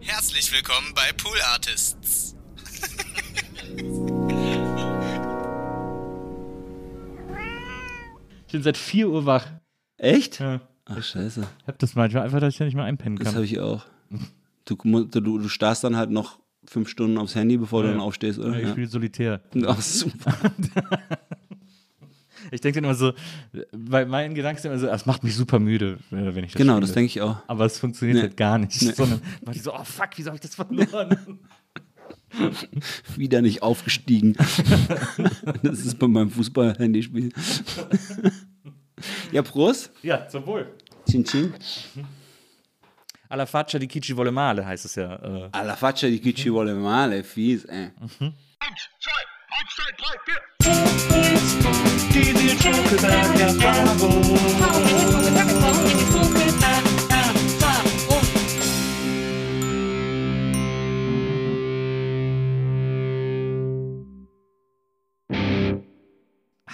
Herzlich willkommen bei Pool Artists. Ich bin seit 4 Uhr wach. Echt? Ja. Ach, scheiße. Ich hab das manchmal einfach, dass ich ja nicht mehr einpennen Das kann. habe ich auch. Du, du, du starrst dann halt noch fünf Stunden aufs Handy, bevor du Ja. dann aufstehst, oder? Ja, ich spiele Solitär. Ach, super. Ich denke immer so, weil mein Gedanke ist immer so, das macht mich super müde, äh, wenn ich das Genau, spiele. das denke ich auch. Aber es funktioniert Nee. halt gar nicht, Nee. sondern ich so, oh fuck, wieso habe ich das verloren? Wieder nicht aufgestiegen. das ist bei meinem Fußball-Handyspiel. ja, Prost. ja, zum Wohl. Chin Chin. Alla faccia di chi ci vuole male heißt es ja. Äh. Alla faccia di chi ci vuole male, fies, ey. She did chocolate, I got five.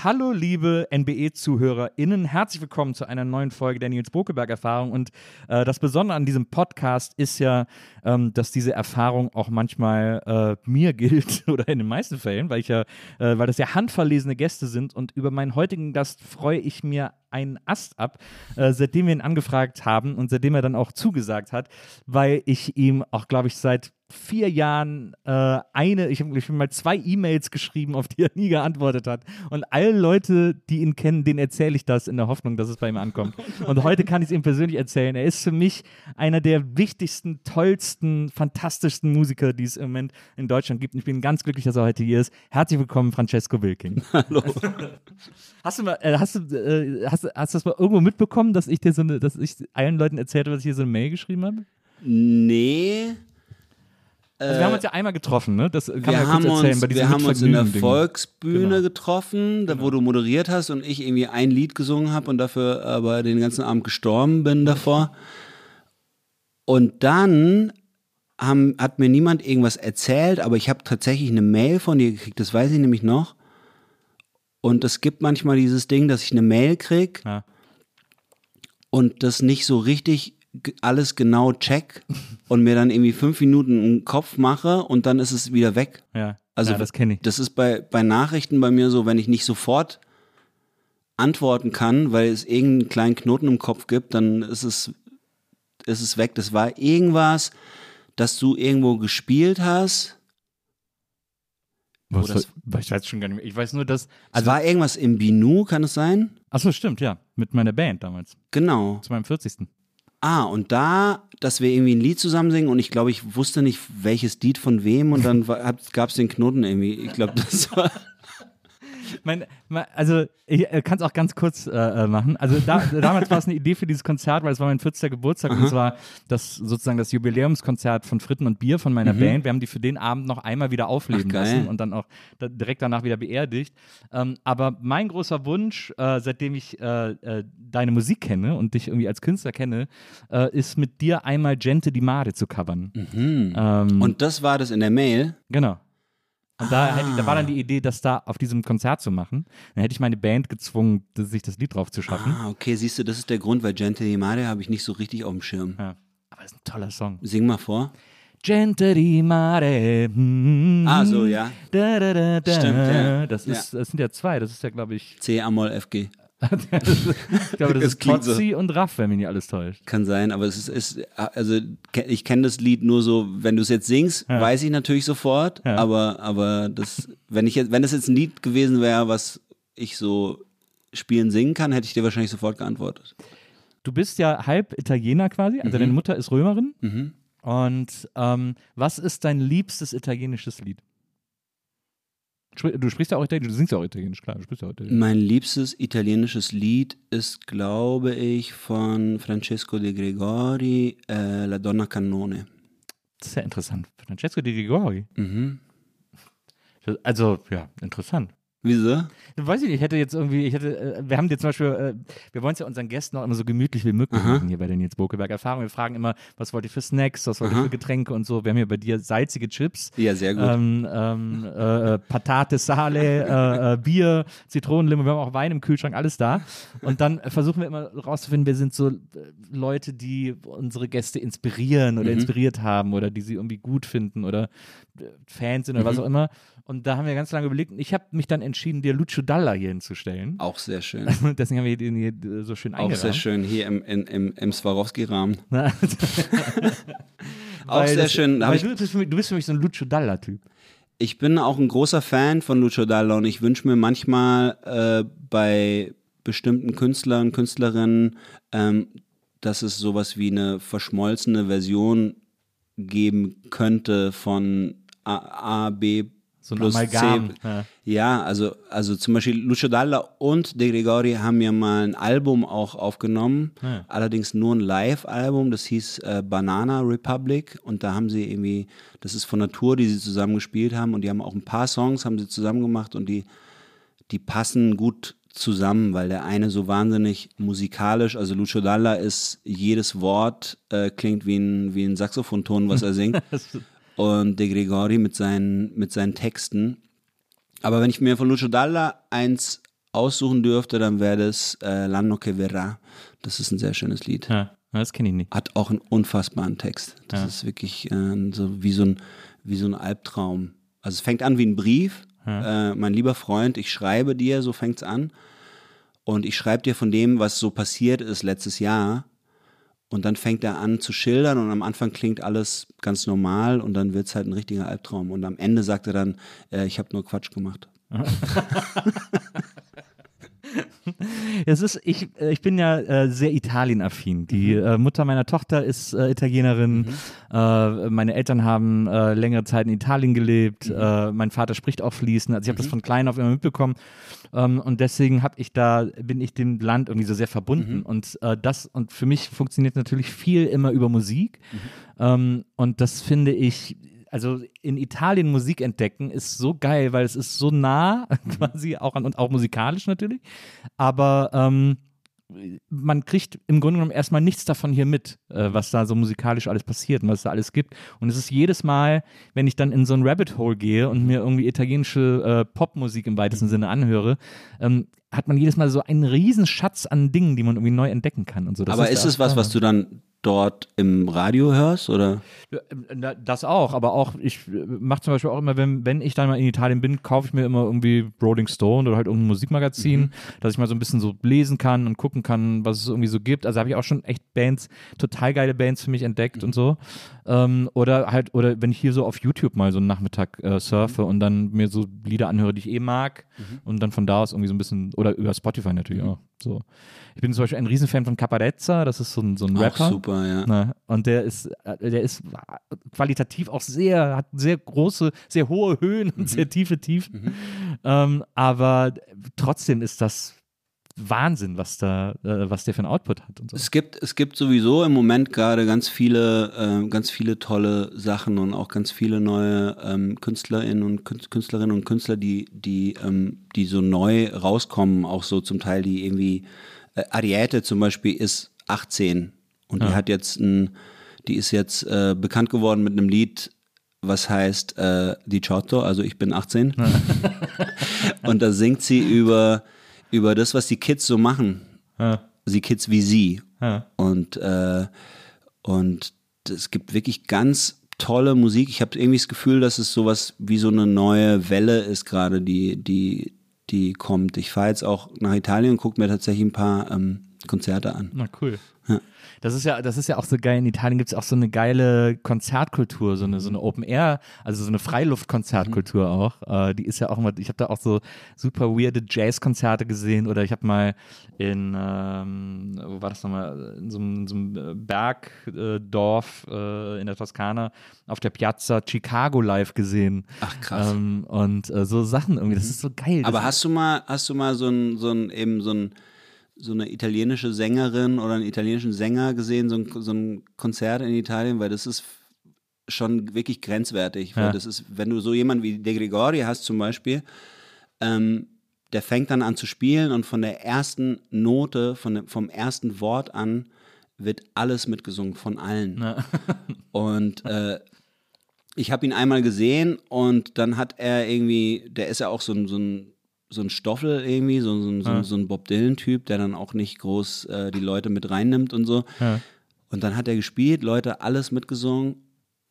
Hallo, liebe NBE-ZuhörerInnen, herzlich willkommen zu einer neuen Folge der Nils Bokeberg-Erfahrung. Und äh, das Besondere an diesem Podcast ist ja, ähm, dass diese Erfahrung auch manchmal äh, mir gilt oder in den meisten Fällen, weil ich ja, äh, weil das ja handverlesene Gäste sind. Und über meinen heutigen Gast freue ich mir einen Ast ab, äh, seitdem wir ihn angefragt haben und seitdem er dann auch zugesagt hat, weil ich ihm auch, glaube ich, seit vier Jahren äh, eine, ich habe mal zwei E-Mails geschrieben, auf die er nie geantwortet hat. Und alle Leute, die ihn kennen, denen erzähle ich das in der Hoffnung, dass es bei ihm ankommt. Und heute kann ich es ihm persönlich erzählen. Er ist für mich einer der wichtigsten, tollsten, fantastischsten Musiker, die es im Moment in Deutschland gibt. Und ich bin ganz glücklich, dass er heute hier ist. Herzlich willkommen, Francesco Wilking. Hallo. Hast du mal, äh, hast du, äh, hast, hast du das mal irgendwo mitbekommen, dass ich dir so eine, dass ich allen Leuten erzählt habe, dass ich hier so eine Mail geschrieben habe? Nee. Also wir haben uns ja einmal getroffen, ne? Das kann man wir ja kurz haben erzählen uns, bei wir haben uns in der. Volksbühne Genau. getroffen, da wo du moderiert hast und ich irgendwie ein Lied gesungen habe und dafür aber den ganzen Abend gestorben bin davor. Und dann haben, hat mir niemand irgendwas erzählt, aber ich habe tatsächlich eine Mail von dir gekriegt, das weiß ich nämlich noch. Und es gibt manchmal dieses Ding, dass ich eine Mail krieg Ja. und das nicht so richtig alles genau check und mir dann irgendwie fünf Minuten im Kopf mache und dann ist es wieder weg. Ja, Also ja, das kenne ich. Das ist bei, bei Nachrichten bei mir so, wenn ich nicht sofort antworten kann, weil es irgendeinen kleinen Knoten im Kopf gibt, dann ist es, ist es weg. Das war irgendwas, dass du irgendwo gespielt hast. Was, das- ich weiß schon gar nicht mehr. Ich weiß nur, dass. Es Also, war irgendwas im Binu, kann es sein? achso, stimmt, ja. Mit meiner Band damals. Genau. Zu meinem 40. Ah, und da, dass wir irgendwie ein Lied zusammen singen und ich glaube, ich wusste nicht, welches Lied von wem und dann gab es den Knoten irgendwie. Ich glaube, das war. Mein, mein, also, ich kann es auch ganz kurz äh, äh, machen. Also, da, damals war es eine Idee für dieses Konzert, weil es war mein 40. Geburtstag und es war das sozusagen das Jubiläumskonzert von Fritten und Bier von meiner Band. Wir haben die für den Abend noch einmal wieder aufleben Mhm. Ach, lassen und dann auch da, direkt danach wieder beerdigt. Ähm, aber mein großer Wunsch, äh, seitdem ich äh, äh, deine Musik kenne und dich irgendwie als Künstler kenne, äh, ist mit dir einmal Gente di Mare zu covern. Ähm, Und das war das in der Mail. Genau. Und da, ich- da war dann die Idee, das da auf diesem Konzert zu machen. Dann hätte ich meine Band gezwungen, das- sich das Lied drauf zu schaffen. Ah, okay, siehst du, das ist der Grund, weil Gente di Mare habe ich nicht so richtig auf dem Schirm. Ja. Aber es ist ein toller Song. Sing mal vor. Gente di Mare. mm, Ah, so, ja. Da, da, da, da. Stimmt, ja. Das, ist, das sind ja zwei. Das ist ja, glaube ich, C Amol FG. Ich glaube, das Das ist klingt so. Totzi und Raff, wenn mich nicht alles täuscht. Kann sein, aber es ist, ist also ich kenne das Lied nur so, wenn du es jetzt singst, Ja. weiß ich natürlich sofort, Ja. aber aber das wenn ich jetzt wenn es jetzt ein Lied gewesen wäre, was ich so spielen singen kann, hätte ich dir wahrscheinlich sofort geantwortet. Du bist ja halb Italiener quasi, also deine Mutter ist Römerin. Mhm. Und ähm, was ist dein liebstes italienisches Lied? Du sprichst ja auch Italienisch, du singst ja auch Italienisch, klar, du sprichst ja auch Italienisch. Mein liebstes italienisches Lied ist, glaube ich, von Francesco De Gregori, äh, La Donna Cannone. Das ist ja interessant. Francesco Di Gregori. Mhm. Also, ja, interessant. Wieso? Weiß ich nicht, ich hätte jetzt irgendwie, ich hätte, äh, wir haben dir zum Beispiel, äh, wir wollen es ja unseren Gästen auch immer so gemütlich wie möglich Aha. machen hier bei den Nils Bokeberg Erfahrungen. Wir fragen immer, was wollt ihr für Snacks, was wollt ihr Aha. für Getränke und so. Wir haben hier bei dir salzige Chips. Ja, sehr gut. Ähm, ähm, äh, äh, Patate Sale, äh, Bier, Zitronenlimo, wir haben auch Wein im Kühlschrank, alles da. Und dann versuchen wir immer rauszufinden, wer sind so Leute, die unsere Gäste inspirieren Mhm. oder inspiriert haben oder die sie irgendwie gut finden oder Fans sind oder Mhm. was auch immer. Und da haben wir ganz lange überlegt. Und ich habe mich dann entschieden, dir Lucio Dalla hier hinzustellen. Auch sehr schön. Deswegen haben wir den hier äh, so schön Auch eingerahmt. sehr schön hier im, im, im, Swarovski-Rahmen. Auch sehr das- schön. Weil ich, du, bist für mich, du bist für mich so ein Lucio Dalla-Typ. ich bin auch ein großer Fan von Lucio Dalla und ich wünsche mir manchmal äh, bei bestimmten Künstlern, Künstlerinnen, ähm, dass es sowas wie eine verschmolzene Version geben könnte von A, A B So ein Amalgam. C. Ja. Ja, also, also zum Beispiel Lucio Dalla und De Gregori haben ja mal ein Album auch aufgenommen, Ja. allerdings nur ein Live-Album, das hieß äh, Banana Republic und da haben sie irgendwie, das ist von Natur, die sie zusammen gespielt haben und die haben auch ein paar Songs, haben sie zusammen gemacht und die, die passen gut zusammen, weil der eine so wahnsinnig musikalisch, also Lucio Dalla ist, jedes Wort äh, klingt wie ein, wie ein Saxophonton, was er singt und De Gregori mit seinen, mit seinen Texten. Aber wenn ich mir von Lucio Dalla eins aussuchen dürfte, dann wäre das äh, L'anno che verrà. Das ist ein sehr schönes Lied. Ja. Das kenne ich nicht. Hat auch einen unfassbaren Text. Das Ja. ist wirklich äh, so wie so, ein, wie so ein Albtraum. Also es fängt an wie ein Brief. Äh, mein lieber Freund, ich schreibe dir, so fängt's an. Und ich schreibe dir von dem, was so passiert ist letztes Jahr. Und dann fängt er an zu schildern und am Anfang klingt alles ganz normal und dann wird's halt ein richtiger Albtraum. Und am Ende sagt er dann, äh, ich habe nur Quatsch gemacht. Es ist, ich, äh, ich bin ja äh, sehr Italien-affin. Die Mhm. äh, Mutter meiner Tochter ist äh, Italienerin. Äh, meine Eltern haben äh, längere Zeit in Italien gelebt. Mhm. Mein Vater spricht auch fließend. Also ich habe das von klein auf immer mitbekommen. Ähm, und deswegen habe ich da, bin ich dem Land irgendwie so sehr verbunden. Mhm. Und das, und für mich funktioniert natürlich viel immer über Musik. Mhm. Ähm, und das finde ich, also in Italien Musik entdecken ist so geil, weil es ist so nah quasi auch an und auch musikalisch natürlich. Aber ähm, man kriegt im Grunde genommen erstmal nichts davon hier mit, äh, was da so musikalisch alles passiert und was da alles gibt. Und es ist jedes Mal, wenn ich dann in so ein Rabbit Hole gehe und mir irgendwie italienische äh, Popmusik im weitesten Sinne anhöre, ähm, hat man jedes Mal so einen riesen Schatz an Dingen, die man irgendwie neu entdecken kann und so. Das Aber ist der es was, was du dann dort im Radio hörst? Oder? Ja, äh, Das auch, aber auch, ich mache zum Beispiel auch immer, wenn, wenn ich dann mal in Italien bin, kaufe ich mir immer irgendwie Rolling Stone oder halt irgendein Musikmagazin, dass ich mal so ein bisschen so lesen kann und gucken kann, was es irgendwie so gibt. Also habe ich auch schon echt Bands, total geile Bands für mich entdeckt und so. Ähm, oder halt, oder wenn ich hier so auf YouTube mal so einen Nachmittag äh, surfe und dann mir so Lieder anhöre, die ich eh mag und dann von da aus irgendwie so ein bisschen, oder über Spotify natürlich auch. So. Ich bin zum Beispiel ein Riesenfan von Caparezza, das ist so ein, so ein Rapper. Auch super, ja. Ne? Und der ist, äh, der ist qualitativ auch sehr, hat sehr große, sehr hohe Höhen und sehr tiefe Tiefen. Ähm, aber trotzdem ist das Wahnsinn, was da, äh, was der für ein Output hat so. Es gibt, es gibt sowieso im Moment gerade ganz viele, äh, ganz viele tolle Sachen und auch ganz viele neue ähm, KünstlerInnen und Kün- Künstlerinnen und Künstler, die, die, ähm, die so neu rauskommen, auch so zum Teil, die irgendwie, äh, Ariete zum Beispiel ist 18 und die hat jetzt ein, die ist jetzt äh, bekannt geworden mit einem Lied, was heißt äh, Di Ciotto, also ich bin 18. und da singt sie über, über das, was die Kids so machen. Ja. Die Kids wie sie. Ja. Und, äh, und es gibt wirklich ganz tolle Musik. Ich habe irgendwie das Gefühl, dass es sowas wie so eine neue Welle ist gerade, die, die, die kommt. Ich fahre jetzt auch nach Italien und gucke mir tatsächlich ein paar ähm, Konzerte an. Na cool. Das ist ja, das ist ja auch so geil. In Italien gibt es auch so eine geile Konzertkultur, so eine, so eine Open Air, also so eine Freiluftkonzertkultur auch. Äh, die ist ja auch immer, ich habe da auch so super weirde Jazzkonzerte gesehen oder ich habe mal in, ähm, wo war das nochmal, in so einem, in so einem Bergdorf äh, in der Toskana auf der Piazza Chicago live gesehen. Ach, krass. Ähm, und äh, so Sachen irgendwie, das ist so geil. Aber hast du mal, hast du mal so ein, so ein, eben so ein, so eine italienische Sängerin oder einen italienischen Sänger gesehen, so ein, so ein Konzert in Italien, weil das ist schon wirklich grenzwertig. Weil Ja. das ist, wenn du so jemanden wie De Gregori hast zum Beispiel, ähm, der fängt dann an zu spielen und von der ersten Note, von dem, vom ersten Wort an wird alles mitgesungen von allen. Na. Und äh, ich habe ihn einmal gesehen und dann hat er irgendwie, der ist ja auch so ein, so ein, so ein Stoffel irgendwie, so, so, so, Ja. so ein Bob Dylan-Typ, der dann auch nicht groß äh, die Leute mit reinnimmt und so. Ja. Und dann hat er gespielt, Leute, alles mitgesungen.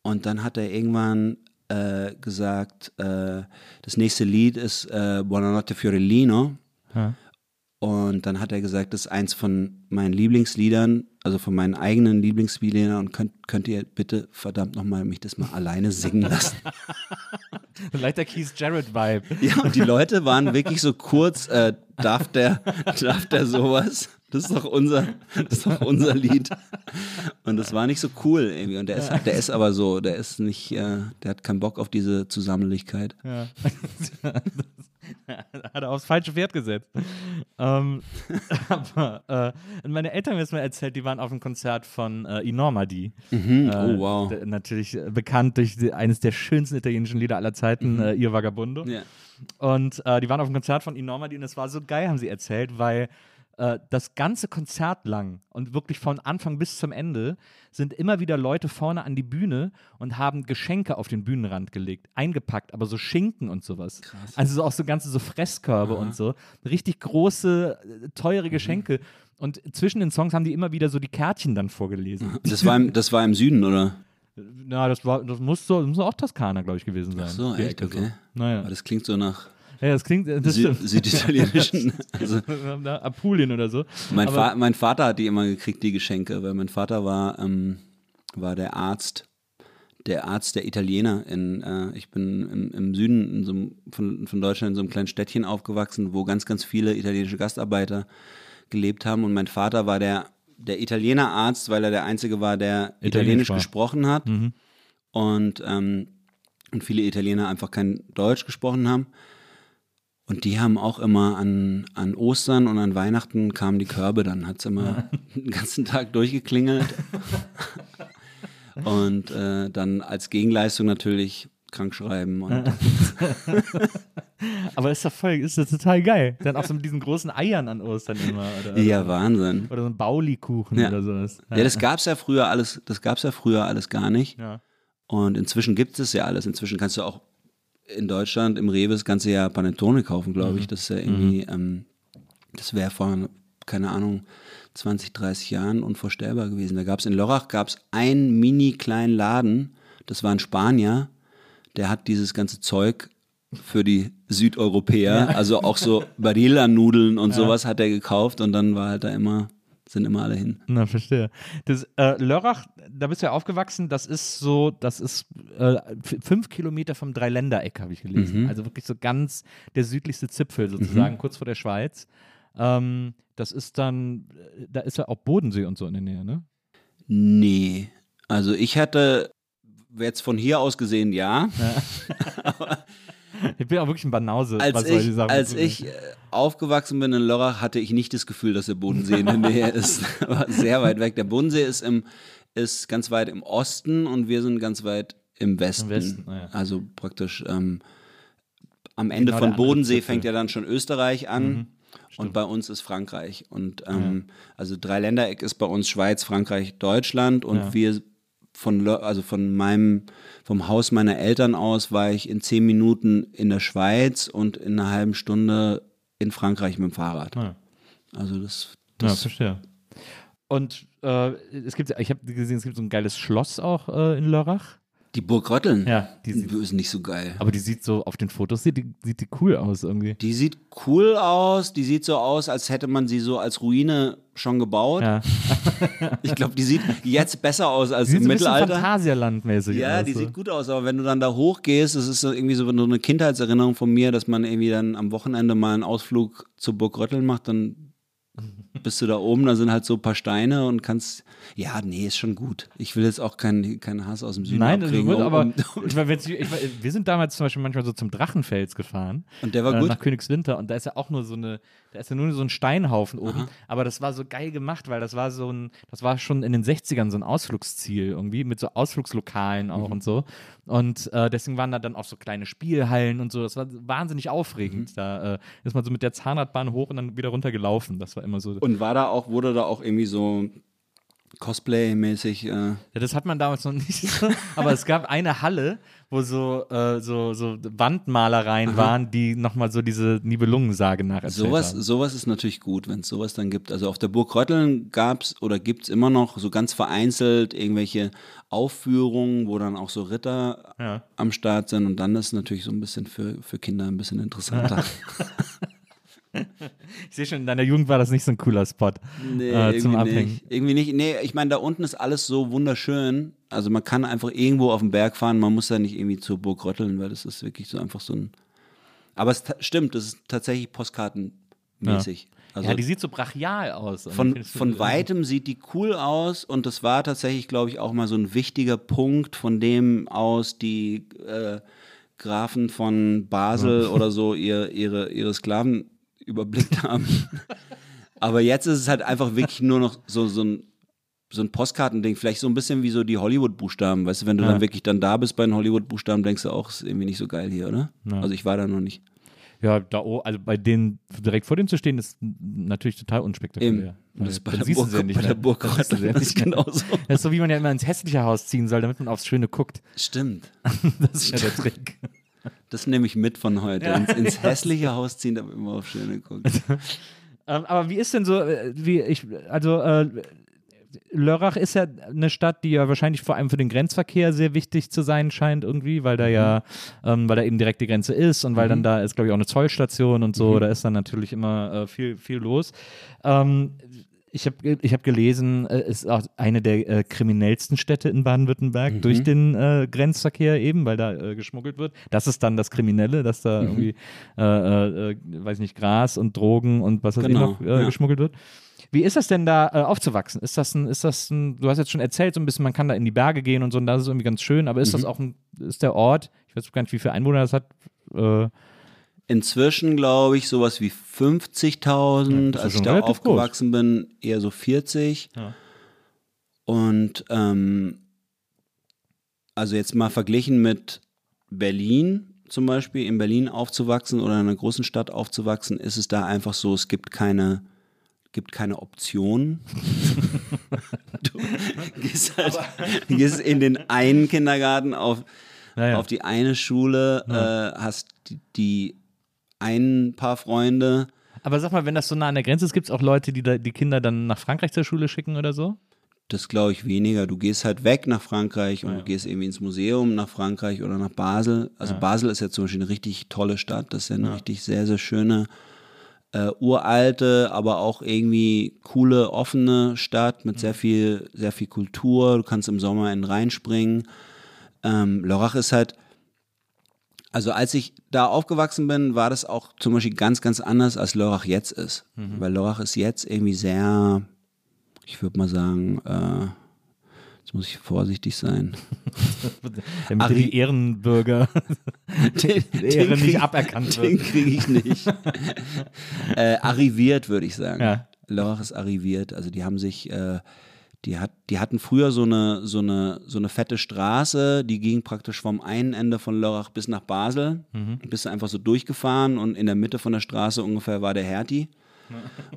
Und dann hat er irgendwann äh, gesagt, äh, das nächste Lied ist äh, Buonanotte Fiorellino. Ja. Und dann hat er gesagt, das ist eins von meinen Lieblingsliedern, also von meinen eigenen Lieblingsliedern. Und könnt, könnt ihr bitte verdammt nochmal mich das mal alleine singen lassen? Leichter Keith Jarrett-Vibe. ja, und die Leute waren wirklich so kurz, äh, darf der, darf der sowas? Das ist doch unser, das ist doch unser Lied. Und das war nicht so cool irgendwie. Und der ist, der ist aber so, der ist nicht, äh, der hat keinen Bock auf diese Zusammenlichkeit. Ja. hat er aufs falsche Pferd gesetzt. Ähm, aber äh, meine Eltern haben mir das mal erzählt, die waren auf einem Konzert von äh, Inormadi. Mhm. Äh, oh, wow. Natürlich äh, bekannt durch die, eines der schönsten italienischen Lieder aller Zeiten, äh, Ihr Vagabundo. Mhm. Ja. Und äh, die waren auf einem Konzert von Inormadi und es war so geil, haben sie erzählt, weil äh, das ganze Konzert lang und wirklich von Anfang bis zum Ende sind immer wieder Leute vorne an die Bühne und haben Geschenke auf den Bühnenrand gelegt, eingepackt, aber so Schinken und sowas. Also so auch so ganze so Fresskörbe und so. Richtig große, äh, teure Geschenke. Und zwischen den Songs haben die immer wieder so die Kärtchen dann vorgelesen. Das war, im, das war im Süden, oder? Na, das war, das muss so, das muss auch Toskana, glaube ich, gewesen sein. Ach so, echt, okay. Naja. Aber das klingt so nach Ja, das klingt, das Sü stimmt. süditalienischen. Also, Apulien oder so. mein, Fa mein Vater hat die immer gekriegt, die Geschenke, weil mein Vater war, ähm, war der Arzt, der Arzt der Italiener. In, äh, ich bin im, im Süden in so einem, von, von Deutschland in so einem kleinen Städtchen aufgewachsen, wo ganz, ganz viele italienische Gastarbeiter gelebt haben. Und mein Vater war der, der Italiener Arzt, weil er der Einzige war, der Italienisch Italienisch war. gesprochen hat. Und, ähm, und viele Italiener einfach kein Deutsch gesprochen haben. Und die haben auch immer an, an Ostern und an Weihnachten kamen die Körbe, dann hat es immer den ganzen Tag durchgeklingelt. und äh, dann als Gegenleistung natürlich krankschreiben. Und Aber ist doch voll, ist das total geil. Dann auch so mit diesen großen Eiern an Ostern immer. Oder, ja, Wahnsinn. oder so ein Baulikuchen Ja. oder sowas. Ja, das gab's ja früher alles, das gab's ja früher alles gar nicht. Ja. Und inzwischen gibt es ja alles. Inzwischen kannst du auch in Deutschland im Rewe das ganze Jahr Panettone kaufen, glaube ich. Das ist ja irgendwie, ähm, das wäre vor, keine Ahnung, 20, 30 Jahren unvorstellbar gewesen. Da gab es in Lörrach gab's einen mini kleinen Laden, das war ein Spanier, der hat dieses ganze Zeug für die Südeuropäer, also auch so Barilla-Nudeln und sowas hat er gekauft und dann war halt da immer, sind immer alle hin. Na, verstehe. Das, äh, Lörrach, da bist du ja aufgewachsen, das ist so, das ist äh, fünf Kilometer vom Dreiländereck, habe ich gelesen. Also wirklich so ganz der südlichste Zipfel sozusagen, kurz vor der Schweiz. Ähm, das ist dann, äh, da ist ja auch Bodensee und so in der Nähe, ne? Nee. Also ich hatte jetzt von hier aus gesehen ja. Ich bin auch wirklich ein Banause, Als was solche ich, Sachen als ich äh, aufgewachsen bin in Lörrach, hatte ich nicht das Gefühl, dass der Bodensee in der Nähe ist. War sehr weit weg. Der Bodensee ist, im, ist ganz weit im Osten und wir sind ganz weit im Westen. Westen, ah ja. Also praktisch ähm, am Ende Genau von Bodensee fängt ja dann schon Österreich an. Mhm, Und bei uns ist Frankreich. Und ähm, also Dreiländereck ist bei uns Schweiz, Frankreich, Deutschland. Und Ja. wir von, also von meinem, vom Haus meiner Eltern aus war ich in zehn Minuten in der Schweiz und in einer halben Stunde in Frankreich mit dem Fahrrad. Ja. Also das, Ja, das verstehe. Und äh, es gibt, ich habe gesehen, es gibt so ein geiles Schloss auch äh, in Lörrach. Die Burg Rötteln Ja, die sieht, ist nicht so geil. aber die sieht so auf den Fotos sieht die, sieht die cool aus irgendwie. Die sieht cool aus, die sieht so aus, als hätte man sie so als Ruine schon gebaut. Ja. Ich glaube, die sieht jetzt besser aus als Die sieht im so ein bisschen Mittelalter. Phantasialand-mäßig Ja, aus. die so. sieht gut aus, aber wenn du dann da hochgehst, das ist so irgendwie so eine Kindheitserinnerung von mir, dass man irgendwie dann am Wochenende mal einen Ausflug zur Burg Rötteln macht, dann bist du da oben, da sind halt so ein paar Steine und kannst, ja, nee, ist schon gut. Ich will jetzt auch keinen keinen Hass aus dem Süden Nein, abkriegen. wird aber. Ich meine, wenn's- ich meine, wir sind damals zum Beispiel manchmal so zum Drachenfels gefahren. Und der war äh, gut? Nach Königswinter. Und da ist ja auch nur so eine, da ist ja nur so ein Steinhaufen oben. Aber das war so geil gemacht, weil das war so ein, das war schon in den 60ern so ein Ausflugsziel irgendwie, mit so Ausflugslokalen Mhm. auch und so. Und äh, deswegen waren da dann auch so kleine Spielhallen und so. Das war wahnsinnig aufregend. Mhm. Da äh, ist man so mit der Zahnradbahn hoch und dann wieder runter gelaufen. Das war immer so. Und war da auch, wurde da auch irgendwie so Cosplay-mäßig, äh, Ja, das hat man damals noch nicht aber es gab eine Halle, wo so, äh, so, so Wandmalereien waren, die nochmal so diese Nibelungensage nacherzählt Sowas, haben. sowas ist natürlich gut, wenn es sowas dann gibt. Also auf der Burg Rötteln gab es oder gibt es immer noch so ganz vereinzelt irgendwelche Aufführungen, wo dann auch so Ritter Ja. am Start sind und dann ist es natürlich so ein bisschen für, für Kinder ein bisschen interessanter. Ich sehe schon, in deiner Jugend war das nicht so ein cooler Spot Nee, äh, zum Abhängen. nicht. Irgendwie nicht. Nee, ich meine, da unten ist alles so wunderschön. Also man kann einfach irgendwo auf den Berg fahren, man muss da nicht irgendwie zur Burg Rötteln, weil das ist wirklich so einfach so ein. Aber es stimmt, das ist tatsächlich postkartenmäßig. Also ja, die sieht so brachial aus. Und von, von weitem sieht die cool aus und das war tatsächlich, glaube ich, auch mal so ein wichtiger Punkt, von dem aus die äh, Grafen von Basel oder so ihr, ihre, ihre Sklaven überblickt haben. Aber jetzt ist es halt einfach wirklich nur noch so, so ein so ein Postkartending, vielleicht so ein bisschen wie so die Hollywood-Buchstaben, weißt du, wenn du Ja. dann wirklich dann da bist bei den Hollywood-Buchstaben, denkst du auch, ist irgendwie nicht so geil hier, oder? Ja. Also ich war da noch nicht. Ja, da, also bei denen direkt vor denen zu stehen, ist natürlich total unspektakulär. Eben. Das ist bei der Burg, ja nicht bei der. Burg nicht ist mehr. genauso. Das ist so, wie man ja immer ins hässliche Haus ziehen soll, damit man aufs Schöne guckt. Stimmt. Das ist ja der Trick. Das nehme ich mit von heute. Ins, ins hässliche Haus ziehen, damit man auf Schöne guckt. Ähm, aber wie ist denn so, äh, wie ich, also äh, Lörrach ist ja eine Stadt, die ja wahrscheinlich vor allem für den Grenzverkehr sehr wichtig zu sein scheint irgendwie, weil da ja, ähm, weil da eben direkt die Grenze ist und weil dann da ist, glaube ich, auch eine Zollstation und so, da ist dann natürlich immer äh, viel, viel los. Ähm, ich habe ich hab gelesen, äh, es ist auch eine der äh, kriminellsten Städte in Baden-Württemberg durch den äh, Grenzverkehr eben, weil da äh, geschmuggelt wird. Das ist dann das Kriminelle, dass da irgendwie, äh, äh, weiß nicht, Gras und Drogen und was weiß Genau, ich noch ja. geschmuggelt wird. Wie ist das denn da äh, aufzuwachsen? Ist das ein, ist das ein, du hast jetzt schon erzählt, so ein bisschen, man kann da in die Berge gehen und so, und das ist irgendwie ganz schön, aber ist Mhm. das auch ein, ist der Ort, ich weiß gar nicht, wie viele Einwohner das hat, äh, Inzwischen glaube ich sowas wie 50.000. das ist Als ich da aufgewachsen bin, eher so 40. Ja. Und ähm, also jetzt mal verglichen mit Berlin zum Beispiel, in Berlin aufzuwachsen oder in einer großen Stadt aufzuwachsen, ist es da einfach so, es gibt keine, gibt keine Option. du gehst halt gehst in den einen Kindergarten auf, Naja. auf die eine Schule, äh, hast die, die ein paar Freunde. aber sag mal, wenn das so nah an der Grenze ist, gibt es auch Leute, die da, die Kinder dann nach Frankreich zur Schule schicken oder so? Das glaube ich weniger. Du gehst halt weg nach Frankreich und Ja. du gehst irgendwie ins Museum nach Frankreich oder nach Basel. Also Basel ist ja zum Beispiel eine richtig tolle Stadt. Das ist ja eine richtig sehr, sehr schöne, äh, uralte, aber auch irgendwie coole, offene Stadt mit sehr viel, sehr viel Kultur. Du kannst im Sommer in den Rhein springen. Ähm, Lörrach ist halt, also als ich da aufgewachsen bin, war das auch zum Beispiel ganz, ganz anders, als Lörrach jetzt ist. Weil Lörrach ist jetzt irgendwie sehr, ich würde mal sagen, äh, jetzt muss ich vorsichtig sein. Damit die Ehrenbürger Den, nicht krieg- aberkannt Den wird. kriege ich nicht. äh, arriviert, würde ich sagen. Ja. Lörrach ist arriviert. Also die haben sich, äh, die, hat, die hatten früher so eine, so, eine, so eine fette Straße, die ging praktisch vom einen Ende von Lörrach bis nach Basel. Mhm. Bist du einfach so durchgefahren und in der Mitte von der Straße ungefähr war der Hertie.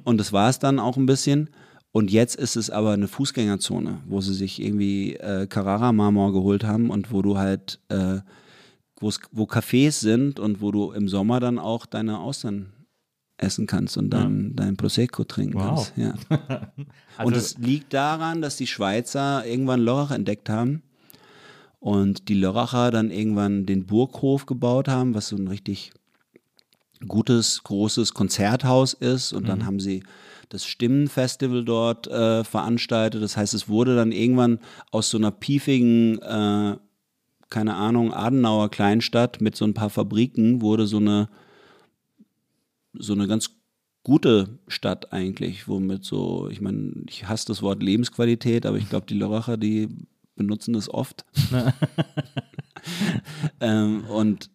Und das war es dann auch ein bisschen. Und jetzt ist es aber eine Fußgängerzone, wo sie sich irgendwie äh, Carrara-Marmor geholt haben und wo du halt, äh, wo Cafés sind und wo du im Sommer dann auch deine Austern essen kannst und dann dein Prosecco trinken Wow. kannst. Ja. Also- und es liegt daran, dass die Schweizer irgendwann Lörrach entdeckt haben und die Lörracher dann irgendwann den Burghof gebaut haben, was so ein richtig gutes, großes Konzerthaus ist. Und dann haben sie das Stimmenfestival dort äh, veranstaltet. Das heißt, es wurde dann irgendwann aus so einer piefigen, äh, keine Ahnung, Adenauer Kleinstadt mit so ein paar Fabriken, wurde so eine, so eine ganz gute Stadt eigentlich, womit so, ich meine, ich hasse das Wort Lebensqualität, aber ich glaube, die Lörracher, die benutzen das oft. ähm, und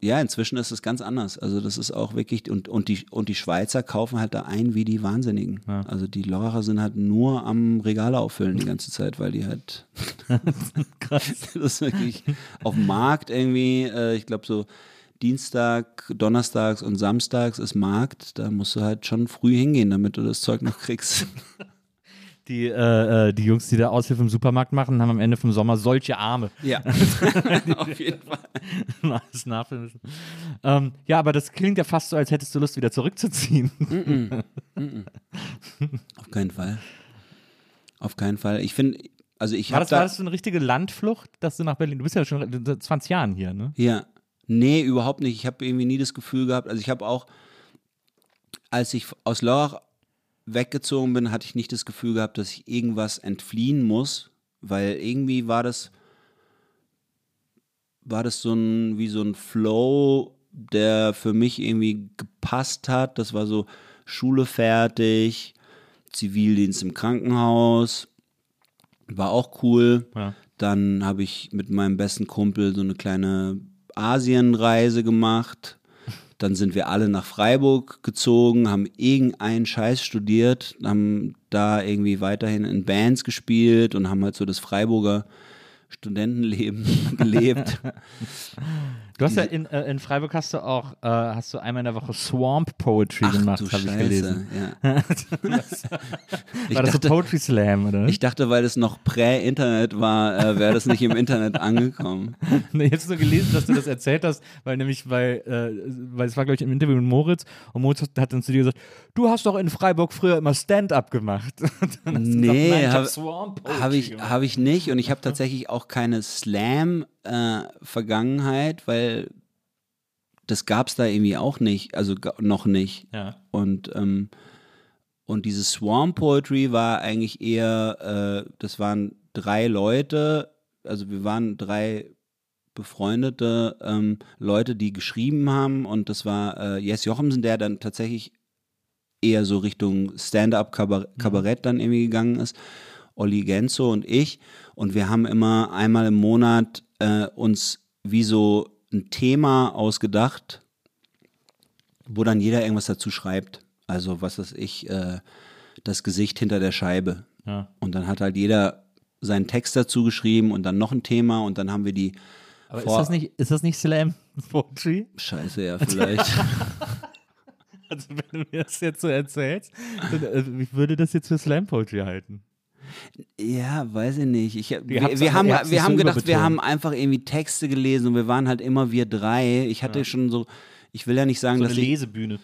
ja, inzwischen ist es ganz anders. Also das ist auch wirklich, und, und, die, und die Schweizer kaufen halt da ein wie die Wahnsinnigen. Ja. Also die Lörracher sind halt nur am Regale auffüllen die ganze Zeit, weil die halt Krass. das ist wirklich auf dem Markt irgendwie, äh, ich glaube so Dienstag, Donnerstags und Samstags ist Markt, da musst du halt schon früh hingehen, damit du das Zeug noch kriegst. Die, äh, äh, die Jungs, die da Aushilfe im Supermarkt machen, haben am Ende vom Sommer solche Arme. Ja, auf jeden Fall. Alles nachfüllen müssen. Ähm, ja, aber das klingt ja fast so, als hättest du Lust, wieder zurückzuziehen. Auf keinen Fall. Auf keinen Fall. Ich finde, also ich War habe war da, das so eine richtige Landflucht, dass du nach Berlin, du bist ja schon seit 20 Jahren hier, ne? ja, nee, überhaupt nicht. Ich habe irgendwie nie das Gefühl gehabt, also ich habe auch, als ich aus Lörrach weggezogen bin, hatte ich nicht das Gefühl gehabt, dass ich irgendwas entfliehen muss, weil irgendwie war das, war das so ein, wie so ein Flow, der für mich irgendwie gepasst hat. Das war so Schule fertig, Zivildienst im Krankenhaus, war auch cool. Ja. Dann habe ich mit meinem besten Kumpel so eine kleine Asienreise gemacht. Dann sind wir alle nach Freiburg gezogen, haben irgendeinen Scheiß studiert, haben da irgendwie weiterhin in Bands gespielt und haben halt so das Freiburger Studentenleben gelebt. Du hast ja in, äh, in Freiburg hast du auch, äh, hast du einmal in der Woche Swamp Poetry gemacht, du habe ich gelesen. ja. Ich War das dachte, so Poetry Slam, oder? ich dachte, weil es noch Prä-Internet war, äh, wäre das nicht im Internet angekommen. Nee, jetzt nur gelesen, dass du das erzählt hast, weil nämlich, weil, äh, weil es war, glaube ich, im Interview mit Moritz und Moritz hat dann zu dir gesagt, du hast doch in Freiburg früher immer Stand-up gemacht. Nee, ich hab Habe ich, gemacht. hab ich nicht und ich habe tatsächlich auch keine Slam-Vergangenheit, weil das gab es da irgendwie auch nicht, also noch nicht. Ja. Und, ähm, und diese Swarm Poetry war eigentlich eher, äh, das waren drei Leute, also wir waren drei befreundete ähm, Leute, die geschrieben haben und das war äh, Jess Jochemsen, der dann tatsächlich eher so Richtung Stand-up-Kabarett dann irgendwie gegangen ist. Olli Genzo und ich. Und wir haben immer einmal im Monat äh, uns wie so ein Thema ausgedacht, wo dann jeder irgendwas dazu schreibt. Also was weiß ich, äh, das Gesicht hinter der Scheibe. Ja. Und dann hat halt jeder seinen Text dazu geschrieben und dann noch ein Thema und dann haben wir die Aber ist das, nicht, ist das nicht Slam Poetry? Scheiße, ja, vielleicht. Also wenn du mir das jetzt so erzählst, dann, äh, ich würde das jetzt für Slam Poetry halten. Ja, weiß ich nicht. Ich, wir, wir haben, wir haben gedacht, wir haben einfach irgendwie Texte gelesen und wir waren halt immer wir drei. Ich hatte schon so, ich will ja nicht sagen, So dass eine ich, Lesebühne.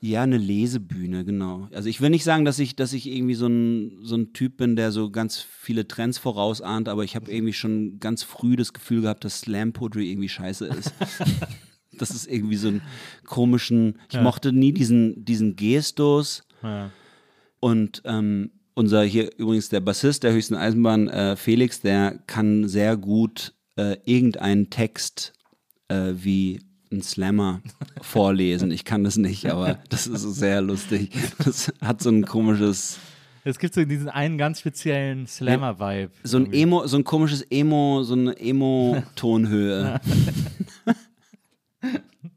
ja, eine Lesebühne, genau. Also ich will nicht sagen, dass ich, dass ich irgendwie so ein, so ein Typ bin, der so ganz viele Trends vorausahnt, aber ich habe irgendwie schon ganz früh das Gefühl gehabt, dass Slam Poetry irgendwie scheiße ist. das ist irgendwie so einen komischen, ich Ja. mochte nie diesen, diesen Gestus. Ja. Und ähm, unser hier übrigens der Bassist der höchsten Eisenbahn, äh, Felix, der kann sehr gut äh, irgendeinen Text äh, wie ein Slammer vorlesen. Ich kann das nicht, aber das ist sehr lustig. Das hat so ein komisches, Es gibt so diesen einen ganz speziellen Slammer-Vibe. so ein Emo, so ein komisches Emo, so eine Emo-Tonhöhe.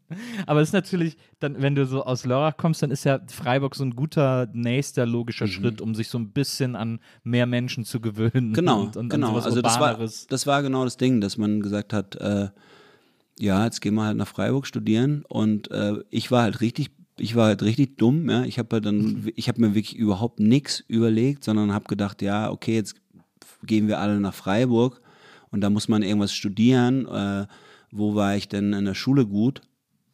Aber es ist natürlich, dann, wenn du so aus Lörrach kommst, dann ist ja Freiburg so ein guter nächster logischer Schritt, um sich so ein bisschen an mehr Menschen zu gewöhnen. Genau, und, und genau. Also das war, das war genau das Ding, dass man gesagt hat, äh, ja, jetzt gehen wir halt nach Freiburg studieren und äh, ich war halt richtig, ich war halt richtig dumm, ja. Ich habe halt dann, ich habe mir wirklich überhaupt nichts überlegt, sondern habe gedacht, ja, okay, jetzt gehen wir alle nach Freiburg und da muss man irgendwas studieren. Äh, wo war ich denn in der Schule gut?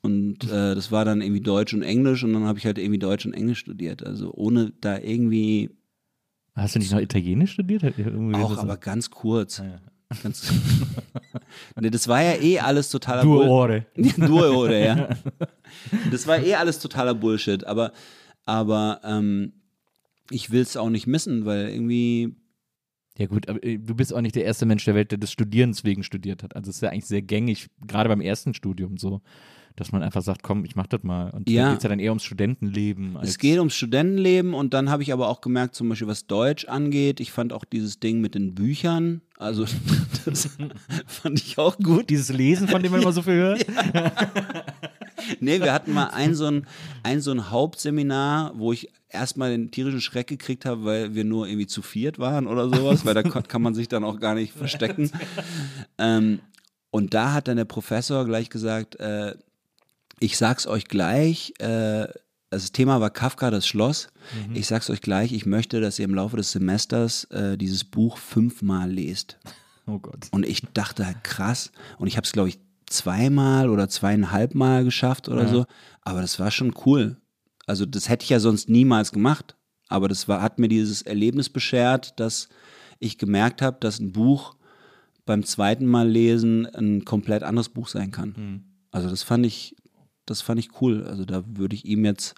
Und äh, das war dann irgendwie Deutsch und Englisch und dann habe ich halt irgendwie Deutsch und Englisch studiert. Also ohne da irgendwie Hast du nicht noch Italienisch studiert? Auch, so- aber ganz kurz. Ah, ja. Ganz nee, das war ja eh alles totaler Due Bull- Ore. Due Ore, ja. Das war eh alles totaler Bullshit, aber, aber ähm, ich will es auch nicht missen, weil irgendwie, Ja gut, aber äh, du bist auch nicht der erste Mensch der Welt, der des Studierens wegen studiert hat. Also es ist ja eigentlich sehr gängig, gerade beim ersten Studium so, dass man einfach sagt, komm, ich mach das mal. Und Ja. da geht es ja dann eher ums Studentenleben. Es geht ums Studentenleben und dann habe ich aber auch gemerkt, zum Beispiel was Deutsch angeht, ich fand auch dieses Ding mit den Büchern, also das fand ich auch gut. dieses Lesen, von dem man immer so viel hört. Nee, wir hatten mal ein so ein, ein so ein Hauptseminar, wo ich erstmal den tierischen Schreck gekriegt habe, weil wir nur irgendwie zu viert waren oder sowas, weil da kann man sich dann auch gar nicht verstecken. Ähm, und da hat dann der Professor gleich gesagt, äh, ich sag's euch gleich, äh, das Thema war Kafka, das Schloss. Ich sag's euch gleich, ich möchte, dass ihr im Laufe des Semesters äh, dieses Buch fünfmal lest. Oh Gott. Und ich dachte halt krass. Und ich habe es, glaube ich, zweimal oder zweieinhalb Mal geschafft oder Ja. so. Aber das war schon cool. Also das hätte ich ja sonst niemals gemacht. Aber das war, hat mir dieses Erlebnis beschert, dass ich gemerkt habe, dass ein Buch beim zweiten Mal lesen ein komplett anderes Buch sein kann. Hm. Also das fand ich, das fand ich cool. Also da würde ich ihm jetzt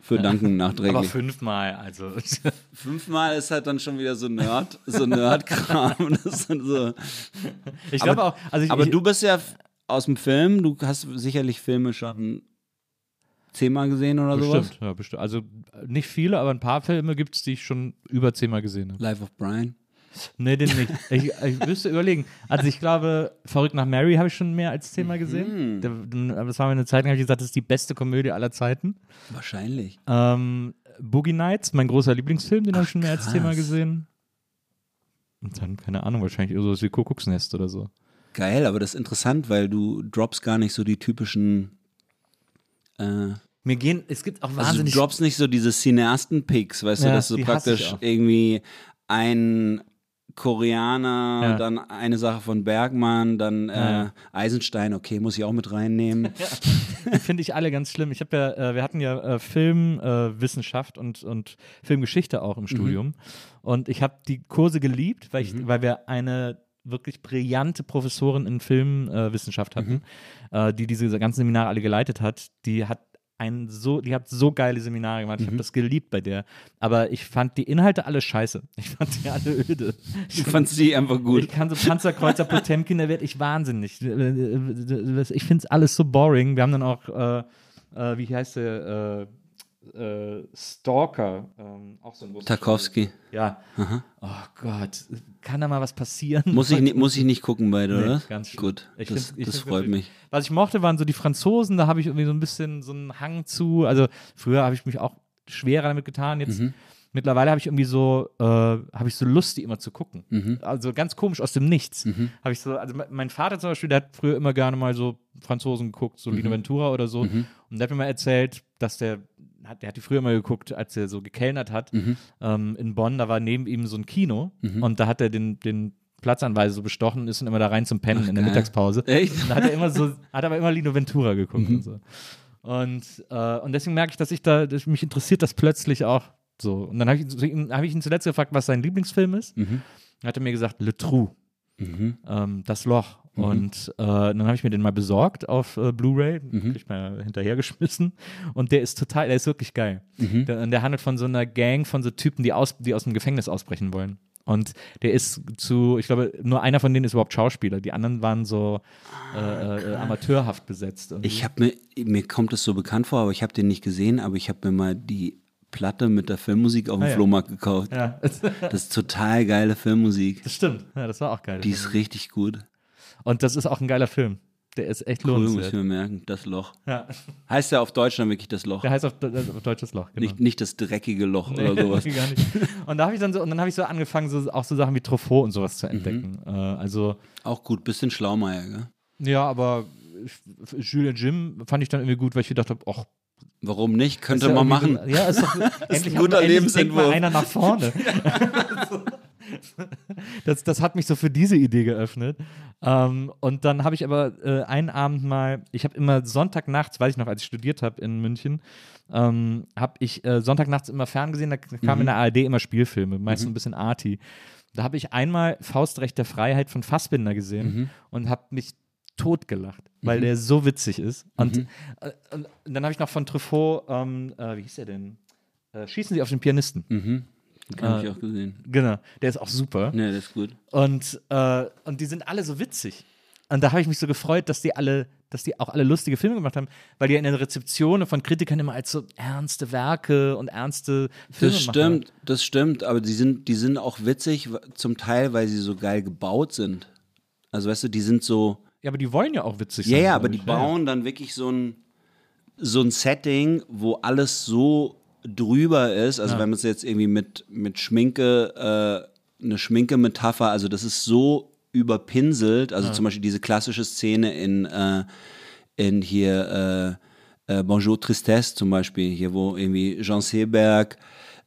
für danken Aber nachträglich. fünfmal, also. Fünfmal ist halt dann schon wieder so Nerd, so Nerdkram. So. Ich Aber- glaube auch, also ich, Aber ich, du bist ja aus dem Film, du hast sicherlich Filme schon zehnmal gesehen oder sowas. bestimmt, ja, bestimmt. Also nicht viele, aber ein paar Filme gibt es, die ich schon über zehnmal gesehen habe. Life of Brian. Nee, den nicht. Ich, ich müsste überlegen. Also ich glaube, Verrückt nach Mary habe ich schon mehr als zehnmal gesehen. Da- da- Das war mir eine Zeit, lang habe ich gesagt, das ist die beste Komödie aller Zeiten. Wahrscheinlich. Ähm, Boogie Nights, mein großer Lieblingsfilm, den habe ich schon mehr als krass. zehnmal gesehen. Und dann, keine Ahnung, wahrscheinlich so wie Kuckucksnest oder so. Geil, aber das ist interessant, weil du droppst gar nicht so die typischen. Äh, Mir gehen, es gibt auch also du wahnsinnig. droppst nicht so diese Cineasten-Picks, weißt Ja, du, dass du praktisch irgendwie ein Koreaner, Ja. dann eine Sache von Bergmann, dann äh, Ja. Eisenstein, okay, muss ich auch mit reinnehmen. Die finde ich alle ganz schlimm. Ich habe ja, äh, wir hatten ja äh, Filmwissenschaft äh, und, und Filmgeschichte auch im Mhm. Studium. Und ich habe die Kurse geliebt, weil, ich, weil wir eine wirklich brillante Professorin in Filmwissenschaft äh, Wissenschaft hatten, Mhm. äh, die diese ganzen Seminare alle geleitet hat. Die hat ein so, die hat so geile Seminare gemacht. Ich Mhm. habe das geliebt bei der. Aber ich fand die Inhalte alle scheiße. Ich fand die alle öde. Du fandst die einfach gut. Ich kann so Panzerkreuzer Potemkin, da werde ich wahnsinnig. Ich finde es alles so boring. Wir haben dann auch, äh, äh, wie heißt der, äh, äh, Stalker, ähm, auch so ein Tarkovsky. Ja. Oh Gott, kann da mal was passieren? Muss ich, ni- muss ich nicht gucken beide, Nee, oder? ganz schlimm. Gut, Ich das, find- das freut mich. Was ich mochte, waren so die Franzosen, da habe ich irgendwie so ein bisschen so einen Hang zu. Also früher habe ich mich auch schwerer damit getan. Jetzt Mhm. mittlerweile habe ich irgendwie so, äh, habe ich so Lust, die immer zu gucken. Mhm. Also ganz komisch aus dem Nichts. Habe ich so, also me- mein Vater zum Beispiel, der hat früher immer gerne mal so Franzosen geguckt, so Lino Ventura oder so. Und der hat mir mal erzählt, dass der hat, der hat die früher mal geguckt, als er so gekellnert hat ähm, in Bonn, da war neben ihm so ein Kino und da hat er den, den Platzanweise so bestochen und ist dann immer da rein zum Pennen in der geil. Mittagspause. Echt? Und da hat er immer so, hat aber immer Lino Ventura geguckt und so. Und, äh, und deswegen merke ich, dass ich da, dass mich interessiert das plötzlich auch so. Und dann habe ich, ihn- hab ich ihn zuletzt gefragt, was sein Lieblingsfilm ist. Mhm. Dann hat er mir gesagt, Le Trou, ähm, das Loch. Und äh, dann habe ich mir den mal besorgt auf äh, Blu-ray, kriegt man ja hinterhergeschmissen. Und der ist total, der ist wirklich geil. Der, und der handelt von so einer Gang von so Typen, die aus, die aus dem Gefängnis ausbrechen wollen. Und der ist zu, ich glaube, nur einer von denen ist überhaupt Schauspieler. Die anderen waren so äh, äh, amateurhaft besetzt. Und Ich habe mir, mir kommt es so bekannt vor, aber ich habe den nicht gesehen, aber ich habe mir mal die Platte mit der Filmmusik auf dem Ah, ja. Flohmarkt gekauft. ja, Das ist total geile Filmmusik. das stimmt. Ja, das war auch geil. Die ist richtig gut. Und das ist auch ein geiler Film. Der ist echt Cool, muss ich lohnenswert. mir merken. Das Loch. Ja. Heißt ja auf Deutsch dann wirklich das Loch. Der heißt auf, auf deutsches Loch, genau. Nicht, nicht das dreckige Loch Nee, oder sowas. gar nicht. Und da habe ich dann so, und dann habe ich so angefangen, so, auch so Sachen wie Truffaut und sowas Mhm. zu entdecken. Äh, also, Auch gut, bisschen Schlaumeier, gell? ja, aber Jules Jim fand ich dann irgendwie gut, weil ich gedacht habe, ach, Warum nicht? Könnte ja man machen. Ja, ist doch, endlich ein guter Lebensentwurf. einer nach vorne. das, das hat mich so für diese Idee geöffnet. Ähm, und dann habe ich aber äh, einen Abend mal, ich habe immer Sonntagnachts, weiß ich noch, als ich studiert habe in München, ähm, habe ich äh, Sonntagnachts immer ferngesehen, da kamen in der ARD immer Spielfilme, meist so ein bisschen arty. Da habe ich einmal Faustrecht der Freiheit von Fassbinder gesehen und habe mich totgelacht, weil der so witzig ist. Und, äh, und, dann habe ich noch von Truffaut, ähm, äh, wie hieß er denn? Äh, Schießen Sie auf den Pianisten. Mhm. Den habe Äh, ich auch gesehen. Genau, der ist auch super. Ne, das ist gut. Und, äh, und die sind alle so witzig. Und da habe ich mich so gefreut, dass die alle, dass die auch alle lustige Filme gemacht haben, weil die in den Rezeptionen von Kritikern immer als so ernste Werke und ernste Filme Das machen. stimmt, das stimmt, aber die sind, die sind auch witzig, zum Teil, weil sie so geil gebaut sind. Also weißt du, die sind so, Ja, aber die wollen ja auch witzig ja, sein. ja, glaub aber die bauen dann wirklich so ein, so ein Setting, wo alles so drüber ist. Also wenn man es jetzt irgendwie mit, mit Schminke, äh, eine Schminke-Metapher, also das ist so überpinselt, also zum Beispiel diese klassische Szene in, äh, in hier äh, äh, Bonjour Tristesse zum Beispiel, hier wo irgendwie Jean Seberg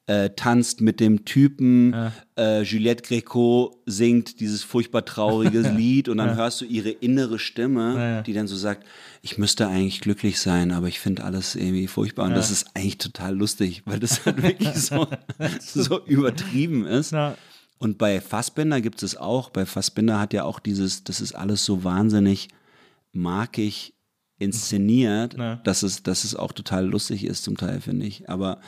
äh, tanzt mit dem Typen, äh, Juliette Greco singt dieses furchtbar traurige Lied und dann hörst du ihre innere Stimme, die dann so sagt, ich müsste eigentlich glücklich sein, aber ich finde alles irgendwie furchtbar und das ist eigentlich total lustig, weil das halt wirklich so, so übertrieben ist. Ja. Und bei Fassbinder gibt es auch, bei Fassbinder hat ja auch dieses, das ist alles so wahnsinnig markig inszeniert, Ja. dass, es, dass es auch total lustig ist zum Teil, finde ich. Aber,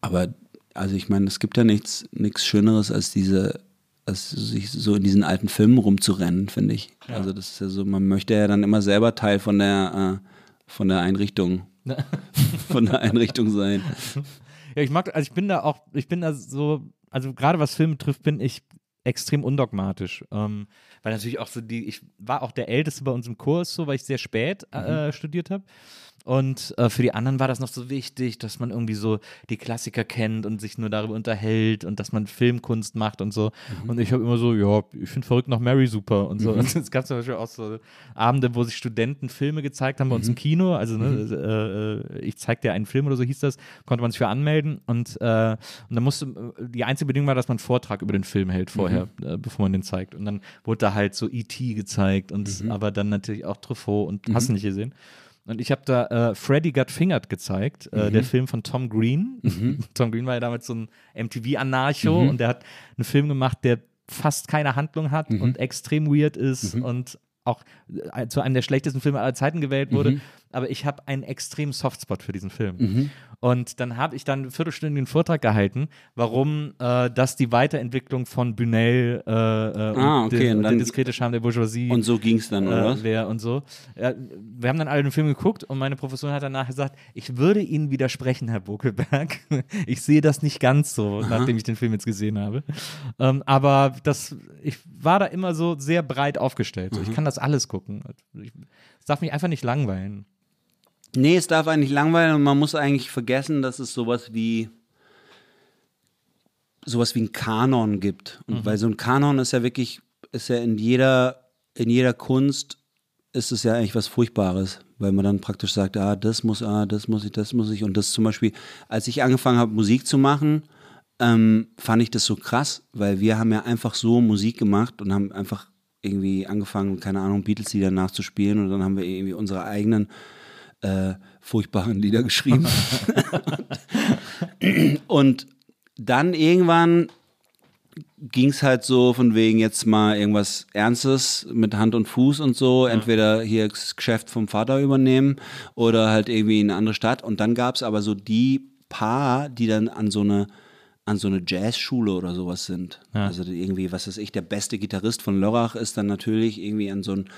aber also ich meine, es gibt ja nichts, nichts Schöneres als diese, als sich so in diesen alten Filmen rumzurennen, finde ich. Also das ist ja so, man möchte ja dann immer selber Teil von der, äh, von der Einrichtung, von der Einrichtung sein. Ja, ich mag, also ich bin da auch, ich bin da so, also gerade was Filme trifft, bin ich extrem undogmatisch. Ähm, weil natürlich auch so die, ich war auch der Älteste bei uns im Kurs, so, weil ich sehr spät äh, studiert habe. Und äh, für die anderen war das noch so wichtig, dass man irgendwie so die Klassiker kennt und sich nur darüber unterhält und dass man Filmkunst macht und so. Und ich habe immer so, ja, ich finde verrückt nach Mary super und so. Und es gab zum Beispiel auch so Abende, wo sich Studenten Filme gezeigt haben bei uns im Kino. Also, ne, äh, äh, ich zeig dir einen Film oder so hieß das, konnte man sich für anmelden. Und, äh, und dann musste, die einzige Bedingung war, dass man einen Vortrag über den Film hält vorher, äh, bevor man den zeigt. Und dann wurde da halt so E.T. gezeigt und aber dann natürlich auch Truffaut und hast du nicht gesehen. Und ich habe da äh, Freddy Got Fingered gezeigt, äh, der Film von Tom Green. Tom Green war ja damals so ein MTV-Anarcho und der hat einen Film gemacht, der fast keine Handlung hat und extrem weird ist und auch äh, zu einem der schlechtesten Filme aller Zeiten gewählt wurde. Aber ich habe einen extremen Softspot für diesen Film. Und dann habe ich dann einen viertelstündigen Vortrag gehalten, warum äh, das die Weiterentwicklung von Bunel äh, äh, Ah, und, okay, der, und und dann- der diskrete Charme der Bourgeoisie Und so ging es dann, oder äh, wer und so. Ja, wir haben dann alle den Film geguckt und meine Professorin hat danach gesagt, ich würde Ihnen widersprechen, Herr Bokelberg. Ich sehe das nicht ganz so, nachdem ich den Film jetzt gesehen habe. Ähm, aber das, ich war da immer so sehr breit aufgestellt. So, ich kann das alles gucken. Ich, es darf mich einfach nicht langweilen. Nee, es darf eigentlich langweilen und man muss eigentlich vergessen, dass es sowas wie sowas wie ein Kanon gibt. Und weil so ein Kanon ist ja wirklich, ist ja in jeder, in jeder Kunst ist es ja eigentlich was Furchtbares, weil man dann praktisch sagt, ah, das muss, ah, das muss ich, das muss ich. Und das zum Beispiel, als ich angefangen habe, Musik zu machen, ähm, fand ich das so krass, weil wir haben ja einfach so Musik gemacht und haben einfach irgendwie angefangen, keine Ahnung, Beatles-Lieder nachzuspielen und dann haben wir irgendwie unsere eigenen äh, furchtbaren Lieder geschrieben. und dann irgendwann ging es halt so von wegen jetzt mal irgendwas Ernstes mit Hand und Fuß und so, entweder hier das Geschäft vom Vater übernehmen oder halt irgendwie in eine andere Stadt. Und dann gab es aber so die paar, die dann an so eine an so eine Jazzschule oder sowas sind. Also irgendwie, was weiß ich, der beste Gitarrist von Lörrach ist dann natürlich irgendwie an so ein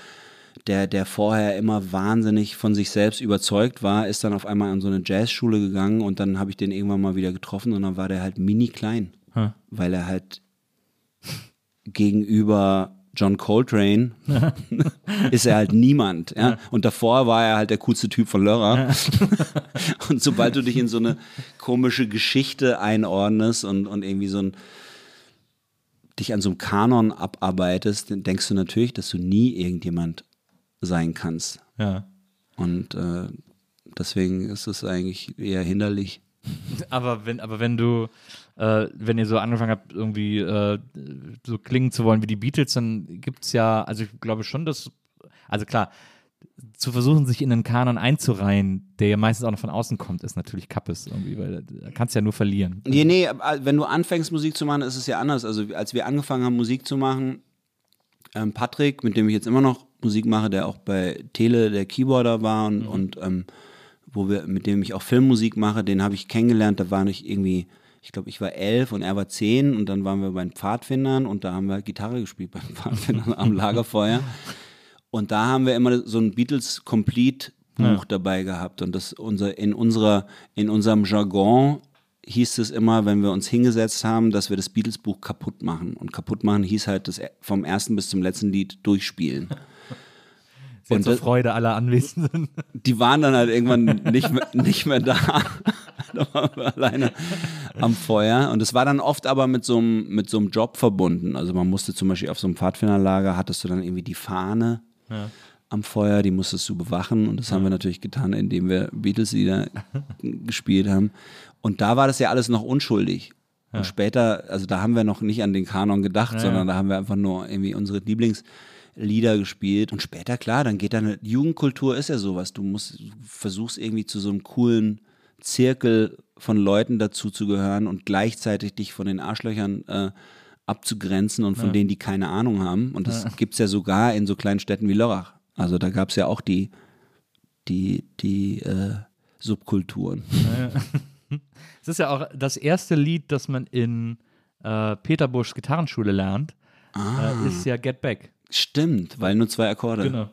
der, der vorher immer wahnsinnig von sich selbst überzeugt war, ist dann auf einmal an so eine Jazzschule gegangen und dann habe ich den irgendwann mal wieder getroffen und dann war der halt mini klein, Hm. weil er halt gegenüber John Coltrane ist er halt niemand. Ja? Und davor war er halt der coolste Typ von Lörrer. und sobald du dich in so eine komische Geschichte einordnest und, und irgendwie so ein dich an so einem Kanon abarbeitest, dann denkst du natürlich, dass du nie irgendjemand sein kannst. Ja. Und äh, deswegen ist es eigentlich eher hinderlich. Aber wenn, aber wenn du, äh, wenn ihr so angefangen habt, irgendwie äh, so klingen zu wollen wie die Beatles, dann gibt es ja, also ich glaube schon, dass, also klar, zu versuchen, sich in einen Kanon einzureihen, der ja meistens auch noch von außen kommt, ist natürlich Kappes irgendwie, weil da kannst du ja nur verlieren. Nee, nee, wenn du anfängst, Musik zu machen, ist es ja anders. Also als wir angefangen haben, Musik zu machen, ähm, Patrick, mit dem ich jetzt immer noch Musik mache, der auch bei Tele der Keyboarder war und, und ähm, wo wir, mit dem ich auch Filmmusik mache, den habe ich kennengelernt, da war ich irgendwie, ich glaube, ich war elf und er war zehn und dann waren wir bei den Pfadfindern und da haben wir Gitarre gespielt bei den Pfadfindern am Lagerfeuer. Und da haben wir immer so ein Beatles Complete Buch Ja. dabei gehabt. Und das unser, in, unserer, in unserem Jargon hieß es immer, wenn wir uns hingesetzt haben, dass wir das Beatles-Buch kaputt machen. Und kaputt machen hieß halt das vom ersten bis zum letzten Lied durchspielen. Sehr Und zur Freude aller Anwesenden. Die waren dann halt irgendwann nicht mehr, nicht mehr da. da waren wir alleine am Feuer. Und es war dann oft aber mit so, einem, mit so einem Job verbunden. Also man musste zum Beispiel auf so einem Pfadfinderlager, hattest du dann irgendwie die Fahne am Feuer, die musstest du bewachen. Und das haben wir natürlich getan, indem wir Beatles-Lieder gespielt haben. Und da war das ja alles noch unschuldig. Und später, also da haben wir noch nicht an den Kanon gedacht, sondern da haben wir einfach nur irgendwie unsere Lieblingslieder gespielt. Und später, klar, dann geht dann, Jugendkultur ist ja sowas. Du musst, du versuchst irgendwie zu so einem coolen Zirkel von Leuten dazu zu gehören und gleichzeitig dich von den Arschlöchern äh, abzugrenzen und von denen, die keine Ahnung haben. Und das gibt's ja sogar in so kleinen Städten wie Lörrach. Also da gab's ja auch die, die, die äh, Subkulturen. Es ist ja auch das erste Lied, das man in äh, Peter Buschs Gitarrenschule lernt, äh, ist ja Get Back. Stimmt, weil nur zwei Akkorde. Genau.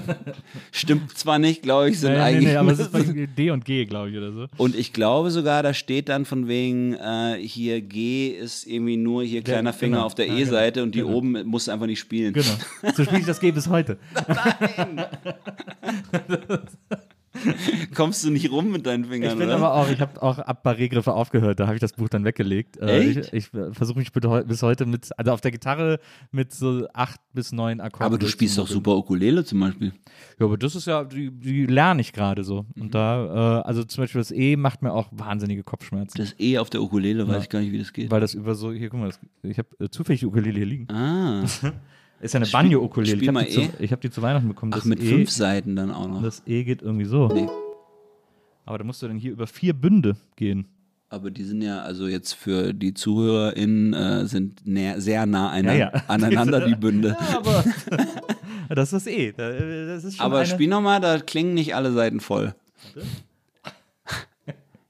Stimmt zwar nicht, glaube ich, sind Nee, nee, eigentlich. nee, aber es ist bei D und G, glaube ich, oder so. und ich glaube sogar, da steht dann von wegen, äh, hier G ist irgendwie nur hier kleiner Finger genau. auf der Ja, E-Seite und die Genau. oben musst du einfach nicht spielen. Genau. So spiele ich das G bis heute. Kommst du nicht rum mit deinen Fingern, Ich bin oder? aber auch, ich habe auch ab Barré-Griffe aufgehört, da habe ich das Buch dann weggelegt. Äh, Echt? Ich, ich versuche mich bis heute mit, also auf der Gitarre mit so acht bis neun Akkorden. aber du spielst doch super Ukulele zum Beispiel. Ja, aber das ist ja, die, die lerne ich gerade so. Mhm. Und da, äh, also zum Beispiel das E macht mir auch wahnsinnige Kopfschmerzen. Das E auf der Ukulele, weiß Ja. ich gar nicht, wie das geht. Weil das über so, hier, guck mal, das, ich habe äh, zufällig die Ukulele hier liegen. Ah, Ist ja eine Banjo-Ukulele. Ich habe die, zu- E. ich hab die zu Weihnachten bekommen. ach, Das mit e, fünf Seiten dann auch noch. Das E geht irgendwie so. Nee. Aber da musst du dann hier über vier Bünde gehen. Aber die sind ja, also jetzt für die ZuhörerInnen äh, sind näher, sehr nah einer, Ja, ja. aneinander, die Bünde. Ja, aber das ist das E. Da- Das ist Aber eine, spiel nochmal, da klingen nicht alle Seiten voll.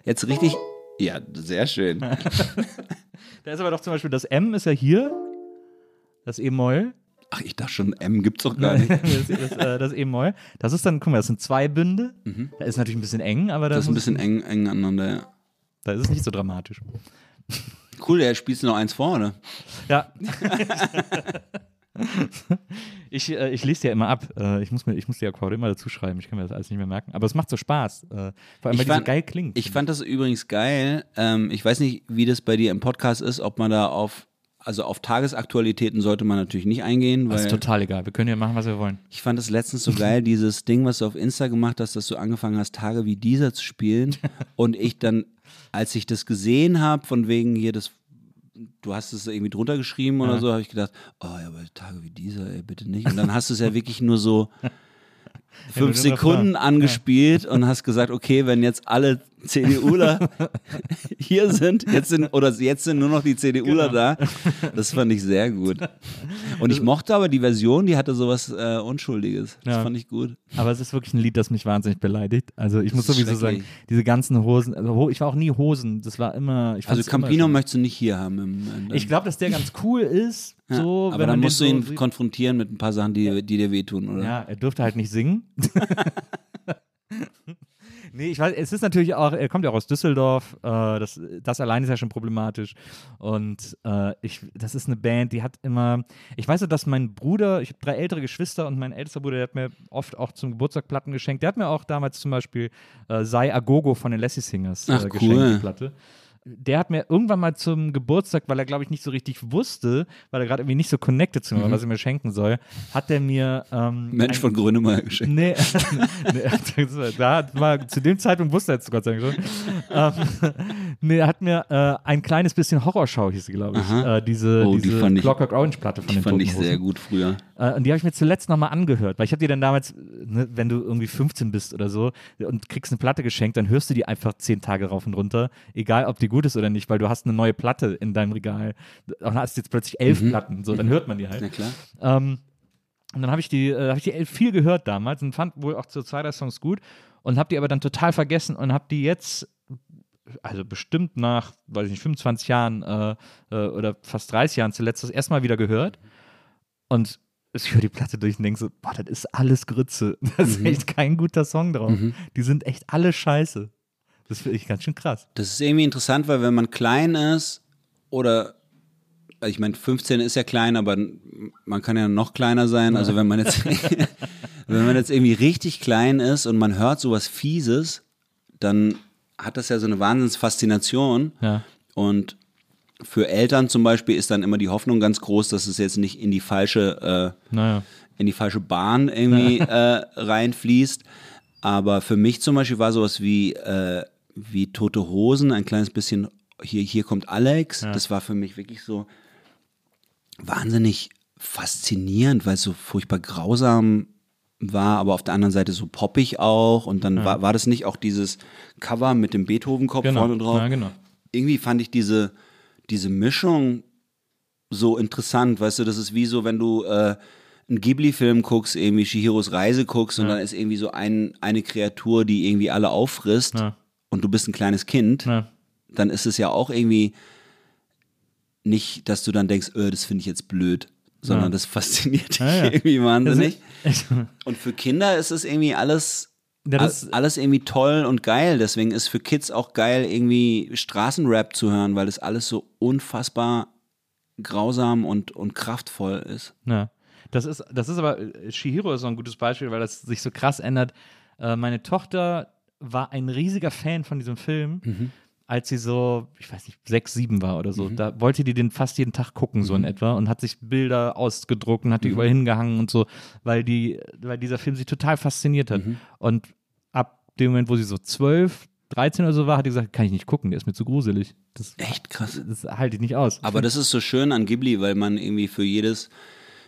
Jetzt richtig. Ja, sehr schön. Da ist aber doch zum Beispiel das M ist ja hier. Das E-Moll. Ach, ich dachte schon, M gibt's doch gar nicht. das, das, äh, das E-Moll. Das ist dann, guck mal, das sind zwei Bünde. Da ist natürlich ein bisschen eng, aber da, Mhm. Das ist ein bisschen eng, eng aneinander. Ja. da ist es nicht so dramatisch. Cool, der spielst du noch eins vor, oder? Ja. ich, äh, ich lese ja immer ab. Äh, ich, muss mir, ich muss die Akkorde immer dazu schreiben. Ich kann mir das alles nicht mehr merken. Aber es macht so Spaß. Äh, vor allem, weil Ich die so geil klingt. Ich fand das übrigens geil. Ähm, ich weiß nicht, wie das bei dir im Podcast ist, ob man da auf, also auf Tagesaktualitäten sollte man natürlich nicht eingehen, das ist weil total egal. Wir können ja machen, was wir wollen. ich fand das letztens so geil, dieses Ding, was du auf Insta gemacht hast, dass du angefangen hast, Tage wie dieser zu spielen. Und ich dann, als ich das gesehen habe, von wegen hier das du hast es irgendwie drunter geschrieben oder Ja. so, habe ich gedacht, oh ja, aber Tage wie dieser, ey, bitte nicht. Und dann hast du es ja wirklich nur so fünf Sekunden angespielt und hast gesagt, okay, wenn jetzt alle CDUler hier sind, jetzt sind, oder jetzt sind nur noch die CDUler Genau. da. Das fand ich sehr gut. Und ich mochte aber die Version, die hatte sowas äh, Unschuldiges. Das Ja. fand ich gut. Aber es ist wirklich ein Lied, das mich wahnsinnig beleidigt. Also ich Das muss sowieso sagen, diese ganzen Hosen, also ich war auch nie Hosen, das war immer. Ich Also immer Campino möchtest du nicht hier haben. Im, Ich glaube, dass der ganz cool ist. ja, so, aber dann musst du ihn so konfrontieren mit ein paar Sachen, die, die dir wehtun, oder? Ja, er durfte halt nicht singen. nee, ich weiß, es ist natürlich auch, er kommt ja auch aus Düsseldorf, äh, das, das allein ist ja schon problematisch. Und äh, ich, das ist eine Band, die hat immer, ich weiß so, dass mein Bruder, ich habe drei ältere Geschwister und mein ältester Bruder, der hat mir oft auch zum Geburtstag Platten geschenkt. Der hat mir auch damals zum Beispiel äh, Sei Agogo von den Lassie Singers äh, Ach, geschenkt, cool. die Platte. Der hat mir irgendwann mal zum Geburtstag, weil er, glaube ich, nicht so richtig wusste, weil er gerade irgendwie nicht so connected zu mir war, was er mir schenken soll, hat er mir ähm, Mensch ein- von Grönemeyer geschenkt. Nee, nee da hat war, zu dem Zeitpunkt wusste er jetzt Gott sei Dank schon. ähm, nee, er hat mir äh, ein kleines bisschen Horrorschau, hieß sie, glaube ich. Äh, diese Oh, die diese ich- Clockwork Orange Platte von Die den fand Toten ich sehr Hosen. gut früher. Äh, und die habe ich mir zuletzt nochmal angehört, weil ich habe die dann damals, ne, wenn du irgendwie 15 bist oder so und kriegst eine Platte geschenkt, dann hörst du die einfach zehn Tage rauf und runter, egal ob die gut ist oder nicht, weil du hast eine neue Platte in deinem Regal und hast jetzt plötzlich elf Platten, so, dann hört man die halt. Na klar. Ähm, und dann habe ich die, äh, habe ich die viel gehört damals und fand wohl auch so zwei, drei Songs gut und habe die aber dann total vergessen und habe die jetzt, also bestimmt nach, weiß ich nicht, 25 Jahren äh, äh, oder fast 30 Jahren zuletzt das erste Mal wieder gehört und ich höre die Platte durch und denke so, boah, das ist alles Grütze. Das ist echt kein guter Song drauf. Die sind echt alle scheiße. Das finde ich ganz schön krass. Das ist irgendwie interessant, weil wenn man klein ist oder ich meine, 15 ist ja klein, aber man kann ja noch kleiner sein. Also wenn man jetzt, wenn man jetzt irgendwie richtig klein ist und man hört sowas Fieses, dann hat das ja so eine Wahnsinnsfaszination. Ja. Und für Eltern zum Beispiel ist dann immer die Hoffnung ganz groß, dass es jetzt nicht in die falsche, äh, Naja. in die falsche Bahn irgendwie äh, reinfließt. Aber für mich zum Beispiel war sowas wie, äh, wie Tote Hosen, ein kleines bisschen, hier, hier kommt Alex. Das war für mich wirklich so wahnsinnig faszinierend, weil es so furchtbar grausam war, aber auf der anderen Seite so poppig auch. Und dann war, war das nicht auch dieses Cover mit dem Beethoven-Kopf Genau. vorne drauf? Ja, genau. irgendwie fand ich diese, diese Mischung so interessant, weißt du, das ist wie so, wenn du äh, einen Ghibli-Film guckst, irgendwie Shihiros Reise guckst und dann ist irgendwie so ein, eine Kreatur, die irgendwie alle auffrisst Ja. und du bist ein kleines Kind, Ja. dann ist es ja auch irgendwie nicht, dass du dann denkst, öh, das finde ich jetzt blöd, sondern Ja. das fasziniert dich Ja, ja. irgendwie wahnsinnig. Und für Kinder ist es irgendwie alles Ja, das- Al- alles irgendwie toll und geil. Deswegen ist für Kids auch geil, irgendwie Straßenrap zu hören, weil das alles so unfassbar grausam und, und kraftvoll ist. Ja. Das ist, das ist aber, äh, Shihiro ist so ein gutes Beispiel, weil das sich so krass ändert. Äh, meine Tochter war ein riesiger Fan von diesem Film, als sie so, ich weiß nicht, sechs, sieben war oder so. Da wollte die den fast jeden Tag gucken, so in etwa, und hat sich Bilder ausgedruckt und hat die überall hingehangen und so, weil die, weil dieser Film sie total fasziniert hat. Und ab dem Moment, wo sie so zwölf, 13 oder so war, hat die gesagt, kann ich nicht gucken, der ist mir zu gruselig. Das, Echt krass. das halte ich nicht aus. Aber das ist so schön an Ghibli, weil man irgendwie für jedes,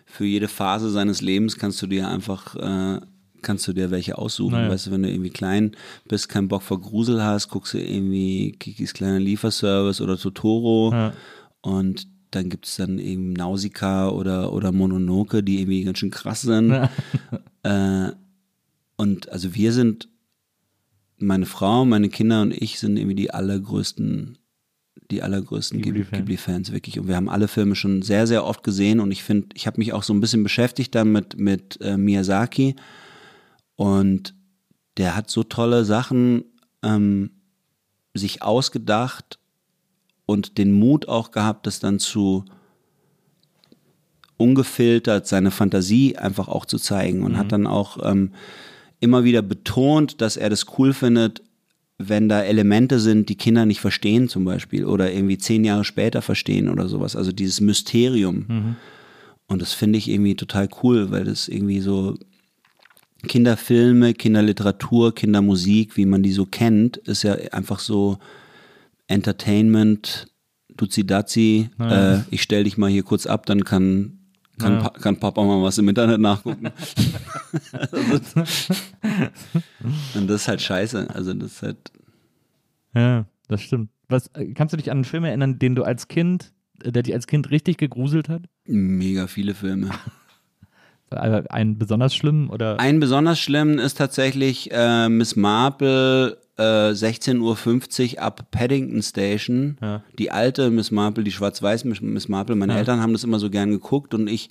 für jede Phase seines Lebens kannst du dir einfach, äh, kannst du dir welche aussuchen. Naja. Weißt du, wenn du irgendwie klein bist, keinen Bock vor Grusel hast, guckst du irgendwie Kikis kleiner Lieferservice oder Totoro Ja. und dann gibt es dann eben Nausicaa oder, oder Mononoke, die irgendwie ganz schön krass sind. Äh, und also wir sind, meine Frau, meine Kinder und ich sind irgendwie die allergrößten, die allergrößten Ghibli-Fan. Ghibli-Fans wirklich. Und wir haben alle Filme schon sehr, sehr oft gesehen und ich finde, ich habe mich auch so ein bisschen beschäftigt damit mit äh, Miyazaki und der hat so tolle Sachen ähm, sich ausgedacht und den Mut auch gehabt, das dann zu ungefiltert seine Fantasie einfach auch zu zeigen und hat dann auch ähm, immer wieder betont, dass er das cool findet, wenn da Elemente sind, die Kinder nicht verstehen zum Beispiel oder irgendwie zehn Jahre später verstehen oder sowas. Also dieses Mysterium. Und das finde ich irgendwie total cool, weil das irgendwie so Kinderfilme, Kinderliteratur, Kindermusik, wie man die so kennt, ist ja einfach so Entertainment, Duzi-Dazi, äh, ich stell dich mal hier kurz ab, dann kann, kann, pa kann Papa mal was im Internet nachgucken. und das ist halt scheiße. Also das ist halt, Ja, das stimmt. Was, äh, kannst du dich an einen Film erinnern, den du als Kind, äh, der dich als Kind richtig gegruselt hat? mega viele Filme. Also Einen besonders schlimmen oder? Ein besonders schlimm ist tatsächlich äh, Miss Marple äh, 16.50 Uhr ab Paddington Station. Ja. Die alte Miss Marple, die schwarz-weiß Miss- Marple. Meine Ja. Eltern haben das immer so gern geguckt und ich,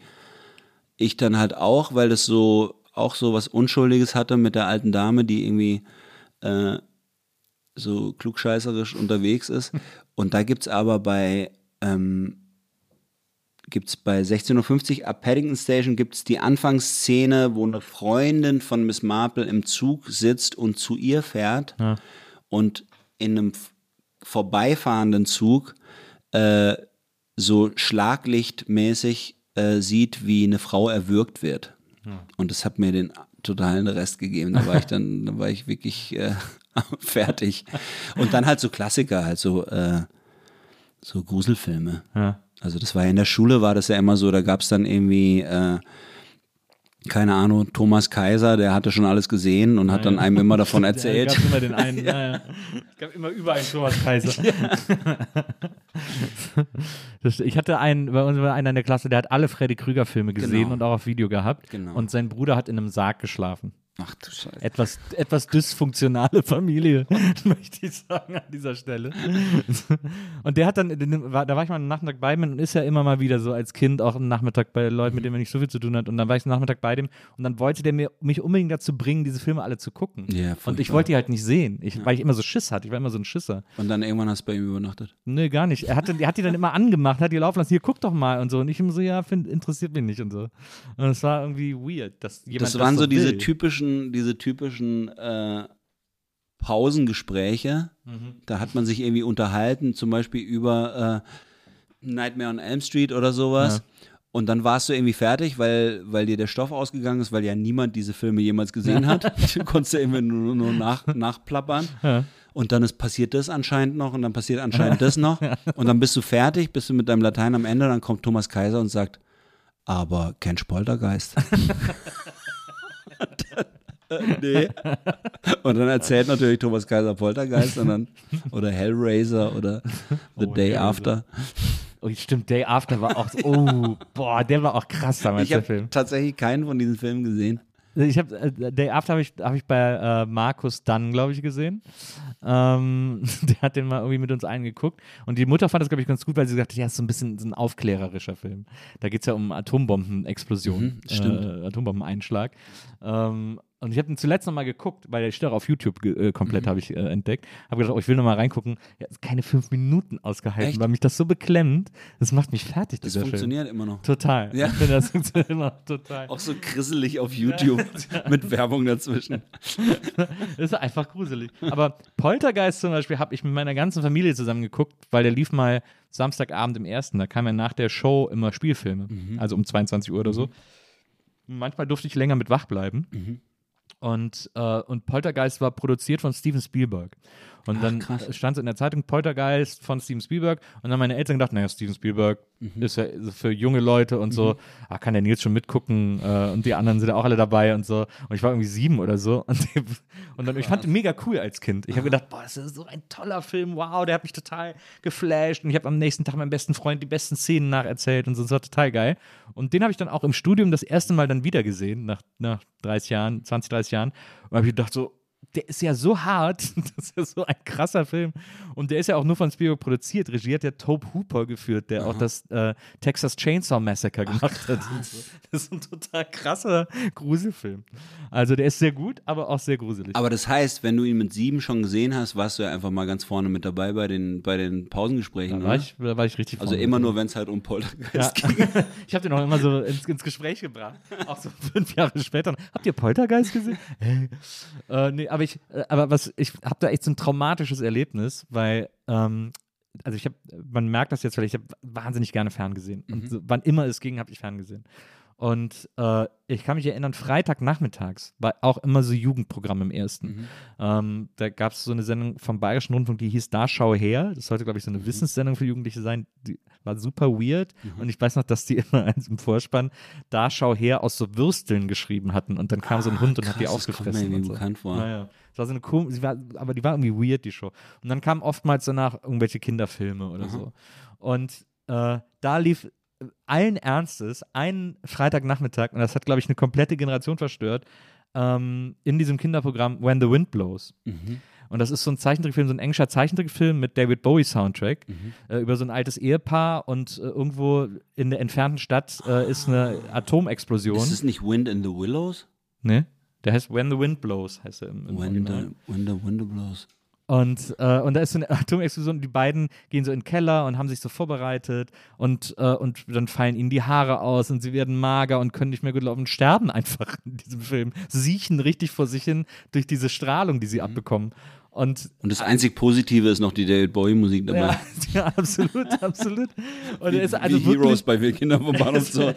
ich dann halt auch, weil das so auch so was Unschuldiges hatte mit der alten Dame, die irgendwie äh, so klugscheißerisch unterwegs ist. Und da gibt's aber bei ähm, gibt's bei 16.50 Uhr ab Paddington Station gibt's die Anfangsszene, wo eine Freundin von Miss Marple im Zug sitzt und zu ihr fährt Ja. und in einem vorbeifahrenden Zug äh, so schlaglichtmäßig äh, sieht, wie eine Frau erwürgt wird. Und das hat mir den totalen Rest gegeben. Da war ich dann, da war ich wirklich äh, fertig. Und dann halt so Klassiker, halt so, äh, so Gruselfilme. Ja. Also das war ja in der Schule, war das ja immer so, da gab es dann irgendwie, äh, keine Ahnung, Thomas Kaiser, der hatte schon alles gesehen und hat dann einem immer davon Ja, erzählt. Es gab immer den einen. ja. Ja, Es gab immer überall einen Thomas Kaiser. Das, ich hatte einen, bei uns war einer in der Klasse, der hat alle Freddy Krüger Filme gesehen Genau. und auch auf Video gehabt. Genau. Und sein Bruder hat in einem Sarg geschlafen. Ach du Scheiße. etwas, etwas dysfunktionale Familie, möchte ich sagen an dieser Stelle. Und der hat dann, da war ich mal einen Nachmittag bei ihm und ist ja immer mal wieder so als Kind auch einen Nachmittag bei Leuten, mit denen man nicht so viel zu tun hat. Und dann war ich einen Nachmittag bei dem und dann wollte der mir, mich unbedingt dazu bringen, diese Filme alle zu gucken. Ja, und ich wollte die halt nicht sehen, ich, weil ich immer so Schiss hatte. Ich war immer so ein Schisser. Und dann irgendwann hast du bei ihm übernachtet. Nee, gar nicht. Er hat, er hat die dann immer angemacht, hat die laufen lassen, hier, guck doch mal und so. Und ich immer so, ja, find, interessiert mich nicht und so. Und es war irgendwie weird, dass jemand Das waren so diese will. Typischen, diese typischen äh, Pausengespräche. Mhm. Da hat man sich irgendwie unterhalten, zum Beispiel über äh, Nightmare on Elm Street oder sowas. Und dann warst du irgendwie fertig, weil, weil dir der Stoff ausgegangen ist, weil ja niemand diese Filme jemals gesehen hat. Du konntest ja immer nur, nur nach, nachplappern. Ja. Und dann ist passiert das anscheinend noch und dann passiert anscheinend das noch. Und dann bist du fertig, bist du mit deinem Latein am Ende, dann kommt Thomas Kaiser und sagt, aber kein Poltergeist. nee. Und dann erzählt natürlich Thomas Kaiser Poltergeist und dann, oder Hellraiser oder The Oh, Day Hellraiser. After. Oh, stimmt, Day After war auch, so- oh, boah, der war auch krass damals, Ich der habe Film. tatsächlich keinen von diesen Filmen gesehen. Ich habe äh, Day After habe ich, hab ich bei äh, Markus Dunn, glaube ich, gesehen. Ähm, der hat den mal irgendwie mit uns eingeguckt. Und die Mutter fand das, glaube ich, ganz gut, weil sie hat, ja, ist so ein bisschen so ein aufklärerischer Film. Da geht es ja um Atombombenexplosion, Mhm, stimmt. äh, Atombombeneinschlag. Ähm, und ich habe den zuletzt noch mal geguckt, weil der steht auch auf YouTube äh, komplett, Mhm. habe ich äh, entdeckt. Habe gedacht, oh, ich will noch mal reingucken. Ja, keine fünf Minuten ausgehalten, Echt? weil mich das so beklemmt. Das macht mich fertig, Das dieser Film. funktioniert immer noch. Total. Ja. Ich finde, das funktioniert immer total. Auch so grisselig auf YouTube mit Werbung dazwischen. Das ist einfach gruselig. Aber Poltergeist zum Beispiel habe ich mit meiner ganzen Familie zusammen geguckt, weil der lief mal Samstagabend im ersten. Da kam ja nach der Show immer Spielfilme. Also um 22 Uhr oder so. Manchmal durfte ich länger mit wach bleiben. Und, äh, und Poltergeist war produziert von Steven Spielberg. Und dann krass. stand es in der Zeitung Poltergeist von Steven Spielberg. Und dann haben meine Eltern gedacht, naja, Steven Spielberg ist ja für junge Leute und so, ah, kann der Nils schon mitgucken. Äh, und die anderen sind ja auch alle dabei und so. Und ich war irgendwie sieben oder so. Und, und dann, ich fand den mega cool als Kind. Ich habe gedacht, boah, das ist so ein toller Film. Wow, der hat mich total geflasht. Und ich habe am nächsten Tag meinem besten Freund die besten Szenen nacherzählt und so. Das war total geil. Und den habe ich dann auch im Studium das erste Mal dann wieder gesehen, nach, nach 30 Jahren, 20, 30 Jahren. Und habe ich gedacht so, der ist ja so hart, das ist ja so ein krasser Film. Und der ist ja auch nur von Spielberg produziert. Regie hat ja Tobe Hooper geführt, der auch das äh, Texas Chainsaw Massacre gemacht hat. und so. Das ist ein total krasser Gruselfilm. Also der ist sehr gut, aber auch sehr gruselig. Aber das heißt, wenn du ihn mit sieben schon gesehen hast, warst du ja einfach mal ganz vorne mit dabei bei den, bei den Pausengesprächen. da, war oder? ich, da war ich richtig also immer nur, wenn es halt um Poltergeist Ja. ging. Ich habe den auch immer so ins, ins Gespräch gebracht. Auch so fünf Jahre später. Habt ihr Poltergeist gesehen? Äh, nee, aber ich, äh, aber was, ich habe da echt so ein traumatisches Erlebnis, weil, ähm, also ich habe, man merkt das jetzt, weil ich habe wahnsinnig gerne ferngesehen. Und so, wann immer es ging, habe ich ferngesehen. Und äh, ich kann mich erinnern, Freitagnachmittags war auch immer so Jugendprogramm im ersten. Ähm, da gab es so eine Sendung vom Bayerischen Rundfunk, die hieß Da schau her. Das sollte, glaube ich, so eine Wissenssendung für Jugendliche sein. Die war super weird. Und ich weiß noch, dass die immer eins im Vorspann Da schau her aus so Würsteln geschrieben hatten. Und dann kam so ein Hund und hat die Ah, krass, das kommt mir und so. vor. Naja. Das war so eine kom sie war, aber die war irgendwie weird, die Show. Und dann kamen oftmals danach irgendwelche Kinderfilme oder so. Und äh, da lief allen Ernstes einen Freitagnachmittag, und das hat, glaube ich, eine komplette Generation verstört, ähm, in diesem Kinderprogramm When the Wind Blows. Und das ist so ein Zeichentrickfilm, so ein englischer Zeichentrickfilm mit David Bowie Soundtrack äh, über so ein altes Ehepaar und äh, irgendwo in der entfernten Stadt äh, ist eine Atomexplosion. Ist es nicht Wind in the Willows? ne? Der heißt When the Wind Blows, heißt er im, im When the, when the wind blows. Und, äh, und da ist so eine Atomexplosion und die beiden gehen so in den Keller und haben sich so vorbereitet und, äh, und dann fallen ihnen die Haare aus und sie werden mager und können nicht mehr gut laufen und sterben einfach in diesem Film. Siechen richtig vor sich hin durch diese Strahlung, die sie Mhm. abbekommen. Und Und das einzig Positive ist noch die David Bowie-Musik dabei. ja, ja, absolut, absolut. Und Wie, ist also wie wirklich, Heroes bei Wir Kinder vom Bahnhof Zoo.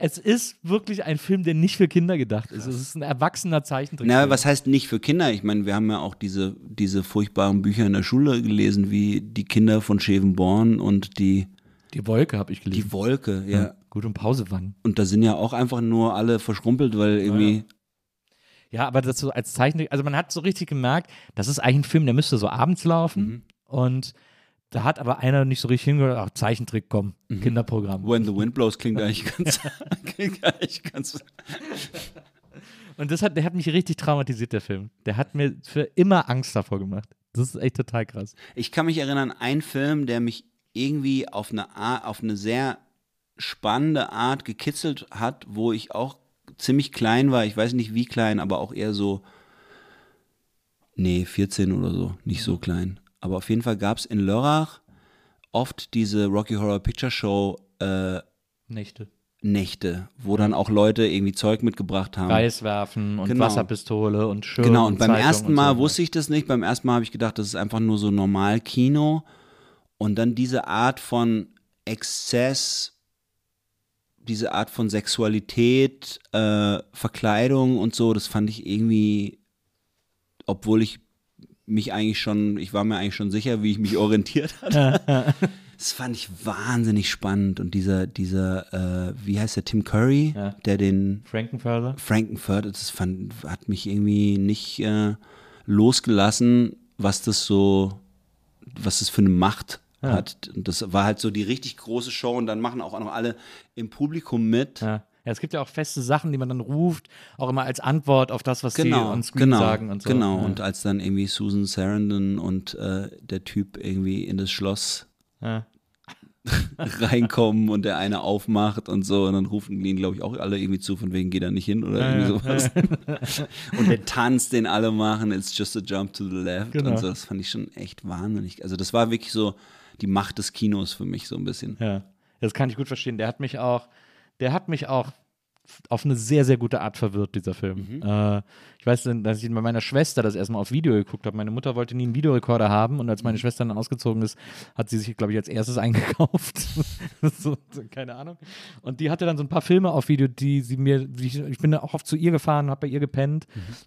Es ist wirklich ein Film, der nicht für Kinder gedacht ist. Es ist ein erwachsener Zeichentrick. Na, was heißt nicht für Kinder? Ich meine, wir haben ja auch diese, diese furchtbaren Bücher in der Schule gelesen, wie Die Kinder von Schevenborn und die, Die Wolke habe ich gelesen. die Wolke, ja. Gut und Pause wann? Und da sind ja auch einfach nur alle verschrumpelt, weil irgendwie. Ja, aber das so als Zeichentrick, also man hat so richtig gemerkt, das ist eigentlich ein Film, der müsste so abends laufen Mhm. und da hat aber einer nicht so richtig hingehört, ach, Zeichentrick, komm, Kinderprogramm. When the Wind Blows klingt eigentlich ganz, klingt eigentlich ganz Und das hat, der hat mich richtig traumatisiert, der Film. Der hat mir für immer Angst davor gemacht. Das ist echt total krass. Ich kann mich erinnern, ein Film, der mich irgendwie auf eine, Art, auf eine sehr spannende Art gekitzelt hat, wo ich auch ziemlich klein war. Ich weiß nicht wie klein, aber auch eher so, nee, 14 oder so, nicht so klein. Aber auf jeden Fall gab es in Lörrach oft diese Rocky Horror Picture Show äh, Nächte. Nächte, wo dann auch Leute irgendwie Zeug mitgebracht haben. Reis werfen und Genau. Wasserpistole und Schirm. Genau, und beim Zeitung ersten und Mal so. wusste ich das nicht. Beim ersten Mal habe ich gedacht, das ist einfach nur so normal Kino. Und dann diese Art von Exzess, diese Art von Sexualität, äh, Verkleidung und so, das fand ich irgendwie, obwohl ich mich eigentlich schon, ich war mir eigentlich schon sicher, wie ich mich orientiert hatte. Das fand ich wahnsinnig spannend. Und dieser, dieser, äh, wie heißt der, Tim Curry, Ja. der den Frankenfurter. Frankenfurter, das fand, hat mich irgendwie nicht äh, losgelassen, was das so, was das für eine Macht Ja. hat. Und das war halt so die richtig große Show und dann machen auch noch alle im Publikum mit. Ja. Ja, es gibt ja auch feste Sachen, die man dann ruft, auch immer als Antwort auf das, was sie Genau, on Screen genau, sagen und so. genau. Ja. Und als dann irgendwie Susan Sarandon und äh, der Typ irgendwie in das Schloss Ja. reinkommen und der eine aufmacht und so und dann rufen ihn, glaube ich, auch alle irgendwie zu, von wegen geht er nicht hin oder irgendwie sowas. und der Tanz, den alle machen, it's just a jump to the left Genau. und so, das fand ich schon echt wahnsinnig. Also das war wirklich so die Macht des Kinos für mich so ein bisschen. Ja, das kann ich gut verstehen. Der hat mich auch, der hat mich auch auf eine sehr, sehr gute Art verwirrt, dieser Film. Äh, ich weiß, dass ich bei meiner Schwester das erstmal auf Video geguckt habe. Meine Mutter wollte nie einen Videorekorder haben und als meine Schwester dann ausgezogen ist, hat sie sich, glaube ich, als erstes eingekauft. so, keine Ahnung. Und die hatte dann so ein paar Filme auf Video, die sie mir, die ich, ich bin auch oft zu ihr gefahren, habe bei ihr gepennt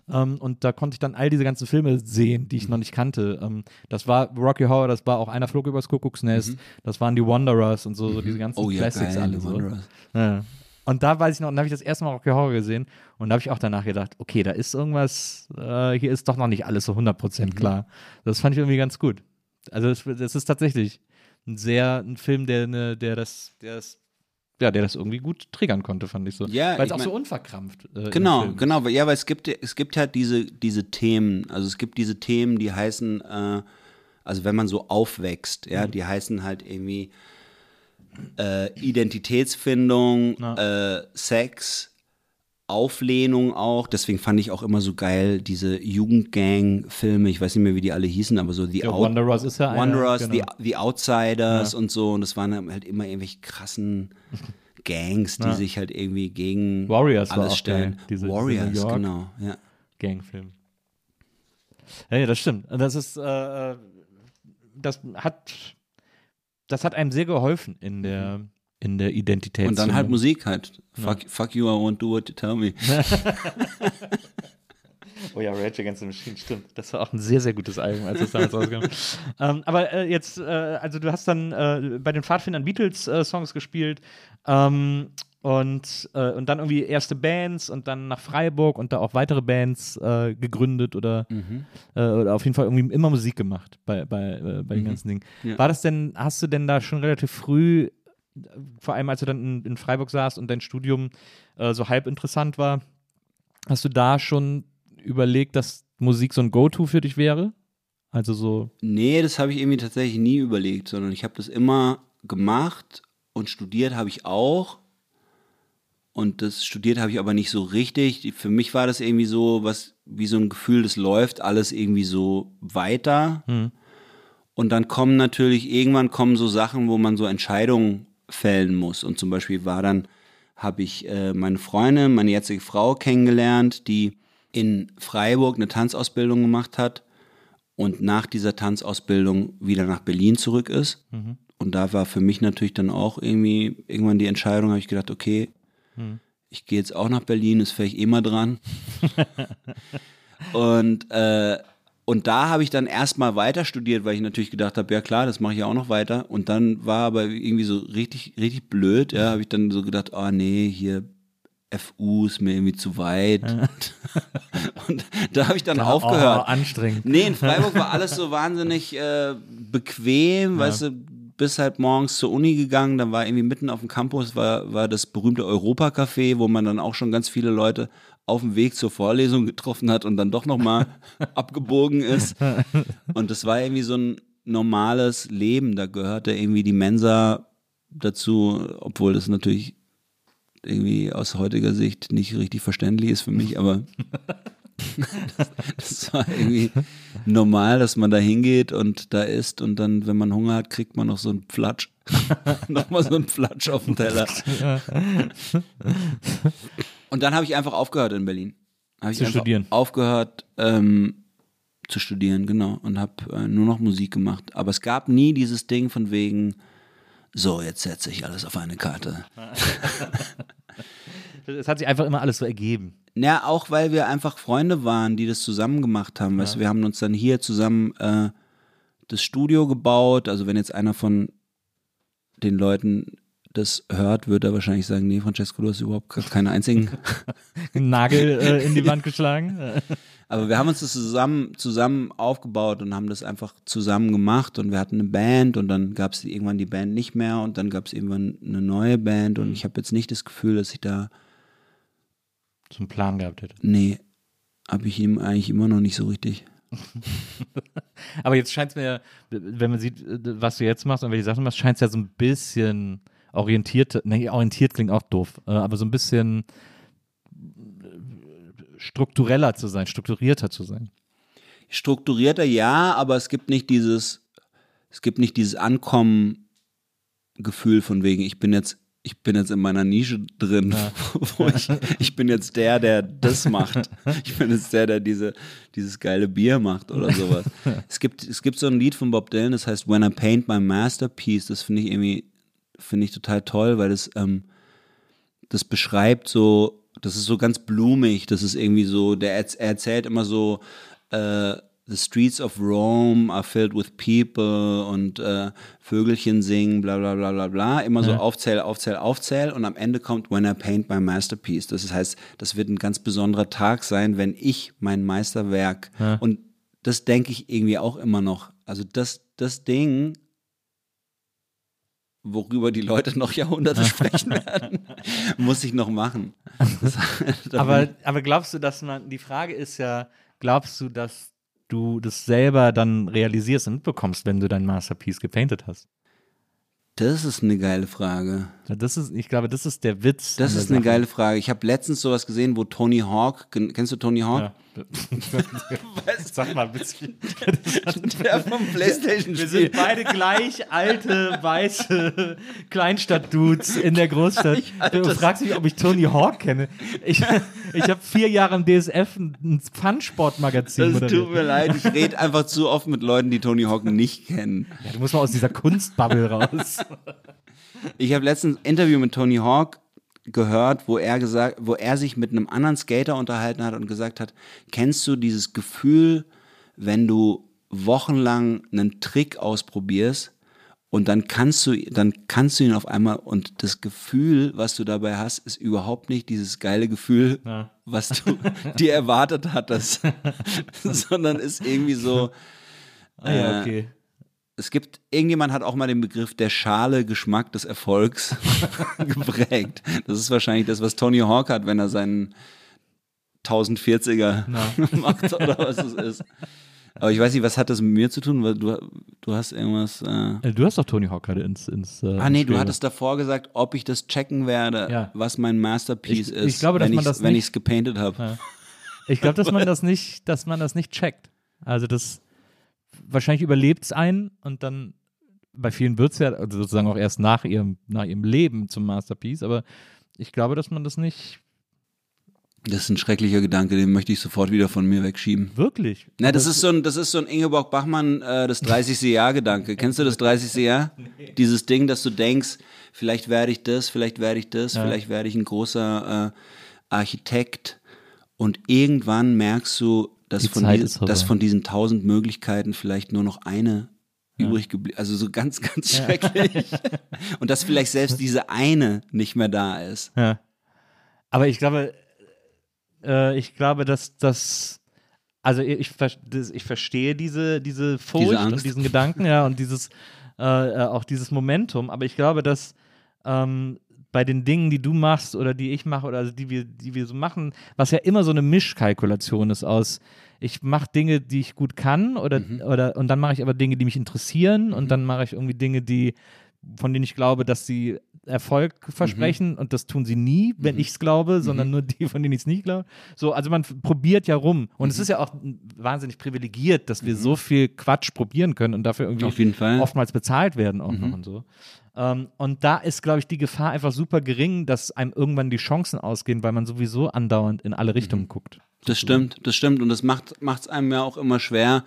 ähm, und da konnte ich dann all diese ganzen Filme sehen, die ich noch nicht kannte. Ähm, das war Rocky Horror, das war auch einer flog übers Kuckucksnest, das waren die Wanderers und so, so diese ganzen Oh ja, Classics alle so. Wanderers. Ja. Und da weiß ich noch, und da habe ich das erste Mal Rocky Horror gesehen und da habe ich auch danach gedacht, okay, da ist irgendwas, äh, hier ist doch noch nicht alles so 100% Mhm. klar. Das fand ich irgendwie ganz gut. Also das, das ist tatsächlich ein sehr, ein Film, der, ne, der das, der das, ja, der das irgendwie gut triggern konnte, fand ich so. Ja, Weil es auch so mein- unverkrampft äh, Genau, genau, ja, weil es gibt, es gibt halt diese, diese Themen, also es gibt diese Themen, die heißen, äh, also wenn man so aufwächst, ja, Mhm. die heißen halt irgendwie äh, Identitätsfindung, äh, Sex, Auflehnung auch. Deswegen fand ich auch immer so geil diese Jugendgang-Filme. Ich weiß nicht mehr, wie die alle hießen, aber so die Ja, Wanderers ist ja einer, Wanderers, genau. the, the Outsiders und so. Und das waren halt immer irgendwelche krassen Gangs, die Ja. sich halt irgendwie gegen Warriors war alles stellen. geil, diese- diese Warriors, York. genau. Ja. Gangfilm. Ja, ja, das stimmt. Das ist, äh, das hat, das hat einem sehr geholfen in der, in der Identität. Und dann halt Musik halt. Fuck, fuck you, I won't do what you tell me. Oh ja, Rage Against the Machine, stimmt. Das war auch ein sehr, sehr gutes Album, als es damals rauskam. ähm, aber äh, jetzt, äh, also du hast dann äh, bei den Pfadfindern Beatles-Songs gespielt ähm, und, äh, und dann irgendwie erste Bands und dann nach Freiburg und da auch weitere Bands äh, gegründet oder, äh, oder auf jeden Fall irgendwie immer Musik gemacht bei, bei, äh, bei den ganzen Dingen. Ja. War das denn, hast du denn da schon relativ früh, äh, vor allem als du dann in, in Freiburg saßt und dein Studium äh, so halb interessant war, Hast du da schon überlegt, dass Musik so ein Go-To für dich wäre? Also so, Nee, das habe ich irgendwie tatsächlich nie überlegt, sondern ich habe das immer gemacht und studiert habe ich auch. Und das studiert habe ich aber nicht so richtig. Für mich war das irgendwie so, was wie so ein Gefühl, das läuft alles irgendwie so weiter. Und dann kommen natürlich, irgendwann kommen so Sachen, wo man so Entscheidungen fällen muss. Und zum Beispiel war dann, habe ich äh, meine Freundin, meine jetzige Frau kennengelernt, die in Freiburg eine Tanzausbildung gemacht hat und nach dieser Tanzausbildung wieder nach Berlin zurück ist. Und da war für mich natürlich dann auch irgendwie irgendwann die Entscheidung, habe ich gedacht, okay, ich gehe jetzt auch nach Berlin, ist vielleicht eh mal dran. und, äh, und da habe ich dann erstmal weiter studiert, weil ich natürlich gedacht habe, ja klar, das mache ich auch noch weiter. Und dann war aber irgendwie so richtig, richtig blöd, ja, habe ich dann so gedacht, oh nee, hier FU ist mir irgendwie zu weit. Und da habe ich dann Oh, aufgehört. anstrengend. Nee, in Freiburg war alles so wahnsinnig äh, bequem, weißt du, bist halt morgens zur Uni gegangen, dann war irgendwie mitten auf dem Campus war, war das berühmte Europa-Café, wo man dann auch schon ganz viele Leute auf dem Weg zur Vorlesung getroffen hat und dann doch nochmal abgebogen ist. Und das war irgendwie so ein normales Leben, da gehörte irgendwie die Mensa dazu, obwohl das natürlich irgendwie aus heutiger Sicht nicht richtig verständlich ist für mich, aber das, das war irgendwie normal, dass man da hingeht und da isst und dann, wenn man Hunger hat, kriegt man noch so einen Flatsch. Nochmal so einen Flatsch auf den Teller. und dann habe ich einfach aufgehört in Berlin. Hab ich Zu einfach studieren. Aufgehört ähm, zu studieren, genau. Und habe äh, nur noch Musik gemacht. Aber es gab nie dieses Ding von wegen, so, jetzt setze ich alles auf eine Karte. Es hat sich einfach immer alles so ergeben. Ja, auch weil wir einfach Freunde waren, die das zusammen gemacht haben. Weißt, du, wir haben uns dann hier zusammen äh, das Studio gebaut. Also wenn jetzt einer von den Leuten das hört, wird er wahrscheinlich sagen, nee, Francesco, du hast überhaupt keinen einzigen. Nagel äh, in die Wand geschlagen. Aber wir haben uns das zusammen, zusammen aufgebaut und haben das einfach zusammen gemacht und wir hatten eine Band und dann gab es irgendwann die Band nicht mehr und dann gab es irgendwann eine neue Band und ich habe jetzt nicht das Gefühl, dass ich da, So einen Plan gehabt hätte. nee, habe ich ihm eigentlich immer noch nicht so richtig. Aber jetzt scheint es mir, wenn man sieht, was du jetzt machst und welche Sachen du machst, scheint es ja so ein bisschen orientiert, nee, orientiert klingt auch doof, äh, aber so ein bisschen äh, struktureller zu sein, strukturierter zu sein. strukturierter ja, aber es gibt nicht dieses, es gibt nicht dieses Ankommen-Gefühl von wegen, ich bin jetzt, ich bin jetzt in meiner Nische drin, wo ich, ich bin jetzt der, der das macht. Ich bin jetzt der, der diese, dieses geile Bier macht oder sowas. es gibt, es gibt so ein Lied von Bob Dylan, das heißt When I Paint My Masterpiece, das finde ich irgendwie, finde ich total toll, weil das, ähm, das beschreibt so, das ist so ganz blumig, das ist irgendwie so, der er erzählt immer so, äh, The streets of Rome are filled with people und äh, Vögelchen singen, bla bla bla bla bla. Immer so aufzähl, aufzähl, aufzähl und am Ende kommt When I Paint My Masterpiece. Das heißt, das wird ein ganz besonderer Tag sein, wenn ich mein Meisterwerk und das denke ich irgendwie auch immer noch. Also das, das Ding, worüber die Leute noch Jahrhunderte sprechen werden, muss ich noch machen. Das, da Aber, aber glaubst du, dass man, die Frage ist ja, glaubst du, dass du das selber dann realisierst und mitbekommst, wenn du dein Masterpiece gepainted hast? das ist eine geile Frage. Das ist, ich glaube, das ist der Witz. Das ist eine Sache. geile Frage. Ich habe letztens sowas gesehen, wo Tony Hawk, ken- kennst du Tony Hawk? Ja. Sag mal, bisschen. Der vom Playstation Wir sind beide gleich alte, weiße Kleinstadt-Dudes in der Großstadt. Du fragst mich, ob ich Tony Hawk kenne. Ich, ich habe vier Jahre im DSF ein ein Fun-Sport-Magazin Das tut mir leid, ich rede einfach zu oft mit Leuten, die Tony Hawk nicht kennen. Ja, du musst mal aus dieser Kunstbubble raus. Ich habe letztens ein Interview mit Tony Hawk gehört, wo er gesagt, wo er sich mit einem anderen Skater unterhalten hat und gesagt hat, kennst du dieses Gefühl, wenn du wochenlang einen Trick ausprobierst und dann kannst du, dann kannst du ihn auf einmal und das Gefühl, was du dabei hast, ist überhaupt nicht dieses geile Gefühl, Ja. was du dir erwartet hattest, sondern ist irgendwie so, Ah, ja, Äh, okay. Es gibt, irgendjemand hat auch mal den Begriff der schale Geschmack des Erfolgs geprägt. Das ist wahrscheinlich das, was Tony Hawk hat, wenn er seinen 1040er macht oder was es ist. Aber ich weiß nicht, was hat das mit mir zu tun? Weil du, du hast irgendwas. Äh Äh, Du hast doch Tony Hawk gerade ins. ins äh, ah, nee, du hattest davor gesagt, ob ich das checken werde, Ja. was mein Masterpiece Ich- ist, ich glaube, wenn ich es gepainted habe. Ja. Ich glaube, dass man das nicht, dass man das nicht checkt. Also das wahrscheinlich überlebt es einen und dann bei vielen wird es ja also sozusagen auch erst nach ihrem, nach ihrem Leben zum Masterpiece, aber ich glaube, dass man das nicht Das ist ein schrecklicher Gedanke, den möchte ich sofort wieder von mir wegschieben. wirklich. Na, das ist so ein, das ist so ein Ingeborg Bachmann, äh, das 30. Jahr-Gedanke. Kennst du das 30. Jahr? Dieses Ding, dass du denkst, vielleicht werde ich das, vielleicht werde ich das, vielleicht werde ich ein großer äh, Architekt. Und irgendwann merkst du, dass von, Zeit die, ist vorbei. dass von diesen tausend Möglichkeiten vielleicht nur noch eine übrig geblieben, also so ganz, ganz schrecklich. Und dass vielleicht selbst diese eine nicht mehr da ist. Ja. Aber ich glaube, äh, ich glaube, dass das. Also ich, ich verstehe diese, diese Furcht Diese und diesen Gedanken, ja, und dieses äh, äh, auch dieses Momentum. Aber ich glaube, dass ähm, bei den Dingen, die du machst oder die ich mache oder also die wir, die wir so machen, was ja immer so eine Mischkalkulation ist aus, ich mache Dinge, die ich gut kann oder, Mhm. oder und dann mache ich aber Dinge, die mich interessieren und dann mache ich irgendwie Dinge, die von denen ich glaube, dass sie Erfolg versprechen und das tun sie nie, wenn ich es glaube, sondern nur die, von denen ich es nicht glaube. So, also man probiert ja rum und es ist ja auch wahnsinnig privilegiert, dass wir so viel Quatsch probieren können und dafür irgendwie oftmals bezahlt werden auch noch und so. Ähm, und da ist, glaube ich, die Gefahr einfach super gering, dass einem irgendwann die Chancen ausgehen, weil man sowieso andauernd in alle Richtungen guckt. Das stimmt, das stimmt. Und das macht es einem ja auch immer schwer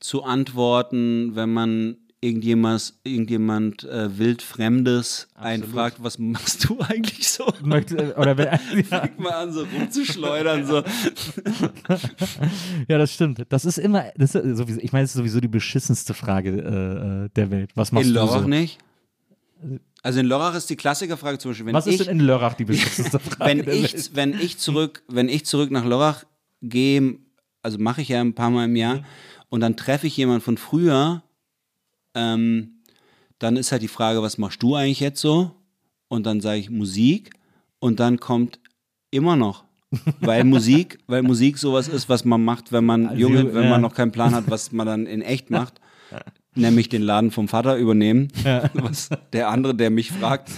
zu antworten, wenn man irgendjemand, irgendjemand äh, wildfremdes einfragt, was machst du eigentlich so? Möchte, äh, oder wenn, ja, Fängt mal an, so rumzuschleudern. So. ja, das stimmt. Das ist immer, das ist sowieso, ich meine, das ist sowieso die beschissenste Frage äh, äh, der Welt. Was machst In du so? nicht? Also in Lörrach ist die Klassikerfrage zum Beispiel, wenn Was ich, ist denn in Lörrach die beschissenste Frage wenn ich, wenn ich zurück, wenn ich zurück nach Lörrach gehe, also mache ich ja ein paar Mal im Jahr, und dann treffe ich jemanden von früher, ähm, dann ist halt die Frage, was machst du eigentlich jetzt so? Und dann sage ich Musik und dann kommt immer noch. Weil Musik, weil Musik sowas ist, was man macht, wenn man Also, junge, wenn ja. man noch keinen Plan hat, was man dann in echt macht. Nämlich den Laden vom Vater übernehmen. Was der andere, der mich fragt,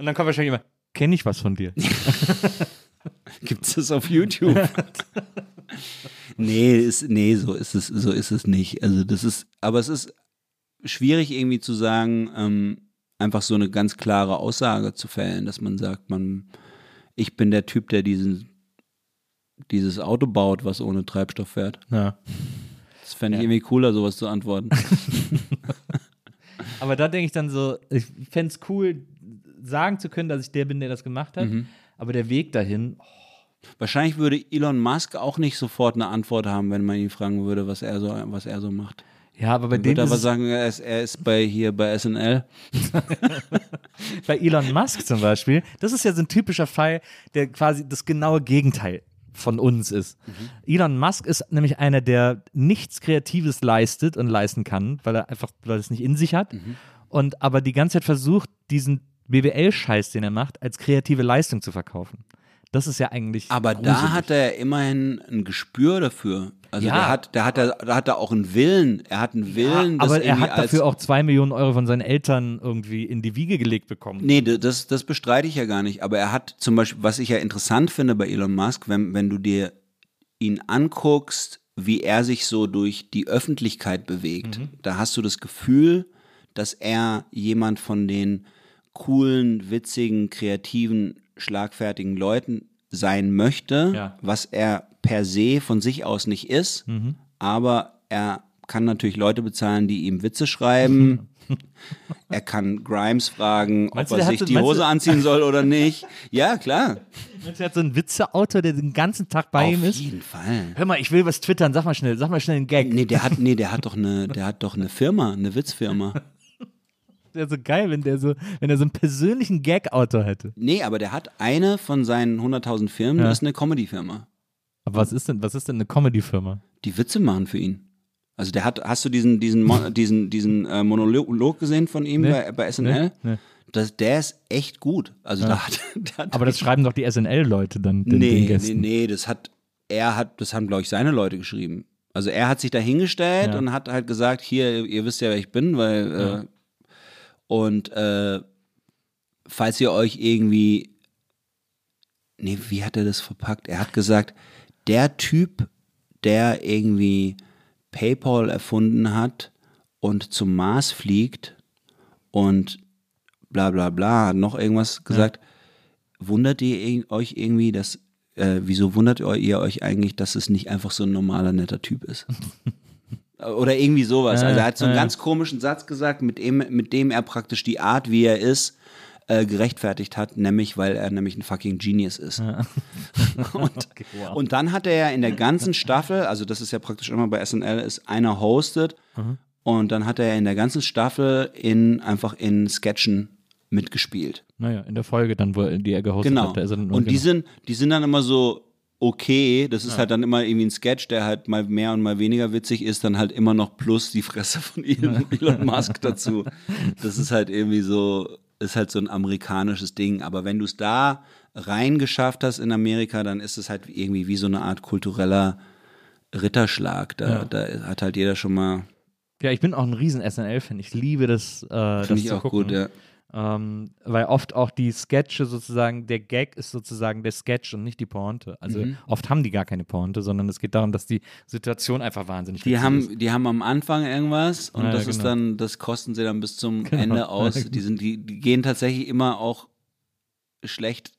Und dann kommt wahrscheinlich immer, kenne ich was von dir? Gibt es das auf YouTube? nee, ist, nee, so ist es, so ist es nicht. Also das ist, aber es ist schwierig irgendwie zu sagen, ähm, einfach so eine ganz klare Aussage zu fällen, dass man sagt, man, ich bin der Typ, der diesen, dieses Auto baut, was ohne Treibstoff fährt. Ja. Das fände ich irgendwie cooler, sowas zu antworten. Aber da denke ich dann so, ich fände es cool, sagen zu können, dass ich der bin, der das gemacht hat. Mhm. Aber der Weg dahin, Wahrscheinlich würde Elon Musk auch nicht sofort eine Antwort haben, wenn man ihn fragen würde, was er so, was er so macht. ja, aber bei dem würde er ist aber sagen, er ist, er ist bei hier bei SNL. bei Elon Musk zum Beispiel, das ist ja so ein typischer Fall, der quasi das genaue Gegenteil von uns ist. Elon Musk ist nämlich einer, der nichts Kreatives leistet und leisten kann, weil er einfach, weil er es nicht in sich hat. Und aber die ganze Zeit versucht, diesen BWL-Scheiß, den er macht, als kreative Leistung zu verkaufen. Das ist ja eigentlich. Aber gruselig. da hat er immerhin ein Gespür dafür. Also Ja. der hat, der hat, da da hat er auch einen Willen. Er hat einen Willen, das aber er hat dafür auch zwei Millionen Euro von seinen Eltern irgendwie in die Wiege gelegt bekommen. Nee, das, das bestreite ich ja gar nicht. Aber er hat zum Beispiel, was ich ja interessant finde bei Elon Musk, wenn, wenn du dir ihn anguckst, wie er sich so durch die Öffentlichkeit bewegt, da hast du das Gefühl, dass er jemand von den coolen, witzigen, kreativen, schlagfertigen Leuten sein möchte, Ja. was er per se von sich aus nicht ist, aber er kann natürlich Leute bezahlen, die ihm Witze schreiben. er kann Grimes fragen, Meinst ob du, er sich hat- die meinst Hose du- anziehen soll oder nicht. Ja, klar. Er hat so einen Witzeautor, der den ganzen Tag bei ihm Auf ist. jeden Fall. Hör mal, ich will was twittern, sag mal schnell, sag mal schnell einen Gag. Nee, der hat, nee, der hat doch eine, der hat doch eine Firma, eine Witzfirma. Wäre so geil, wenn der so, wenn er so einen persönlichen Gag-Autor hätte. Nee, aber der hat eine von seinen 100.000 Firmen, Ja. das ist eine Comedy-Firma. Aber was ist denn, was ist denn eine Comedy-Firma? Die Witze machen für ihn. Also der hat, hast du diesen, diesen, Mo- diesen, diesen äh, Monolog gesehen von ihm Nee. bei, bei SNL? Nee. Das, der ist echt gut. Also da hat, der hat Aber das schreiben doch die SNL-Leute dann den, den nee, nee, nee, das hat, er hat, das haben, glaube ich, seine Leute geschrieben. Also er hat sich da hingestellt Ja. und hat halt gesagt, hier, ihr wisst ja, wer ich bin, weil, äh, und äh, falls ihr euch irgendwie, nee, wie hat er das verpackt? Er hat gesagt, der Typ, der irgendwie PayPal erfunden hat und zum Mars fliegt und bla bla bla, hat noch irgendwas gesagt, wundert ihr irg- euch irgendwie, dass, äh, wieso wundert ihr ihr euch eigentlich, dass es nicht einfach so ein normaler, netter Typ ist? Oder irgendwie sowas. Ja, Also er hat so einen ja. ganz komischen Satz gesagt, mit dem, mit dem er praktisch die Art, wie er ist, äh, gerechtfertigt hat, nämlich weil er nämlich ein fucking Genius ist. und, wow. und dann hat er ja in der ganzen Staffel, also das ist ja praktisch immer bei SNL, ist einer hostet und dann hat er in der ganzen Staffel in einfach in Sketchen mitgespielt. Naja, in der Folge dann, wo die er gehostet Genau. hat. Da ist er dann Und die genau. sind, die sind dann immer so okay. Das ist halt dann immer irgendwie ein Sketch, der halt mal mehr und mal weniger witzig ist, dann halt immer noch plus die Fresse von Elon, Elon Musk dazu. Das ist halt irgendwie so, ist halt so ein amerikanisches Ding. Aber wenn du es da reingeschafft hast in Amerika, dann ist es halt irgendwie wie so eine Art kultureller Ritterschlag. Da, Ja. da hat halt jeder schon mal, Ja, ich bin auch ein riesen SNL-Fan. Ich liebe das, äh, das finde ich auch gucken. gut, ja. Ähm, weil oft auch die Sketche sozusagen, der Gag ist sozusagen der Sketch und nicht die Pointe. Also Mhm. oft haben die gar keine Pointe, sondern es geht darum, dass die Situation einfach wahnsinnig Die witzig ist. haben, die haben am Anfang irgendwas und Ja, ja, das ist genau. dann, das kosten sie dann bis zum Genau. Ende aus. Die sind, die, die gehen tatsächlich immer auch schlecht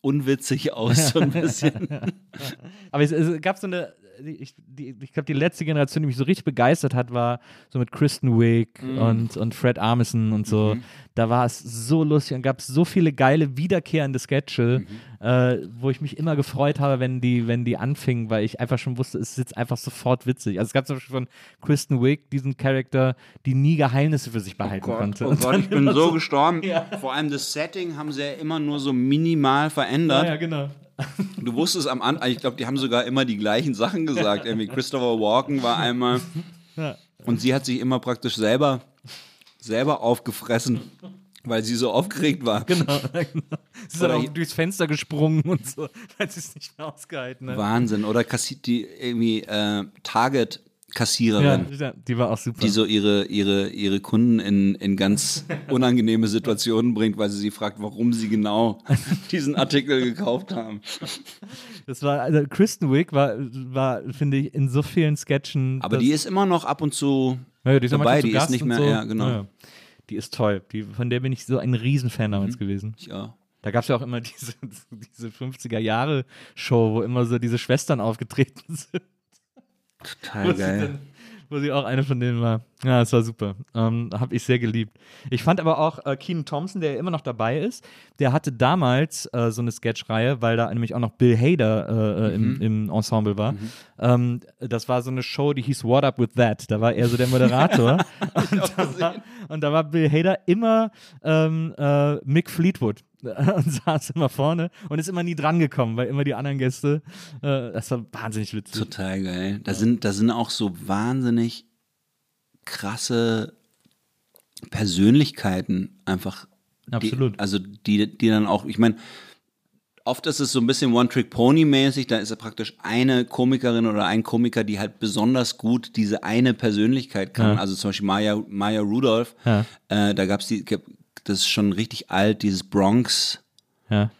unwitzig aus, so ein bisschen. Aber es, es gab so eine, ich, ich glaube, die letzte Generation, die mich so richtig begeistert hat, war so mit Kristen Wiig Mhm. und, und Fred Armisen und so. Da war es so lustig und gab es so viele geile, wiederkehrende Sketche, Mhm. äh, wo ich mich immer gefreut habe, wenn die, wenn die anfingen, weil ich einfach schon wusste, es ist jetzt einfach sofort witzig. Also es gab zum Beispiel von Kristen Wiig diesen Charakter, die nie Geheimnisse für sich behalten konnte. oh Gott, ich bin so gestorben. Vor allem das Setting haben sie ja immer nur so minimal verändert. Ja, ja, genau. Du wusstest am Anfang, ich glaube, die haben sogar immer die gleichen Sachen gesagt. Irgendwie Christopher Walken war einmal und sie hat sich immer praktisch selber, selber aufgefressen, weil sie so aufgeregt war. Genau, genau. Sie ist dann auch durchs Fenster gesprungen und so, weil sie es nicht mehr ausgehalten hat. Wahnsinn. Oder kassi die irgendwie äh, Target-Kassiererin. Ja, die- war auch super. die so ihre, ihre, ihre Kunden in, in ganz unangenehme Situationen bringt, weil sie sie fragt, warum sie genau diesen Artikel gekauft haben. das war, also Kristen Wiig war, war finde ich, in so vielen Sketchen. Aber die ist immer noch ab und zu ja, die ist dabei, die ist Gast nicht und mehr, so. ja, genau. Ja, Die ist toll. Die, von der bin ich so ein Riesenfan Mhm. damals gewesen. Ja. Da gab es ja auch immer diese, diese 50er-Jahre-Show, wo immer so diese Schwestern aufgetreten sind. Total geil. Wo sie auch eine von denen war. Ja, es war super. Ähm, Habe ich sehr geliebt. Ich fand aber auch äh, Keenan Thompson, der ja immer noch dabei ist, der hatte damals äh, so eine Sketchreihe, weil da nämlich auch noch Bill Hader äh, Mhm. im, im Ensemble war. Ähm, das war so eine Show, die hieß What Up With That. Da war er so der Moderator. und, da war, und da war Bill Hader immer ähm, äh, Mick Fleetwood. Und saß immer vorne und ist immer nie drangekommen, weil immer die anderen Gäste, äh, das war wahnsinnig witzig. Total geil. Da sind, da sind auch so wahnsinnig krasse Persönlichkeiten einfach. Absolut. Die, also die, die dann auch, ich meine, oft ist es so ein bisschen One-Trick-Pony-mäßig, da ist ja praktisch eine Komikerin oder ein Komiker, die halt besonders gut diese eine Persönlichkeit kann. Ja. Also zum Beispiel Maya, Maya Rudolph, Ja. äh, da gab es die, gab- das ist schon richtig alt, dieses Bronx, Ja.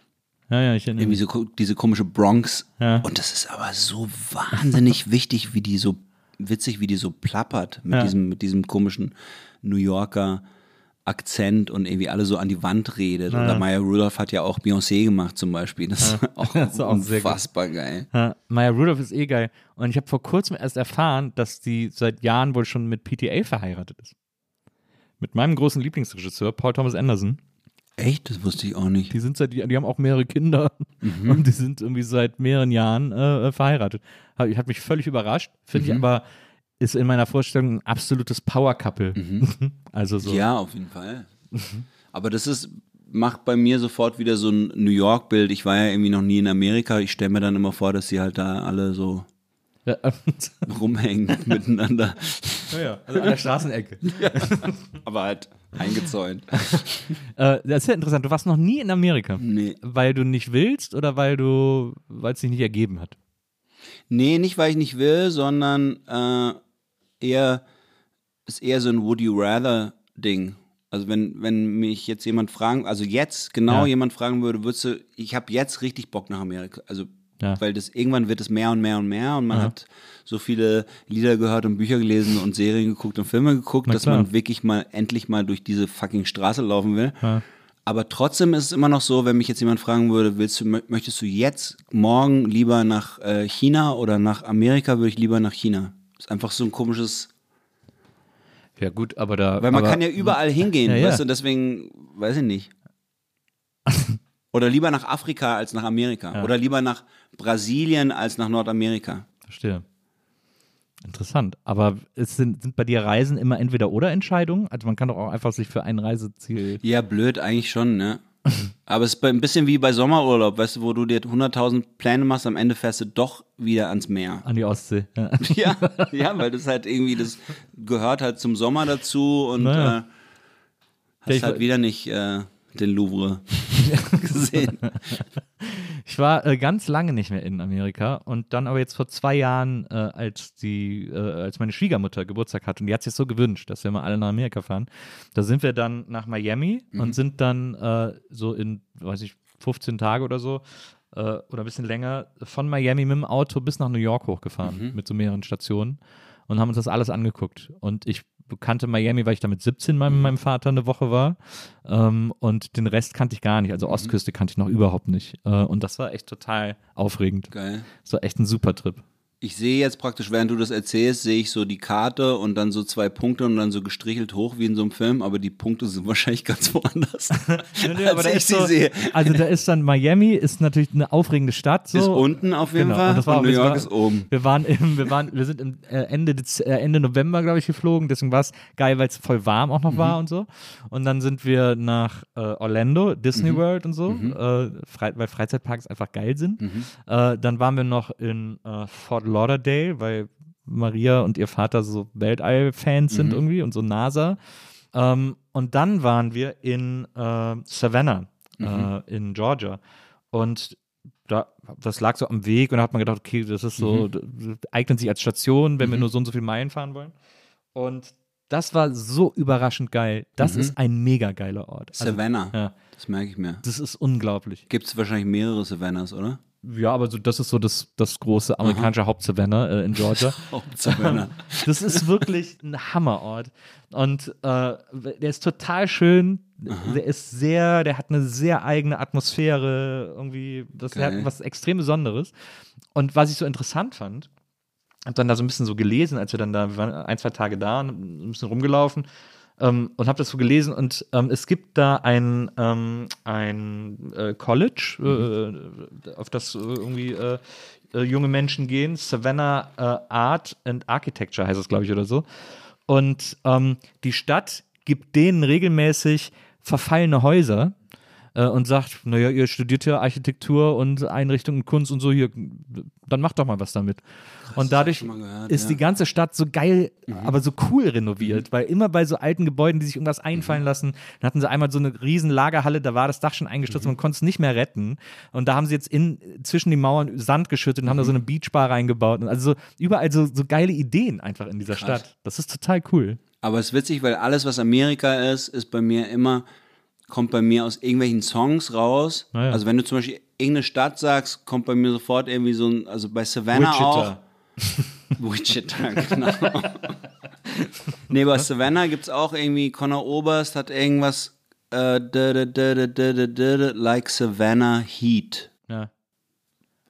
Ja, ja, ich erinnere irgendwie mich. so diese komische Bronx. Ja. Und das ist aber so wahnsinnig wichtig, wie die so witzig, wie die so plappert mit Ja. diesem mit diesem komischen New Yorker Akzent und irgendwie alle so an die Wand redet. Oder Maya Rudolph hat ja auch Beyoncé gemacht zum Beispiel. Das ist auch, Das ist auch unfassbar geil. Ja, Maya Rudolph ist eh geil. Und ich habe vor kurzem erst erfahren, dass die seit Jahren wohl schon mit PTA verheiratet ist. Mit meinem großen Lieblingsregisseur, Paul Thomas Anderson. Echt? Das wusste ich auch nicht. Die sind seit, die, die haben auch mehrere Kinder und die sind irgendwie seit mehreren Jahren äh, verheiratet. Hat, hat mich völlig überrascht. Finde ich aber, ist in meiner Vorstellung ein absolutes Power-Couple. Also so. Ja, auf jeden Fall. Aber das ist macht bei mir sofort wieder so ein New York Bild. Ich war ja irgendwie noch nie in Amerika. Ich stelle mir dann immer vor, dass sie halt da alle so Ja, rumhängen miteinander. ja, also an der Straßenecke. Aber halt eingezäunt. Äh, das ist ja interessant. Du warst noch nie in Amerika. Nee. Weil du nicht willst oder weil du, weil es sich nicht ergeben hat? Nee, nicht weil ich nicht will, sondern äh, eher ist eher so ein Would you rather Ding. Also wenn, wenn mich jetzt jemand fragen, also jetzt genau Ja. jemand fragen würde, würdest du, ich habe jetzt richtig Bock nach Amerika. Also Ja. weil das irgendwann wird es mehr und mehr und mehr und man hat so viele Lieder gehört und Bücher gelesen und Serien geguckt und Filme geguckt, Na dass klar. man wirklich mal endlich mal durch diese fucking Straße laufen will. Ja. Aber trotzdem ist es immer noch so, wenn mich jetzt jemand fragen würde, willst du, mö- möchtest du jetzt morgen lieber nach äh, China oder nach Amerika, würde ich lieber nach China. Ist einfach so ein komisches, Ja, gut, aber da. weil man aber, kann ja überall hingehen, Ja, ja. weißt du, deswegen, weiß ich nicht. Oder lieber nach Afrika als nach Amerika. Oder lieber nach Brasilien als nach Nordamerika. Verstehe. Interessant. Aber es sind, sind bei dir Reisen immer entweder oder Entscheidungen? Also man kann doch auch einfach sich für ein Reiseziel. Ja, blöd eigentlich schon, ne? Aber es ist ein bisschen wie bei Sommerurlaub, weißt du, wo du dir 100.000 Pläne machst, am Ende fährst du doch wieder ans Meer. An die Ostsee. Ja. Ja, ja, weil das halt irgendwie, das gehört halt zum Sommer dazu und Naja. äh, hast ich- halt wieder nicht äh, den Louvre gesehen. Ich war äh, ganz lange nicht mehr in Amerika und dann aber jetzt vor zwei Jahren, äh, als die, äh, als meine Schwiegermutter Geburtstag hatte und die hat sich so gewünscht, dass wir mal alle nach Amerika fahren. Da sind wir dann nach Miami und sind dann äh, so in, weiß ich, 15 Tage oder so äh, oder ein bisschen länger von Miami mit dem Auto bis nach New York hochgefahren mit so mehreren Stationen und haben uns das alles angeguckt. Und ich kannte Miami, weil ich da mit 17 mal mit meinem Vater eine Woche war. Ähm, und den Rest kannte ich gar nicht. Also Ostküste kannte ich noch überhaupt nicht. Äh, und das war echt total aufregend. Geil. Das war echt ein super Trip. Ich sehe jetzt praktisch, während du das erzählst, sehe ich so die Karte und dann so zwei Punkte und dann so gestrichelt hoch wie in so einem Film, aber die Punkte sind wahrscheinlich ganz woanders. als ich sie so, sehe. Also da ist dann Miami, ist natürlich eine aufregende Stadt. So. Ist unten auf jeden Genau, Fall und das war und New York war- ist oben. Wir waren, im, wir waren, wir sind im äh, Ende, äh, Ende November, glaube ich, geflogen. Deswegen war es geil, weil es voll warm auch noch Mhm. war und so. Und dann sind wir nach äh, Orlando, Disney Mhm. World und so, äh, frei, weil Freizeitparks einfach geil sind. Mhm. Äh, dann waren wir noch in äh, Fort Lauderdale, weil Maria und ihr Vater so Weltall-Fans Mhm. sind irgendwie und so NASA. Ähm, und dann waren wir in äh, Savannah Mhm. äh, in Georgia. Und da, das lag so am Weg und da hat man gedacht, okay, das ist Mhm. so, d- eignet sich als Station, wenn wir nur so und so viele Meilen fahren wollen. Und das war so überraschend geil. Das ist ein mega geiler Ort. Also, Mhm. Savannah, ja, das merke ich mir. das ist unglaublich. Gibt es wahrscheinlich mehrere Savannahs, oder? Ja, aber so, das ist so das, das große amerikanische Hauptsavannah äh, in Georgia. Savannah. Das ist wirklich ein Hammerort. Und äh, der ist total schön. Der ist sehr, der hat eine sehr eigene Atmosphäre, irgendwie, das Geil. hat was extrem Besonderes. Und was ich so interessant fand, habe dann da so ein bisschen so gelesen, als wir dann da, wir waren ein, zwei Tage da und ein bisschen rumgelaufen ähm, und habe das so gelesen und ähm, es gibt da ein, ähm, ein äh, College, äh, auf das äh, irgendwie äh, äh, junge Menschen gehen, Savannah äh, Art and Architecture heißt es, glaube ich, oder so. Und ähm, die Stadt gibt denen regelmäßig verfallene Häuser äh, und sagt, naja, ihr studiert ja Architektur und Einrichtung und Kunst und so, hier, dann macht doch mal was damit. und dadurch gehört, ist ja. die ganze Stadt so geil, aber so cool renoviert, weil immer bei so alten Gebäuden, die sich irgendwas einfallen lassen, dann hatten sie einmal so eine riesen Lagerhalle, da war das Dach schon eingestürzt, man konnte es nicht mehr retten. Und da haben sie jetzt in, zwischen die Mauern Sand geschüttet und haben da so eine Beachbar reingebaut. Und also so, überall so, so geile Ideen einfach in dieser Krass. Stadt. Das ist total cool. Aber es ist witzig, weil alles, was Amerika ist, ist bei mir immer, kommt bei mir aus irgendwelchen Songs raus. Ah, naja. Also wenn du zum Beispiel irgendeine Stadt sagst, kommt bei mir sofort irgendwie so ein, also bei Savannah Wichita. auch. Wichita, genau. nee, bei Savannah gibt es auch irgendwie, Connor Oberst hat irgendwas, äh, like Savannah Heat. Ja.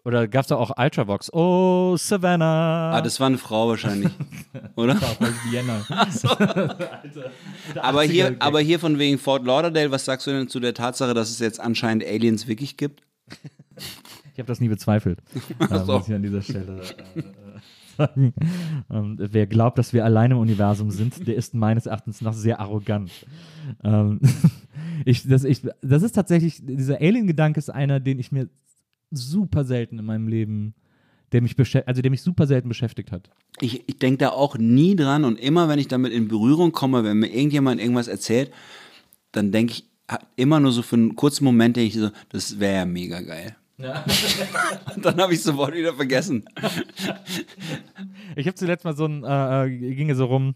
Oder gab es da auch Ultravox? Oh, Savannah. Ah, das war eine Frau wahrscheinlich, oder? war voll Vienna. Aber hier, 80er aber hier von wegen Fort Lauderdale, was sagst du denn zu der Tatsache, dass es jetzt anscheinend Aliens wirklich gibt? Ich habe das nie bezweifelt. äh, so. muss ich an dieser Stelle äh, äh, sagen. Ähm, wer glaubt, dass wir alleine im Universum sind, der ist meines Erachtens noch sehr arrogant. Ähm, ich, das, ich, das ist tatsächlich, dieser Alien-Gedanke ist einer, den ich mir super selten in meinem Leben, der mich, also der mich super selten beschäftigt hat. Ich, ich denke da auch nie dran und immer, wenn ich damit in Berührung komme, wenn mir irgendjemand irgendwas erzählt, dann denke ich immer nur so für einen kurzen Moment, denke ich so, das wäre ja mega geil. Und dann habe ich sofort wieder vergessen. Ich habe zuletzt mal so ein, äh, äh, ging so rum,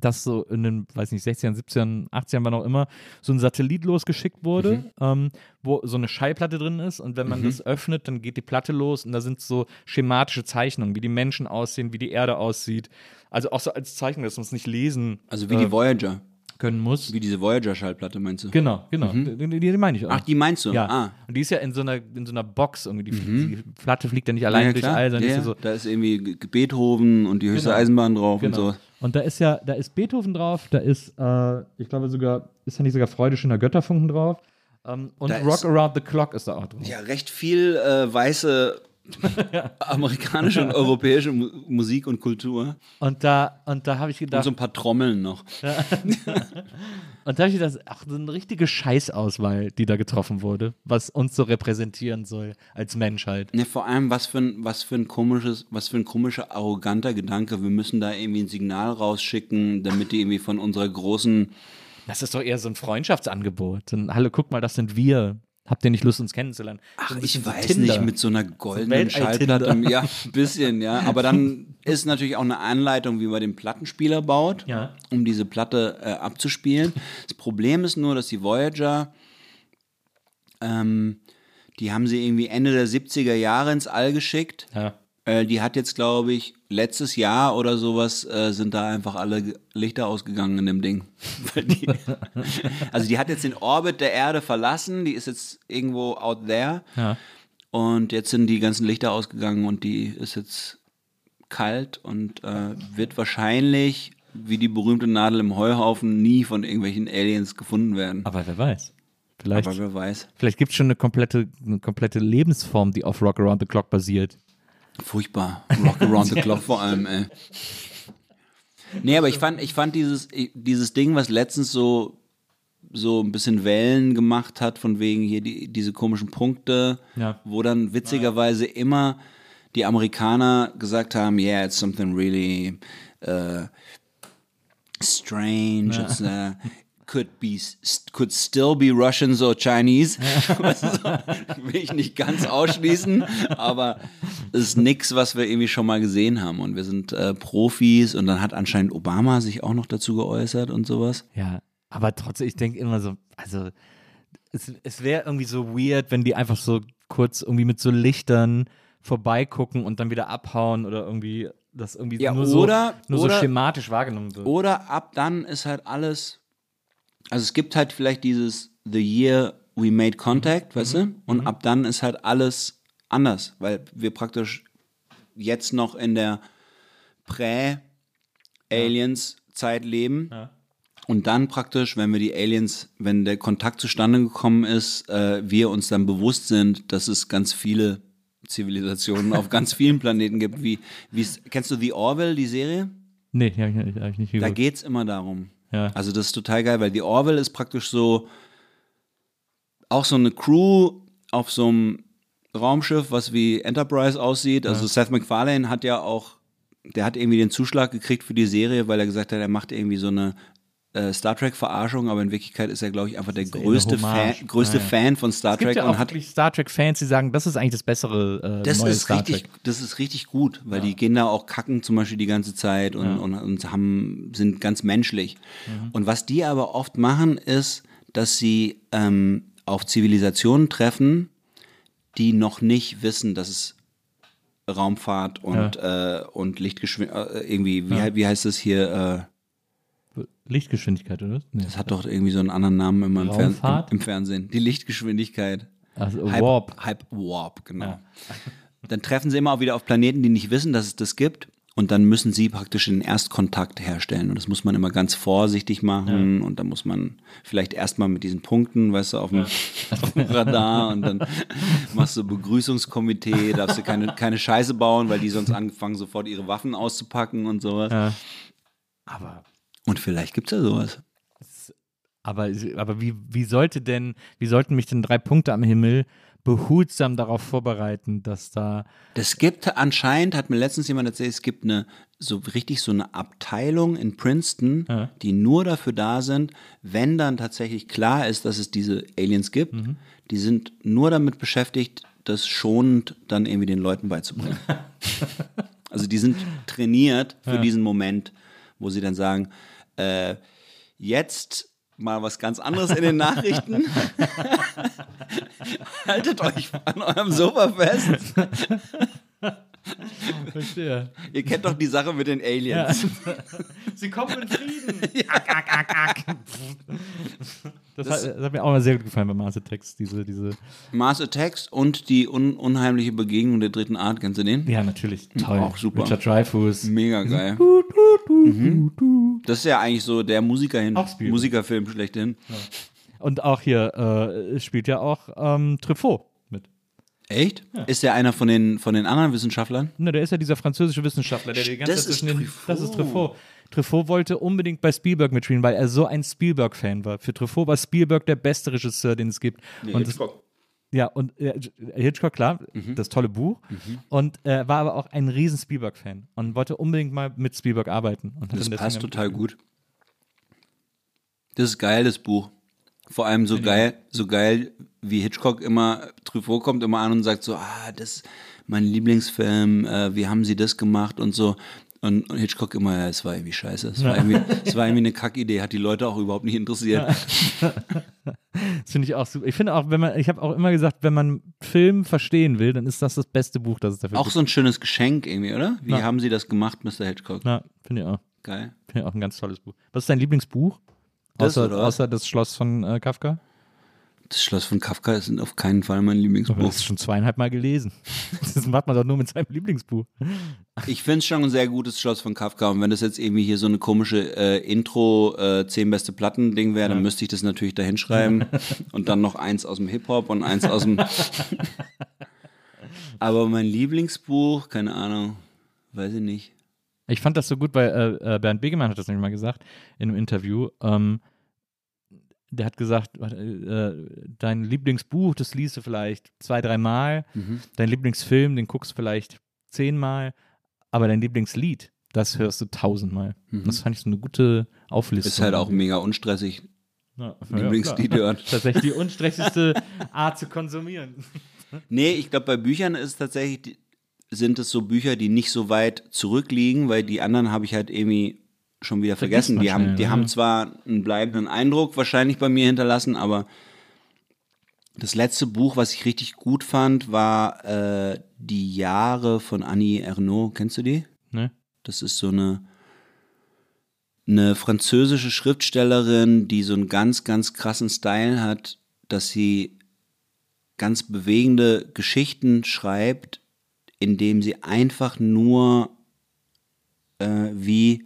dass so in den, weiß nicht, 60ern, 70ern, 80ern, wann auch immer, so ein Satellit losgeschickt wurde, ähm, wo so eine Schallplatte drin ist und wenn man das öffnet, dann geht die Platte los und da sind so schematische Zeichnungen, wie die Menschen aussehen, wie die Erde aussieht. Also auch so als Zeichnung, dass man es nicht lesen Also wie die Voyager, können muss. wie diese Voyager-Schallplatte meinst du? Genau, genau. Die, die, die meine ich auch. Ach, die meinst du? ja. Ah. Und die ist ja in so einer, in so einer Box irgendwie. Die, die Platte fliegt ja nicht alleine ja, durch klar. all, sondern ja, ist so. Da ist irgendwie Beethoven und die höchste Genau. Eisenbahn drauf Genau. und so. Und da ist ja, da ist Beethoven drauf, da ist, äh, ich glaube sogar, ist da nicht sogar Freude schöner Götterfunken drauf. Ähm, und Da Rock Around the Clock ist da auch drauf. Ja, recht viel äh, weiße amerikanische und europäische Mu Musik und Kultur. Und da, und da habe ich Und gedacht, so ein paar Trommeln noch. und da habe ich gedacht, ach, so eine richtige Scheißauswahl, die da getroffen wurde, was uns so repräsentieren soll als Menschheit. Ne, vor allem, was für ein, was für ein komisches, was für ein komischer, arroganter Gedanke. Wir müssen da irgendwie ein Signal rausschicken, damit die irgendwie von unserer großen Das ist doch eher so ein Freundschaftsangebot. Ein, Hallo, guck mal, das sind wir. Habt ihr nicht Lust, uns kennenzulernen? Ach, So ich so weiß Tinder. nicht, mit so einer goldenen Weltall-Tinder. Schallplatte. Ja, ein bisschen, ja. Aber dann ist natürlich auch eine Anleitung, wie man den Plattenspieler baut, Ja. um diese Platte äh, abzuspielen. Das Problem ist nur, dass die Voyager, ähm, die haben sie irgendwie Ende der 70er Jahre ins All geschickt. Ja. Äh, die hat jetzt, glaube ich, letztes Jahr oder sowas äh, sind da einfach alle Lichter ausgegangen in dem Ding. Die, also die hat jetzt den Orbit der Erde verlassen, die ist jetzt irgendwo out there. Ja. Und jetzt sind die ganzen Lichter ausgegangen und die ist jetzt kalt und äh, wird wahrscheinlich, wie die berühmte Nadel im Heuhaufen, nie von irgendwelchen Aliens gefunden werden. Aber wer weiß. Vielleicht, Aber wer weiß. vielleicht gibt es schon eine komplette, eine komplette Lebensform, die auf Rock Around the Clock basiert. Furchtbar. Rock around the clock vor allem, ey. Nee, aber ich fand, ich fand dieses, dieses Ding, was letztens so, so ein bisschen Wellen gemacht hat, von wegen hier die, diese komischen Punkte, Ja. wo dann witzigerweise immer die Amerikaner gesagt haben, yeah, it's something really uh, strange, it's uh, could be could still be Russians or Chinese. So, will ich nicht ganz ausschließen, aber es ist nix, was wir irgendwie schon mal gesehen haben und wir sind äh, Profis und dann hat anscheinend Obama sich auch noch dazu geäußert und sowas. Ja, aber trotzdem, ich denke immer so, also es, es wäre irgendwie so weird, wenn die einfach so kurz irgendwie mit so Lichtern vorbeigucken und dann wieder abhauen oder irgendwie das irgendwie Ja, nur, oder- so, nur so oder- schematisch wahrgenommen wird. Oder ab dann ist halt alles, also es gibt halt vielleicht dieses The Year We Made Contact, weißt du? Und ab dann ist halt alles anders, weil wir praktisch jetzt noch in der Prä-Aliens-Zeit leben. Ja. Und dann praktisch, wenn wir die Aliens, wenn der Kontakt zustande gekommen ist, äh, wir uns dann bewusst sind, dass es ganz viele Zivilisationen auf ganz vielen Planeten gibt. Wie, wie kennst du The Orville, die Serie? Nee, ja, ja, hab ich nicht Da geguckt. geht's immer darum. Ja. Also das ist total geil, weil die Orville ist praktisch so auch so eine Crew auf so einem Raumschiff, was wie Enterprise aussieht. Also Seth MacFarlane hat ja auch, der hat irgendwie den Zuschlag gekriegt für die Serie, weil er gesagt hat, er macht irgendwie so eine äh, Star Trek Verarschung, aber in Wirklichkeit ist er, glaube ich, einfach der größte. Fan, größte Ja, ja. Fan von Star es gibt Trek ja auch und hat wirklich Star Trek-Fans, die sagen, das ist eigentlich das bessere äh, das neue ist Star richtig, Trek. das ist richtig gut, weil die gehen da auch kacken zum Beispiel die ganze Zeit und, und, und haben, sind ganz menschlich. Mhm. Und was die aber oft machen, ist, dass sie ähm, auf Zivilisationen treffen, die noch nicht wissen, dass es Raumfahrt und, äh, und Lichtgeschwindigkeit, äh, irgendwie, wie, wie heißt das hier, äh, Lichtgeschwindigkeit, oder? Nee. das hat doch irgendwie so einen anderen Namen immer im, Fern im, im Fernsehen. Die Lichtgeschwindigkeit. Also Hype, Warp. Hype Warp, genau. Ja. Dann treffen sie immer auch wieder auf Planeten, die nicht wissen, dass es das gibt. Und dann müssen sie praktisch den Erstkontakt herstellen. Und das muss man immer ganz vorsichtig machen. Und dann muss man vielleicht erstmal mit diesen Punkten, weißt du, auf dem, dem Radar. Und dann machst du Begrüßungskomitee, darfst du keine, keine Scheiße bauen, weil die sonst anfangen, sofort ihre Waffen auszupacken und sowas. Ja. Aber Und vielleicht gibt's ja sowas. Aber, aber wie, wie sollte denn, wie sollten mich denn drei Punkte am Himmel behutsam darauf vorbereiten, dass da Es gibt anscheinend, hat mir letztens jemand erzählt, es gibt eine so richtig so eine Abteilung in Princeton, Ja. die nur dafür da sind, wenn dann tatsächlich klar ist, dass es diese Aliens gibt, Mhm. die sind nur damit beschäftigt, das schonend dann irgendwie den Leuten beizubringen. also die sind trainiert für diesen Moment, wo sie dann sagen, äh, jetzt mal was ganz anderes in den Nachrichten. Haltet euch an eurem Sofa fest. Verstehe. Ihr kennt doch die Sache mit den Aliens. Sie kommen in Frieden. Ack, ack, ack, ack. Das, hat, das hat mir auch mal sehr gut gefallen bei Mars Attacks, diese, diese. Mars Attacks und die un unheimliche Begegnung der dritten Art, kennst du den? Ja, natürlich. Toll. Auch super. Richard Dreyfuss. Mega geil. Mhm. Das ist ja eigentlich so der Musiker hin. Musikerfilm schlechthin. Und auch hier äh, spielt ja auch ähm, Truffaut Echt? Ist der einer von den, von den anderen Wissenschaftlern? Ne, der ist ja dieser französische Wissenschaftler, der die ganze Das Zeit ist zwischen den. Das ist Truffaut. Truffaut wollte unbedingt bei Spielberg mitspielen, weil er so ein Spielberg-Fan war. Für Truffaut war Spielberg der beste Regisseur, den es gibt. und das, ja, und äh, Hitchcock, klar, Mhm. das tolle Buch. Und äh, war aber auch ein riesen Spielberg-Fan und wollte unbedingt mal mit Spielberg arbeiten. Das passt total gut. Das ist geil, das Buch. Vor allem so geil, so geil, wie Hitchcock immer, Truffaut kommt immer an und sagt so, ah, das ist mein Lieblingsfilm, äh, wie haben sie das gemacht und so. Und, und Hitchcock immer, ja, es war irgendwie scheiße. Es war irgendwie, es war irgendwie eine Kackidee, hat die Leute auch überhaupt nicht interessiert. Das finde ich auch super. Ich finde auch, wenn man, ich habe auch immer gesagt, wenn man Film verstehen will, dann ist das das beste Buch, das es dafür Auch gibt. so ein schönes Geschenk irgendwie, oder? Wie Ja. haben sie das gemacht, Mr. Hitchcock? Ja, finde ich auch. Geil. Finde ich auch ein ganz tolles Buch. Was ist dein Lieblingsbuch? Das, außer, außer das Schloss von äh, Kafka? Das Schloss von Kafka ist auf keinen Fall mein Lieblingsbuch. das ist schon zweieinhalb Mal gelesen. Das macht man doch nur mit seinem Lieblingsbuch. Ich finde es schon ein sehr gutes Schloss von Kafka. Und wenn das jetzt irgendwie hier so eine komische äh, Intro, äh, zehn beste Platten-Ding wäre, dann müsste ich das natürlich da hinschreiben. und dann noch eins aus dem Hip-Hop und eins aus dem. Aber mein Lieblingsbuch, keine Ahnung, weiß ich nicht. Ich fand das so gut, weil äh, äh, Bernd Begemann hat das nämlich mal gesagt in einem Interview. Ähm, der hat gesagt, äh, dein Lieblingsbuch, das liest du vielleicht zwei, dreimal. Mhm. Dein Lieblingsfilm, den guckst du vielleicht zehnmal. Aber dein Lieblingslied, das hörst du tausendmal. Das fand ich so eine gute Auflistung. Mhm. Ist halt auch mega unstressig. ja, Lieblingslied klar. hören. Tatsächlich die unstressigste Art zu konsumieren. Nee, ich glaube, bei Büchern ist es tatsächlich, die- sind es so Bücher, die nicht so weit zurückliegen, weil die anderen habe ich halt irgendwie schon wieder vergessen. Die, haben, die haben zwar einen bleibenden Eindruck wahrscheinlich bei mir hinterlassen, aber das letzte Buch, was ich richtig gut fand, war äh, Die Jahre von Annie Ernaux. Kennst du die? Ne? Das ist so eine, eine französische Schriftstellerin, die so einen ganz, ganz krassen Style hat, dass sie ganz bewegende Geschichten schreibt, indem sie einfach nur äh, wie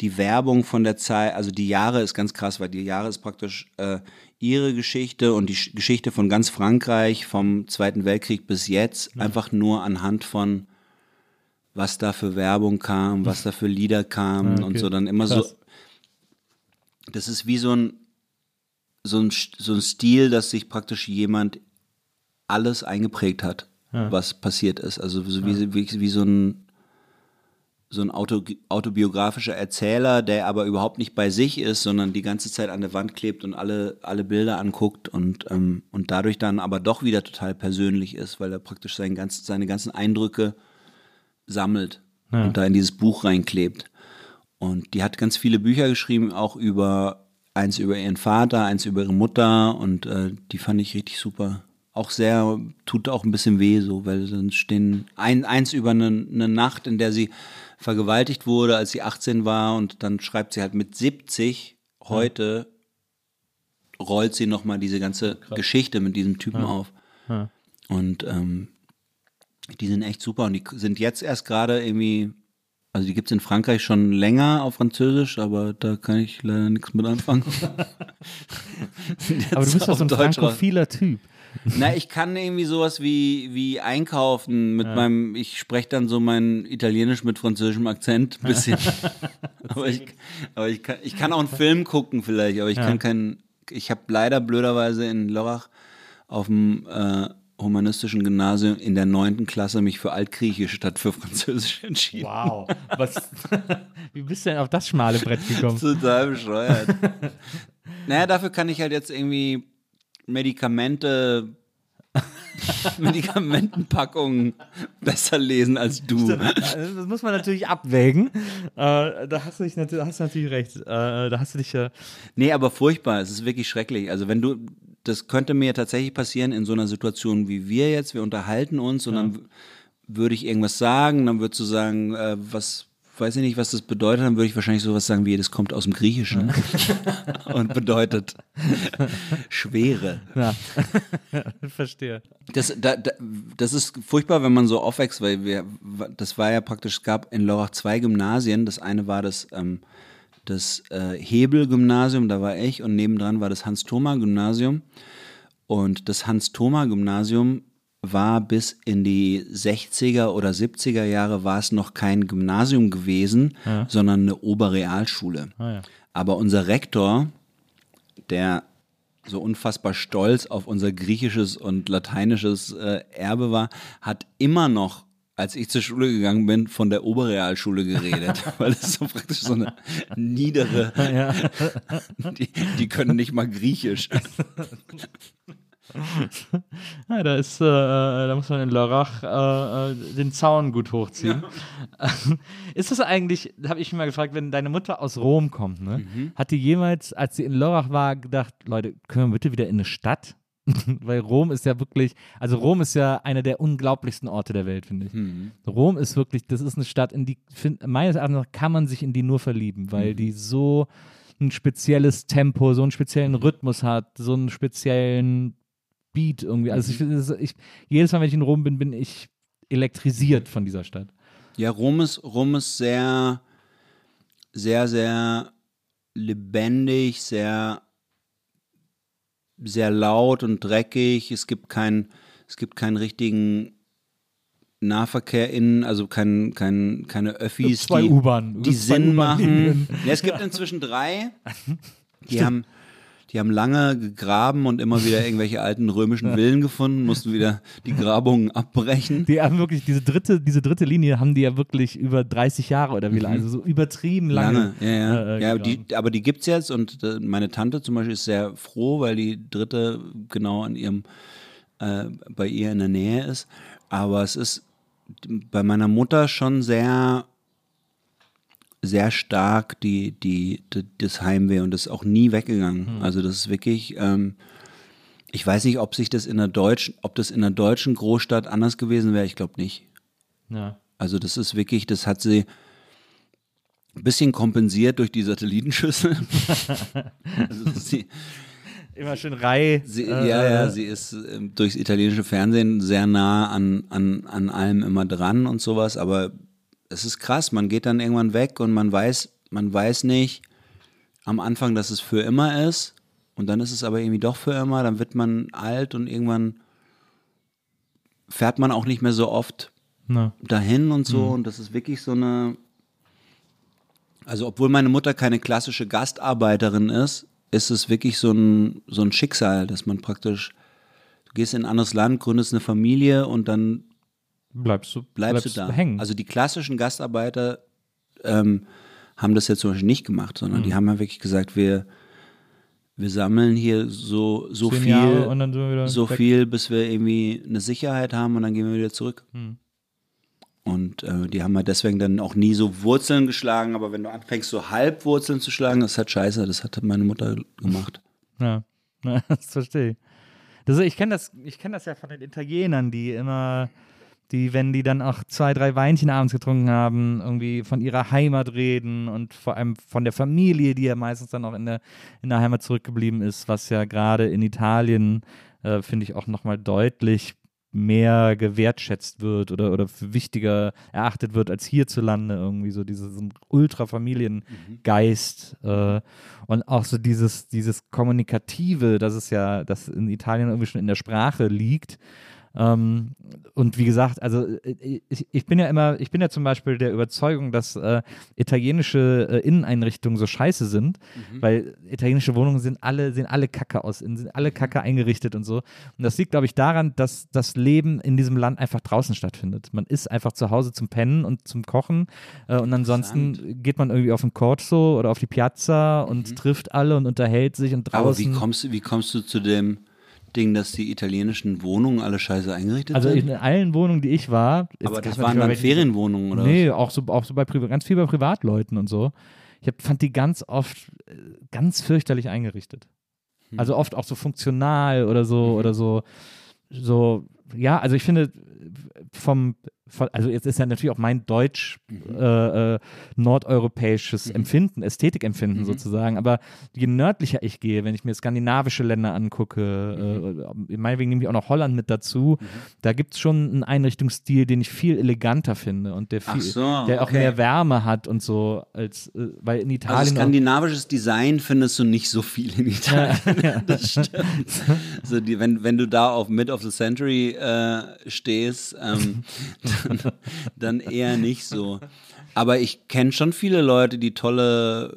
die Werbung von der Zeit, also die Jahre ist ganz krass, weil die Jahre ist praktisch äh, ihre Geschichte und die Sch- Geschichte von ganz Frankreich vom Zweiten Weltkrieg bis jetzt, einfach nur anhand von was da für Werbung kam, was da für Lieder kamen Ah, und okay. so dann immer Krass. so. Das ist wie so ein, so ein, so ein Stil, dass sich praktisch jemand alles eingeprägt hat, Ja. was passiert ist. Also so wie, wie, wie so ein so ein Auto, autobiografischer Erzähler, der aber überhaupt nicht bei sich ist, sondern die ganze Zeit an der Wand klebt und alle, alle Bilder anguckt und, ähm, und dadurch dann aber doch wieder total persönlich ist, weil er praktisch sein ganz, seine ganzen Eindrücke sammelt und da in dieses Buch reinklebt. Und die hat ganz viele Bücher geschrieben, auch über eins über ihren Vater, eins über ihre Mutter und äh, die fand ich richtig super. Auch sehr, tut auch ein bisschen weh so, weil dann stehen ein, eins über eine, eine Nacht, in der sie vergewaltigt wurde, als sie 18 war und dann schreibt sie halt mit 70 heute rollt sie nochmal diese ganze Geschichte mit diesem Typen auf. Ja. Und ähm, die sind echt super und die sind jetzt erst gerade irgendwie, also die gibt es in Frankreich schon länger auf Französisch, aber da kann ich leider nichts mit anfangen. Aber du bist doch so ein frankophiler Typ. Na, ich kann irgendwie sowas wie, wie einkaufen mit meinem, ich spreche dann so mein Italienisch mit französischem Akzent ein bisschen. aber ich, aber ich, kann, ich kann auch einen Film gucken vielleicht, aber ich kann keinen, ich habe leider blöderweise in Lörrach auf dem äh, humanistischen Gymnasium in der neunten Klasse mich für Altgriechisch statt für Französisch entschieden. Wow. Was, wie bist du denn auf das schmale Brett gekommen? Total bescheuert. naja, dafür kann ich halt jetzt irgendwie Medikamente, Medikamentenpackungen besser lesen als du. Das muss man natürlich abwägen. Äh, da, hast du dich natürlich, hast du natürlich recht. Äh, da hast du dich ja. Nee, aber furchtbar. Es ist wirklich schrecklich. Also wenn du, das könnte mir tatsächlich passieren in so einer Situation wie wir jetzt. Wir unterhalten uns und dann w- würde ich irgendwas sagen, dann würdest du sagen, äh, was, weiß ich nicht, was das bedeutet, dann würde ich wahrscheinlich sowas sagen wie, das kommt aus dem Griechischen und bedeutet Schwere. Ja. Verstehe. Das, da, da, das ist furchtbar, wenn man so aufwächst, weil wir, das war ja praktisch, es gab in Lörrach zwei Gymnasien. Das eine war das, ähm, das äh, Hebel-Gymnasium, da war ich, und nebendran war das Hans-Thoma-Gymnasium. Und das Hans-Thoma-Gymnasium war bis in die 60er oder 70er Jahre war es noch kein Gymnasium gewesen, Ja. sondern eine Oberrealschule. Ah, ja. Aber unser Rektor, der so unfassbar stolz auf unser griechisches und lateinisches äh, Erbe war, hat immer noch, als ich zur Schule gegangen bin, von der Oberrealschule geredet, weil es so praktisch so eine niedere, die, die können nicht mal Griechisch. Ja, da ist, äh, da muss man in Lörrach äh, äh, den Zaun gut hochziehen. Ist das eigentlich, habe ich mich mal gefragt, wenn deine Mutter aus Rom kommt, ne? Mhm. Hat die jemals, als sie in Lörrach war, gedacht, Leute, können wir bitte wieder in eine Stadt? Weil Rom ist ja wirklich, also Rom ist ja einer der unglaublichsten Orte der Welt, finde ich. Mhm. Rom ist wirklich, das ist eine Stadt, in die, find, meines Erachtens kann man sich in die nur verlieben, weil Mhm. die so ein spezielles Tempo, so einen speziellen Rhythmus hat, so einen speziellen Beat irgendwie. Also Mhm. ich, ist- ich, jedes Mal, wenn ich in Rom bin, bin ich elektrisiert von dieser Stadt. Ja, Rom ist, Rom ist sehr, sehr, sehr lebendig, sehr, sehr laut und dreckig. Es gibt kein, es gibt keinen richtigen Nahverkehr innen, also kein, kein, keine Öffis, Zwei die, die Sinn machen. Ja, es gibt inzwischen drei. Die haben, die haben lange gegraben und immer wieder irgendwelche alten römischen Villen gefunden, mussten wieder die Grabungen abbrechen. Die haben wirklich, diese dritte, diese dritte Linie haben die ja wirklich über 30 Jahre oder wie lange, also so übertrieben lange. Mhm. Lange, ja, ja. äh, äh, ja die, aber die gibt's jetzt und äh, meine Tante zum Beispiel ist sehr froh, weil die dritte genau an ihrem, äh, bei ihr in der Nähe ist. Aber es ist bei meiner Mutter schon sehr, sehr stark die, die, die, das Heimweh und das ist auch nie weggegangen. Also das ist wirklich, ähm, ich weiß nicht, ob sich das in der deutschen, ob das in der deutschen Großstadt anders gewesen wäre, ich glaube nicht. Ja. Also das ist wirklich, das hat sie ein bisschen kompensiert durch die Satellitenschüssel. also sie, Immer schön Reihe. sie, äh, ja, ja, äh, sie ist ähm, durchs italienische Fernsehen sehr nah an, an, an allem immer dran und sowas, aber es ist krass, man geht dann irgendwann weg und man weiß, man weiß nicht am Anfang, dass es für immer ist und dann ist es aber irgendwie doch für immer, dann wird man alt und irgendwann fährt man auch nicht mehr so oft Na. dahin und so. Und das ist wirklich so eine. Also, obwohl meine Mutter keine klassische Gastarbeiterin ist, ist es wirklich so ein, so ein Schicksal, dass man praktisch. Du gehst in ein anderes Land, gründest eine Familie und dann Bleibst du, bleibst, du da. hängen. Also, die klassischen Gastarbeiter ähm, haben das ja zum Beispiel nicht gemacht, sondern Mhm. die haben ja wirklich gesagt, wir. Wir sammeln hier so, so Zehn viel, so weg. viel, bis wir irgendwie eine Sicherheit haben und dann gehen wir wieder zurück. Hm. Und äh, die haben halt deswegen dann auch nie so Wurzeln geschlagen, aber wenn du anfängst, so Halbwurzeln zu schlagen, das ist halt scheiße. Das hat meine Mutter gemacht. Ja, ja das verstehe ich. Das, ich kenne das, ich kenn das ja von den Italienern, die immer, die, wenn die dann auch zwei, drei Weinchen abends getrunken haben, irgendwie von ihrer Heimat reden und vor allem von der Familie, die ja meistens dann auch in der, in der Heimat zurückgeblieben ist, was ja gerade in Italien, äh, finde ich, auch nochmal deutlich mehr gewertschätzt wird oder, oder für wichtiger erachtet wird als hierzulande irgendwie so diesen Ultrafamiliengeist äh, und auch so dieses, dieses Kommunikative, das ist ja, das in Italien irgendwie schon in der Sprache liegt. Ähm, und wie gesagt, also äh, ich, ich bin ja immer, ich bin ja zum Beispiel der Überzeugung, dass äh, italienische äh, Inneneinrichtungen so scheiße sind, weil italienische Wohnungen sind alle, sehen alle kacke aus, sind alle kacke eingerichtet und so. Und das liegt, glaube ich, daran, dass das Leben in diesem Land einfach draußen stattfindet. Man ist einfach zu Hause zum Pennen und zum Kochen äh, und ansonsten geht man irgendwie auf den Corso oder auf die Piazza und trifft alle und unterhält sich und Aber draußen. wie kommst, wie kommst du zu dem Ding, dass die italienischen Wohnungen alle scheiße eingerichtet also sind? in allen Wohnungen, die ich war, aber das waren dann Ferienwohnungen, oder? Nee, auch so, auch so bei ganz viel bei Privatleuten und so. Ich hab, fand die ganz oft äh, ganz fürchterlich eingerichtet. Hm. Also oft auch so funktional oder so oder so, so, ja, also ich finde vom also jetzt ist ja natürlich auch mein deutsch mhm. äh, äh, nordeuropäisches mhm. Empfinden, Ästhetikempfinden mhm. sozusagen, aber je nördlicher ich gehe, wenn ich mir skandinavische Länder angucke, mhm. äh, meinetwegen nehme ich auch noch Holland mit dazu, mhm. da gibt es schon einen Einrichtungsstil, den ich viel eleganter finde und der, viel, so, der auch mehr Wärme hat und so, als äh, weil in Italien. Also skandinavisches Design findest du nicht so viel in Italien. Ja, ja. das stimmt. also die, wenn, wenn du da auf Mid of the Century äh, stehst, ähm, dann, dann eher nicht so. Aber ich kenne schon viele Leute, die tolle,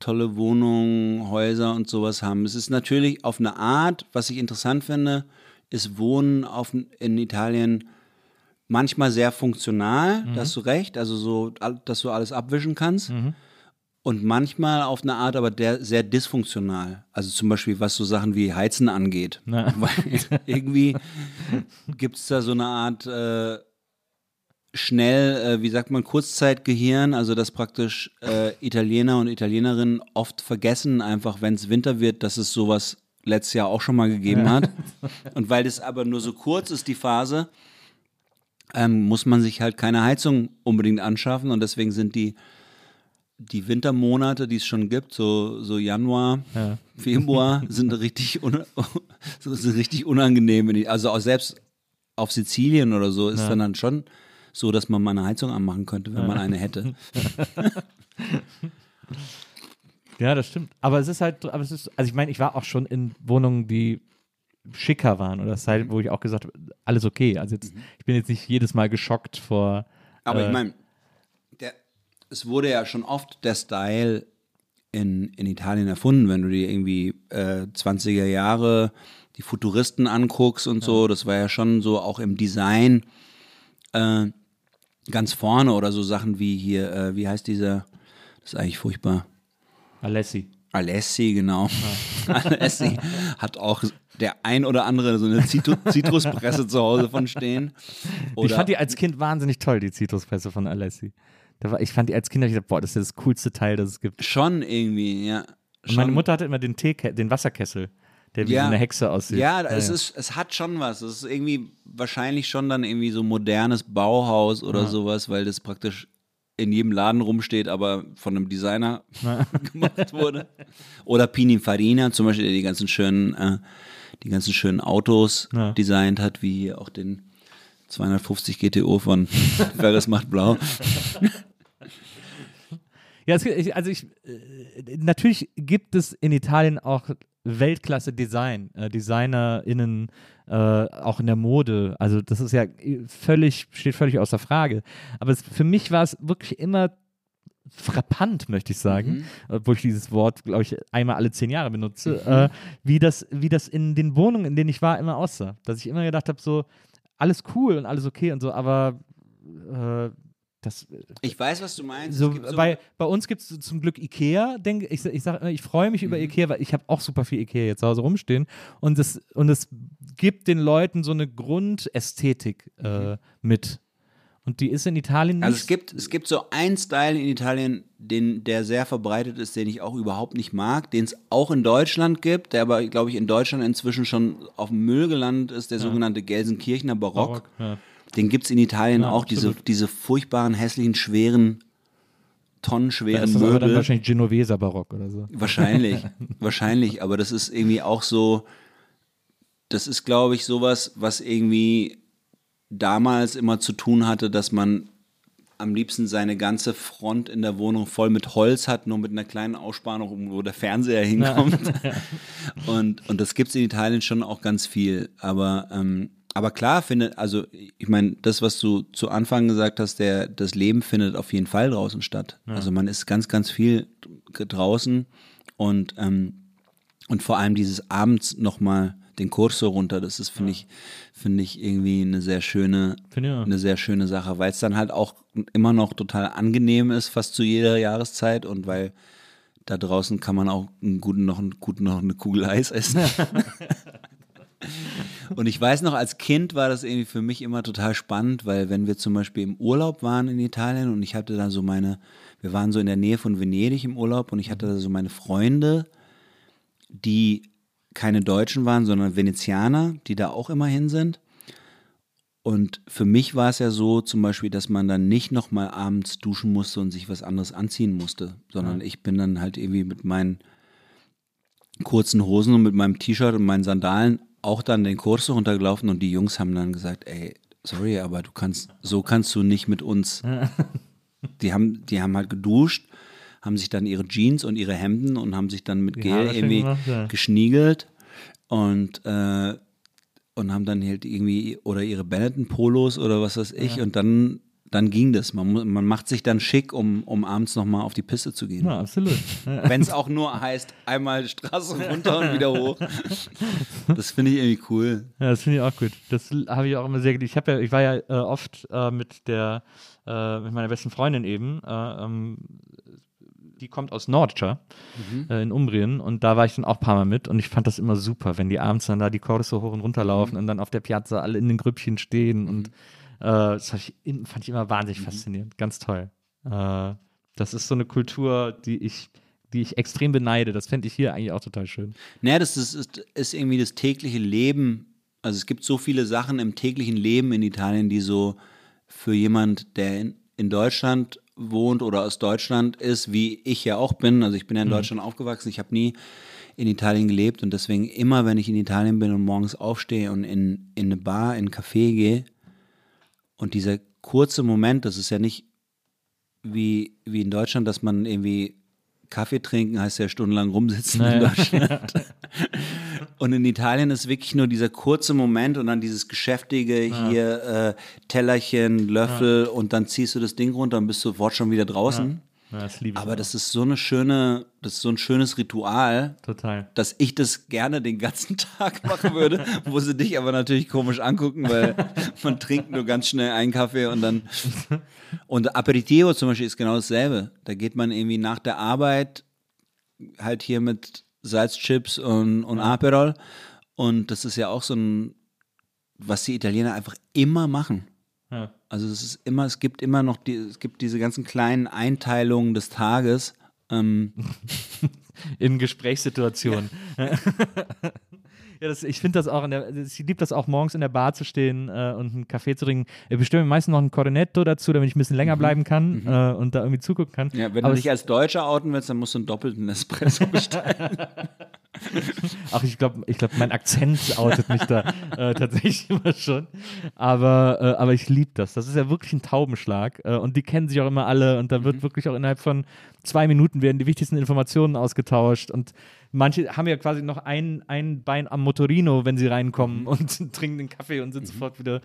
tolle Wohnungen, Häuser und sowas haben. Es ist natürlich auf eine Art, was ich interessant finde, ist Wohnen auf, in Italien manchmal sehr funktional, mhm. da hast du recht, also so, dass du alles abwischen kannst. Mhm. Und manchmal auf eine Art aber der, sehr dysfunktional. Also zum Beispiel, was so Sachen wie Heizen angeht. Weil irgendwie gibt es da so eine Art äh, schnell, äh, wie sagt man, Kurzzeitgehirn, also dass praktisch äh, Italiener und Italienerinnen oft vergessen, einfach wenn es Winter wird, dass es sowas letztes Jahr auch schon mal gegeben hat. Und weil das aber nur so kurz ist, die Phase, ähm, muss man sich halt keine Heizung unbedingt anschaffen und deswegen sind die die Wintermonate, die es schon gibt, so, so Januar, ja. Februar, sind richtig, sind richtig unangenehm. Also auch selbst auf Sizilien oder so ist ja. dann, dann schon so, dass man mal eine Heizung anmachen könnte, wenn man eine hätte. ja, das stimmt. Aber es ist halt, aber es ist, also ich meine, ich war auch schon in Wohnungen, die schicker waren oder das halt, wo ich auch gesagt habe, alles okay. Also jetzt, mhm. ich bin jetzt nicht jedes Mal geschockt vor. Aber äh, ich meine, es wurde ja schon oft der Style in, in Italien erfunden, wenn du dir irgendwie äh, 20er Jahre die Futuristen anguckst und ja. so, das war ja schon so auch im Design äh, ganz vorne oder so Sachen wie hier, äh, wie heißt dieser, das ist eigentlich furchtbar. Alessi. Alessi, genau. Ja. Alessi hat auch der ein oder andere so eine Zitruspresse zu Hause von stehen. Oder ich fand die als Kind wahnsinnig toll, die Zitruspresse von Alessi. War, ich fand die als Kind, ich dachte, boah, das ist das coolste Teil, das es gibt. Schon irgendwie, ja. Schon. meine Mutter hatte immer den Tee, den Wasserkessel der wie ja. eine Hexe aussieht. Ja, es, ja. Ist, es hat schon was. Es ist irgendwie wahrscheinlich schon dann irgendwie so modernes Bauhaus oder sowas, weil das praktisch in jedem Laden rumsteht, aber von einem Designer gemacht wurde. Oder Pininfarina zum Beispiel, der die ganzen schönen, äh, die ganzen schönen Autos designt hat, wie auch den 250 GTO von Ferris macht blau. Ja, also ich, äh, natürlich gibt es in Italien auch Weltklasse-Design, äh, DesignerInnen, äh, auch in der Mode. Also das ist ja völlig, steht völlig außer Frage. Aber es, für mich war es wirklich immer frappant, möchte ich sagen, mhm. obwohl ich dieses Wort, glaube ich, einmal alle zehn Jahre benutze, mhm. äh, wie, das, wie das in den Wohnungen, in denen ich war, immer aussah. Dass ich immer gedacht habe, so, alles cool und alles okay und so, aber äh, das, äh, ich weiß, was du meinst. So, so bei, bei uns gibt es zum Glück Ikea. Denk, ich ich, sag, ich freue mich mhm. über Ikea, weil ich habe auch super viel Ikea jetzt zu Hause rumstehen. Und es, und es gibt den Leuten so eine Grundästhetik äh, mhm. mit. Und die ist in Italien nicht. Also es gibt, es gibt so einen Style in Italien, den, der sehr verbreitet ist, den ich auch überhaupt nicht mag, den es auch in Deutschland gibt, der aber, glaube ich, in Deutschland inzwischen schon auf dem Müll gelandet ist, der ja. sogenannte Gelsenkirchener Barock. Barock ja. Den gibt es in Italien ja, auch, diese, diese furchtbaren, hässlichen, schweren, tonnenschweren ja, ist das Möbel. Dann wahrscheinlich Genoveser Barock oder so. Wahrscheinlich, wahrscheinlich, aber das ist irgendwie auch so, das ist, glaube ich, sowas, was irgendwie damals immer zu tun hatte, dass man am liebsten seine ganze Front in der Wohnung voll mit Holz hat, nur mit einer kleinen Aussparung, wo der Fernseher hinkommt. Ja. und, und das gibt es in Italien schon auch ganz viel. Aber ähm, aber klar findet, also ich meine, das, was du zu Anfang gesagt hast, der, das Leben findet auf jeden Fall draußen statt. Ja. Also man ist ganz, ganz viel draußen und, ähm, und vor allem dieses abends nochmal den Kurso runter, das ist, finde ja. ich, finde ich irgendwie eine sehr schöne, eine sehr schöne Sache, weil es dann halt auch immer noch total angenehm ist, fast zu jeder Jahreszeit und weil da draußen kann man auch einen guten, noch, einen guten, noch eine Kugel Eis essen. Und ich weiß noch, als Kind war das irgendwie für mich immer total spannend, weil wenn wir zum Beispiel im Urlaub waren in Italien und ich hatte da so meine, wir waren so in der Nähe von Venedig im Urlaub und ich hatte da so meine Freunde, die keine Deutschen waren, sondern Venezianer, die da auch immer hin sind. Und für mich war es ja so zum Beispiel, dass man dann nicht nochmal abends duschen musste und sich was anderes anziehen musste, sondern ich bin dann halt irgendwie mit meinen kurzen Hosen und mit meinem T-Shirt und meinen Sandalen auch dann den Kurs runtergelaufen und die Jungs haben dann gesagt, ey, sorry, aber du kannst, so kannst du nicht mit uns. Die haben, die haben halt geduscht, haben sich dann ihre Jeans und ihre Hemden und haben sich dann mit Die Gel irgendwie gemacht, ja. geschniegelt und äh, und haben dann halt irgendwie oder ihre Benetton-Polos oder was weiß ich und dann dann ging das. Man, man macht sich dann schick, um, um abends nochmal auf die Piste zu gehen. Ja, absolut. Wenn es auch nur heißt, einmal Straße runter und wieder hoch. Das finde ich irgendwie cool. Ja, das finde ich auch gut. Das habe ich auch immer sehr. Ich, ja, ich war ja äh, oft äh, mit der, äh, mit meiner besten Freundin eben. Äh, ähm, die kommt aus Nordcia äh, in Umbrien und da war ich dann auch ein paar Mal mit und ich fand das immer super, wenn die abends dann da die Chorus so hoch und runter laufen und dann auf der Piazza alle in den Grüppchen stehen und äh, das fand ich, fand ich immer wahnsinnig faszinierend. Ganz toll. Äh, das ist so eine Kultur, die ich, die ich extrem beneide. Das fände ich hier eigentlich auch total schön. Naja, das ist, ist, ist irgendwie das tägliche Leben. Also es gibt so viele Sachen im täglichen Leben in Italien, die so für jemand, der in, in Deutschland wohnt oder aus Deutschland ist, wie ich ja auch bin. Also ich bin ja in Deutschland aufgewachsen, ich habe nie in Italien gelebt und deswegen immer, wenn ich in Italien bin und morgens aufstehe und in, in eine Bar, in ein Café gehe und dieser kurze Moment, das ist ja nicht wie, wie in Deutschland, dass man irgendwie Kaffee trinken heißt ja stundenlang rumsitzen in Naja. Deutschland. Und in Italien ist wirklich nur dieser kurze Moment und dann dieses geschäftige hier äh, Tellerchen, Löffel und dann ziehst du das Ding runter und bist sofort schon wieder draußen. Ja, das liebe ich Aber auch. das ist so eine schöne, das ist so ein schönes Ritual, total. dass ich das gerne den ganzen Tag machen würde, wo sie dich aber natürlich komisch angucken, weil man trinkt nur ganz schnell einen Kaffee und dann. Und Aperitivo zum Beispiel ist genau dasselbe. Da geht man irgendwie nach der Arbeit halt hier mit Salzchips und, und Aperol. Und das ist ja auch so ein, was die Italiener einfach immer machen. Ja. Also es ist immer, es gibt immer noch die, es gibt diese ganzen kleinen Einteilungen des Tages. Ähm, in Gesprächssituationen. Ja, das, ich finde das auch, der, ich liebe das auch morgens in der Bar zu stehen äh, und einen Kaffee zu trinken. Ich bestelle mir meistens noch ein Cornetto dazu, damit ich ein bisschen länger bleiben kann äh, und da irgendwie zugucken kann. Mhm. ja, wenn Aber du dich als Deutscher outen willst, dann musst du einen doppelten Espresso bestellen. Ach, ich glaube, ich glaub, mein Akzent outet mich da äh, tatsächlich immer schon. Aber, äh, aber ich liebe das. Das ist ja wirklich ein Taubenschlag. Äh, und die kennen sich auch immer alle. Und da wird Mhm. wirklich auch innerhalb von zwei Minuten werden die wichtigsten Informationen ausgetauscht. Und manche haben ja quasi noch ein, ein Bein am Motorino, wenn sie Mhm. reinkommen und trinken den Kaffee und sind sofort wieder.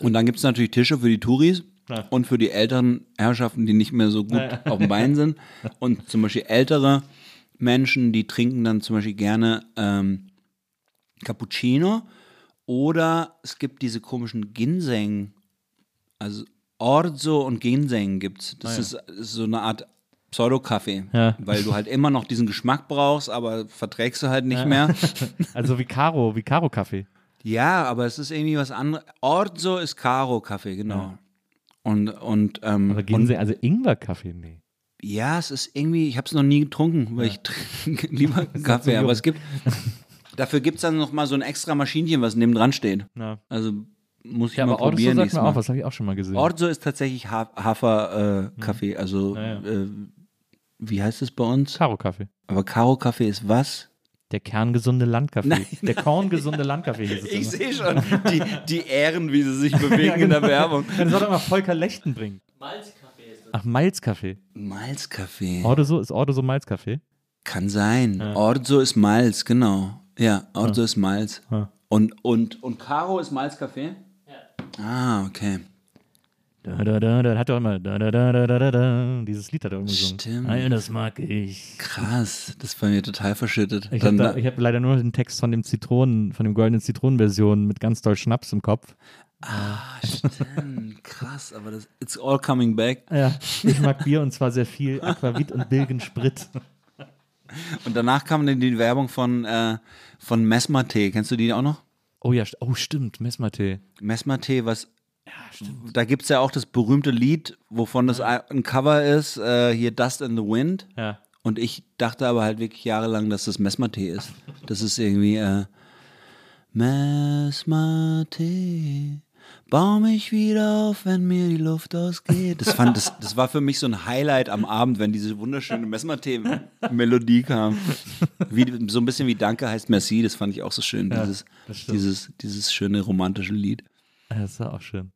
Und dann gibt es natürlich Tische für die Touris Ja. und für die älteren Herrschaften, die nicht mehr so gut auf dem Bein sind. Und zum Beispiel ältere Menschen, die trinken dann zum Beispiel gerne ähm, Cappuccino oder es gibt diese komischen Ginseng, also Orzo und Ginseng gibt's. Das ist, ist so eine Art Pseudo-Kaffee, Ja. weil du halt immer noch diesen Geschmack brauchst, aber verträgst du halt nicht mehr. Also wie Caro, wie Caro-Kaffee. Ja, aber es ist irgendwie was anderes. Orzo ist Karo-Kaffee, genau. Und, und, ähm, Aber gehen sie, also Ingwer-Kaffee? Nee. ja, es ist irgendwie, ich habe es noch nie getrunken, weil ich trinke lieber Kaffee. so aber es gibt, dafür gibt es dann noch mal so ein extra Maschinchen, was neben dran steht. Ja. Also muss ich Ja, mal aber Orzo probieren. sagt mir auch, was habe ich auch schon mal gesehen. Orzo ist tatsächlich ha Hafer-Kaffee, also Ja, ja. Äh, wie heißt es bei uns? Caro-Kaffee. Aber Karo-Kaffee ist was? Der kerngesunde Landkaffee. Der korngesunde Landkaffee hieß es Ich sehe schon die, die Ähren, wie sie sich bewegen in der Werbung. Ja, das soll doch mal Volker Lechten bringen. Malzkaffee ist das. Ach, Malzkaffee. Malzkaffee. Ordo ist Ordo so Malzkaffee? Kann sein. Orzo ist Malz, genau. Ja, Orzo ist Malz. Ja. Und, und, und Caro ist Malzkaffee? Ja. Ah, okay. Da, da, da, da, hat doch immer da, da, da, da, da, da. Dieses Lied hat er irgendwie gesungen. Stimmt. Nein, das mag ich. Krass, das war mir total verschüttet. Ich habe hab leider nur den Text von dem Zitronen, von dem goldenen Zitronenversion mit ganz doll Schnaps im Kopf. ah, stimmt, krass, aber das, it's all coming back. Ja, ich mag Bier und zwar sehr viel Aquavit und Bilgen Sprit. Und danach kam dann die Werbung von, äh, von Mesmer-Tee. Kennst du die auch noch? Oh ja, oh stimmt, Mesmertee. Mesmer-Tee, was. Da gibt es ja auch das berühmte Lied, wovon das ein Cover ist, äh, hier Dust in the Wind. Ja. Und ich dachte aber halt wirklich jahrelang, dass das Mesmer-Tee ist. Das ist irgendwie äh, Mesmer-Tee. Bau mich wieder auf, wenn mir die Luft ausgeht. Das, fand, das, das war für mich so ein Highlight am Abend, wenn diese wunderschöne Mesmer-Melodie kam. Wie, so ein bisschen wie Danke heißt Merci, das fand ich auch so schön, dieses, das stimmt. dieses, dieses schöne romantische Lied. Ja, Das war auch schön.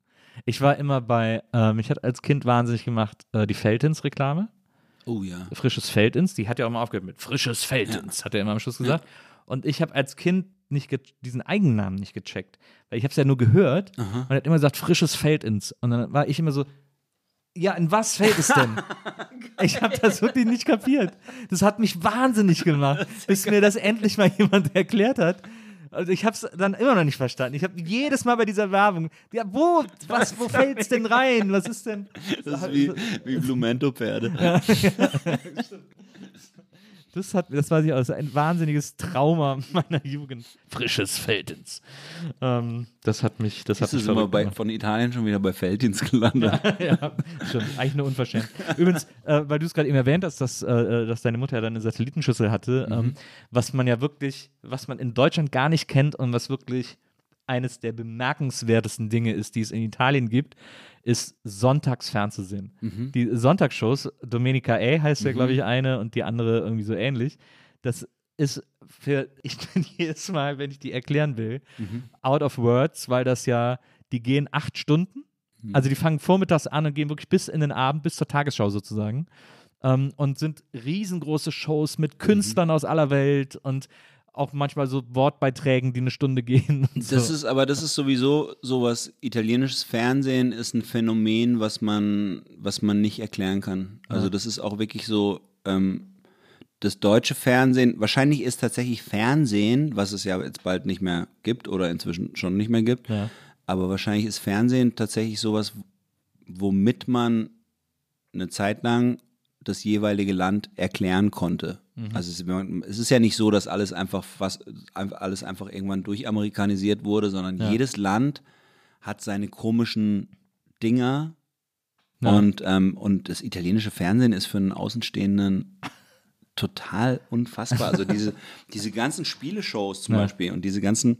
Ich war immer bei, äh, mich hat als Kind wahnsinnig gemacht, äh, die Feldins-Reklame. Oh ja. Frisches Feldins, die hat ja auch immer aufgehört mit Frisches Feldins, hat er immer am Schluss gesagt. Und ich habe als Kind nicht diesen Eigennamen nicht gecheckt, weil ich habe es ja nur gehört und er hat immer gesagt Frisches Feldins. Und dann war ich immer so, ja, in was fällt es denn? ich habe das wirklich nicht kapiert. Das hat mich wahnsinnig gemacht, bis mir das endlich mal jemand erklärt hat. Also ich habe es dann immer noch nicht verstanden. Ich habe jedes Mal bei dieser Werbung, ja, wo, was, wo fällt es denn rein? Was ist denn? Das ist wie, wie Blumento-Pferde. Das hat, das weiß ich auch, das ist ein wahnsinniges Trauma meiner Jugend. Frisches Feldins. Ähm, das hat mich, das hat mich ist immer bei, von Italien schon wieder bei Feldins gelandet. ja, stimmt. Eigentlich eine Unverschämtheit. Übrigens, äh, weil du es gerade eben erwähnt hast, dass, äh, dass deine Mutter ja dann eine Satellitenschüssel hatte, ähm, was man ja wirklich, was man in Deutschland gar nicht kennt und was wirklich eines der bemerkenswertesten Dinge ist, die es in Italien gibt, ist sonntags fernzusehen. Die Sonntagsshows, Domenica A heißt ja, glaube ich, eine und die andere irgendwie so ähnlich. Das ist für, ich bin jedes Mal, wenn ich die erklären will, out of words, weil das ja, die gehen acht Stunden. Also die fangen vormittags an und gehen wirklich bis in den Abend, bis zur Tagesschau sozusagen. Ähm, und sind riesengroße Shows mit Künstlern aus aller Welt und auch manchmal so Wortbeiträgen, die eine Stunde gehen. Und Das so. ist, aber das ist sowieso sowas, italienisches Fernsehen ist ein Phänomen, was man, was man nicht erklären kann. Also das ist auch wirklich so, ähm, das deutsche Fernsehen, wahrscheinlich ist tatsächlich Fernsehen, was es ja jetzt bald nicht mehr gibt oder inzwischen schon nicht mehr gibt, Ja. aber wahrscheinlich ist Fernsehen tatsächlich sowas, womit man eine Zeit lang das jeweilige Land erklären konnte. Also es, es ist ja nicht so, dass alles einfach was, alles einfach irgendwann durchamerikanisiert wurde, sondern Ja. jedes Land hat seine komischen Dinger Ja. und, ähm, und das italienische Fernsehen ist für einen Außenstehenden total unfassbar. Also diese, diese ganzen Spieleshows zum Ja. Beispiel und diese ganzen,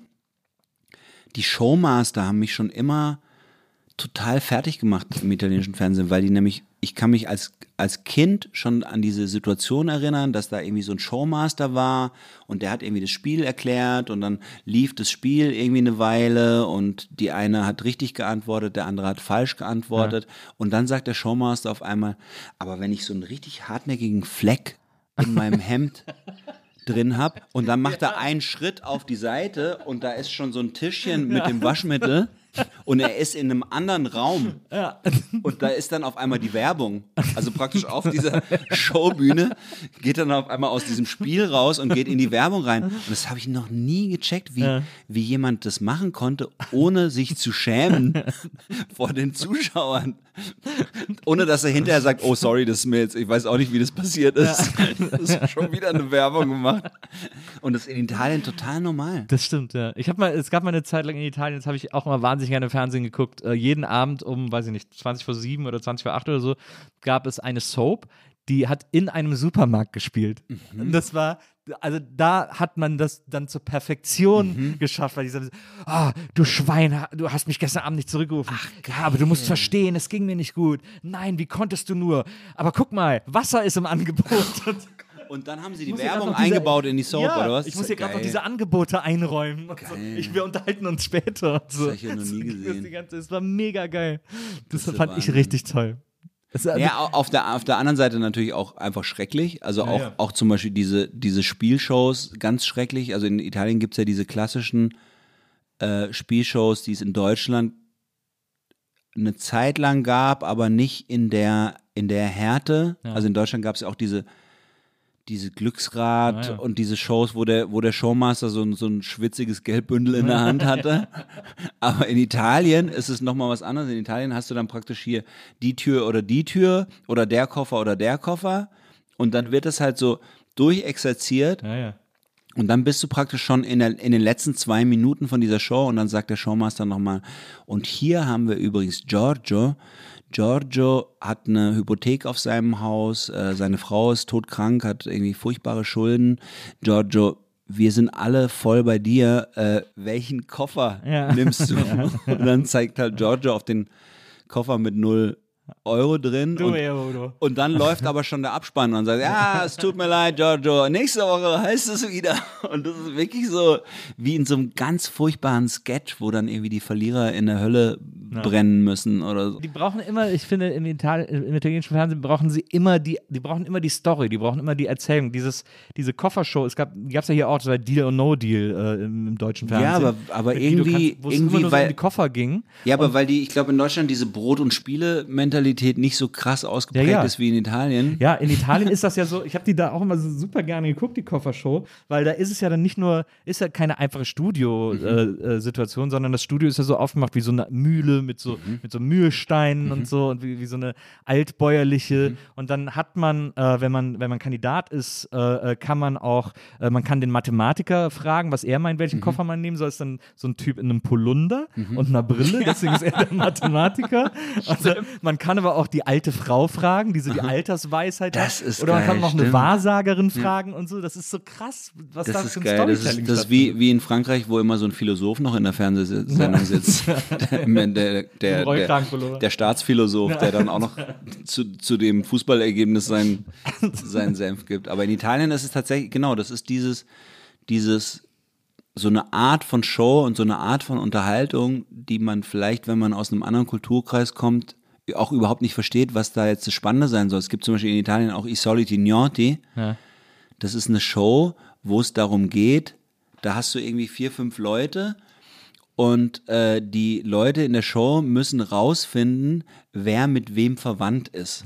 die Showmaster haben mich schon immer total fertig gemacht im italienischen Fernsehen, weil die nämlich, ich kann mich als, als Kind schon an diese Situation erinnern, dass da irgendwie so ein Showmaster war und der hat irgendwie das Spiel erklärt und dann lief das Spiel irgendwie eine Weile und die eine hat richtig geantwortet, der andere hat falsch geantwortet und dann sagt der Showmaster auf einmal, aber wenn ich so einen richtig hartnäckigen Fleck in meinem Hemd drin habe und dann macht er einen Schritt auf die Seite und da ist schon so ein Tischchen mit dem Waschmittel und er ist in einem anderen Raum und da ist dann auf einmal die Werbung. Also praktisch auf dieser Showbühne geht dann auf einmal aus diesem Spiel raus und geht in die Werbung rein. Und das habe ich noch nie gecheckt, wie, Ja. wie jemand das machen konnte, ohne sich zu schämen vor den Zuschauern. Ohne dass er hinterher sagt, oh sorry, das ist mir jetzt, ich weiß auch nicht, wie das passiert ist. Das ist schon wieder eine Werbung gemacht. Und das ist in Italien total normal. Das stimmt, ja. Ich habe mal, es gab mal eine Zeit lang in Italien, das habe ich auch mal wahnsinnig gerne Fernsehen geguckt. Äh, jeden Abend um, weiß ich nicht, 20 vor 7 oder 20 vor 8 oder so, gab es eine Soap, die hat in einem Supermarkt gespielt. Und das war, also da hat man das dann zur Perfektion geschafft, weil die sagen, ah, du Schwein, du hast mich gestern Abend nicht zurückgerufen. ja, aber du musst verstehen, es ging mir nicht gut. Nein, wie konntest du nur? Aber guck mal, Wasser ist im Angebot. Und dann haben sie die Werbung eingebaut in die Soap, ja, oder was? Ich muss hier gerade noch diese Angebote einräumen. So. Ich, wir unterhalten uns später. So. hab ich ja noch nie Das- gesehen. Das, ganze, das war mega geil. Das, der fand ich richtig toll. Das, also, Ja, au- auf der, auf der anderen Seite natürlich auch einfach schrecklich. Also auch, ja. auch zum Beispiel diese, diese Spielshows, ganz schrecklich. Also in Italien gibt's ja diese klassischen äh, Spielshows, die es in Deutschland eine Zeit lang gab, aber nicht in der, in der Härte. Ja. Also in Deutschland gab's ja auch diese, diese Glücksrad Ah, ja. und diese Shows, wo der, wo der Showmaster so ein, so ein schwitziges Geldbündel in der Hand hatte. Aber in Italien ist es nochmal was anderes. In Italien hast du dann praktisch hier die Tür oder die Tür oder der Koffer oder der Koffer. Und dann wird es halt so durchexerziert ja, ja. und dann bist du praktisch schon in, der, in den letzten zwei Minuten von dieser Show und dann sagt der Showmaster nochmal, und hier haben wir übrigens Giorgio. Giorgio hat eine Hypothek auf seinem Haus, äh, seine Frau ist todkrank, hat irgendwie furchtbare Schulden. Giorgio wir sind alle voll bei dir. Äh, welchen Koffer Ja. nimmst du? Und dann zeigt halt Giorgio auf den Koffer mit 0 Euro drin. und, Euro. und dann läuft aber schon der Abspann und sagt, ja, es tut mir leid, Giorgio, nächste Woche heißt es wieder. Und das ist wirklich so wie in so einem ganz furchtbaren Sketch, wo dann irgendwie die Verlierer in der Hölle brennen müssen oder so. Die brauchen immer, ich finde, im, Ital im italienischen Fernsehen brauchen sie immer die, die brauchen immer die Story, die brauchen immer die Erzählung. Dieses, diese Koffershow, es gab es ja hier auch, das war Deal or No Deal äh, im, im deutschen Fernsehen. Ja, aber, aber irgendwie, es irgendwie immer nur so um weil, die Koffer ging. Ja, aber weil die, ich glaube, in Deutschland diese Brot- und Spiele-Mentalität nicht so krass ausgeprägt Ja, ja. ist wie in Italien. Ja, in Italien ist das ja so, ich habe die da auch immer so super gerne geguckt, die Koffershow, weil da ist es ja dann nicht nur, ist ja keine einfache Studio-Situation, sondern das Studio ist ja so aufgemacht wie so eine Mühle mit so, mit so Mühlsteinen und so und wie, wie so eine altbäuerliche. Und dann hat man, äh, wenn man, wenn man Kandidat ist, äh, äh, kann man auch, äh, man kann den Mathematiker fragen, was er meint, welchen Koffer man nehmen soll. Ist dann so ein Typ in einem Polunder und einer Brille, deswegen ist er der Mathematiker. Also, man kann aber auch die alte Frau fragen, die so die Altersweisheit Das hat. ist Oder man kann geil, noch eine stimmt. Wahrsagerin fragen und so. Das ist so krass, was da Das für ist ein geil. Das Storytelling ist, das ist wie, wie in Frankreich, wo immer so ein Philosoph noch in der Fernsehsendung sitzt. der, der, der, der, Staatsphilosoph, der dann auch noch zu, zu dem Fußballergebnis sein, seinen Senf gibt. Aber in Italien ist es tatsächlich, genau, das ist dieses, dieses, so eine Art von Show und so eine Art von Unterhaltung, die man vielleicht, wenn man aus einem anderen Kulturkreis kommt, auch überhaupt nicht versteht, was da jetzt das Spannende sein soll. Es gibt zum Beispiel in Italien auch I Soliti Gnoti. Ja. Das ist eine Show, wo es darum geht, da hast du irgendwie vier, fünf Leute und äh, die Leute in der Show müssen rausfinden, wer mit wem verwandt ist.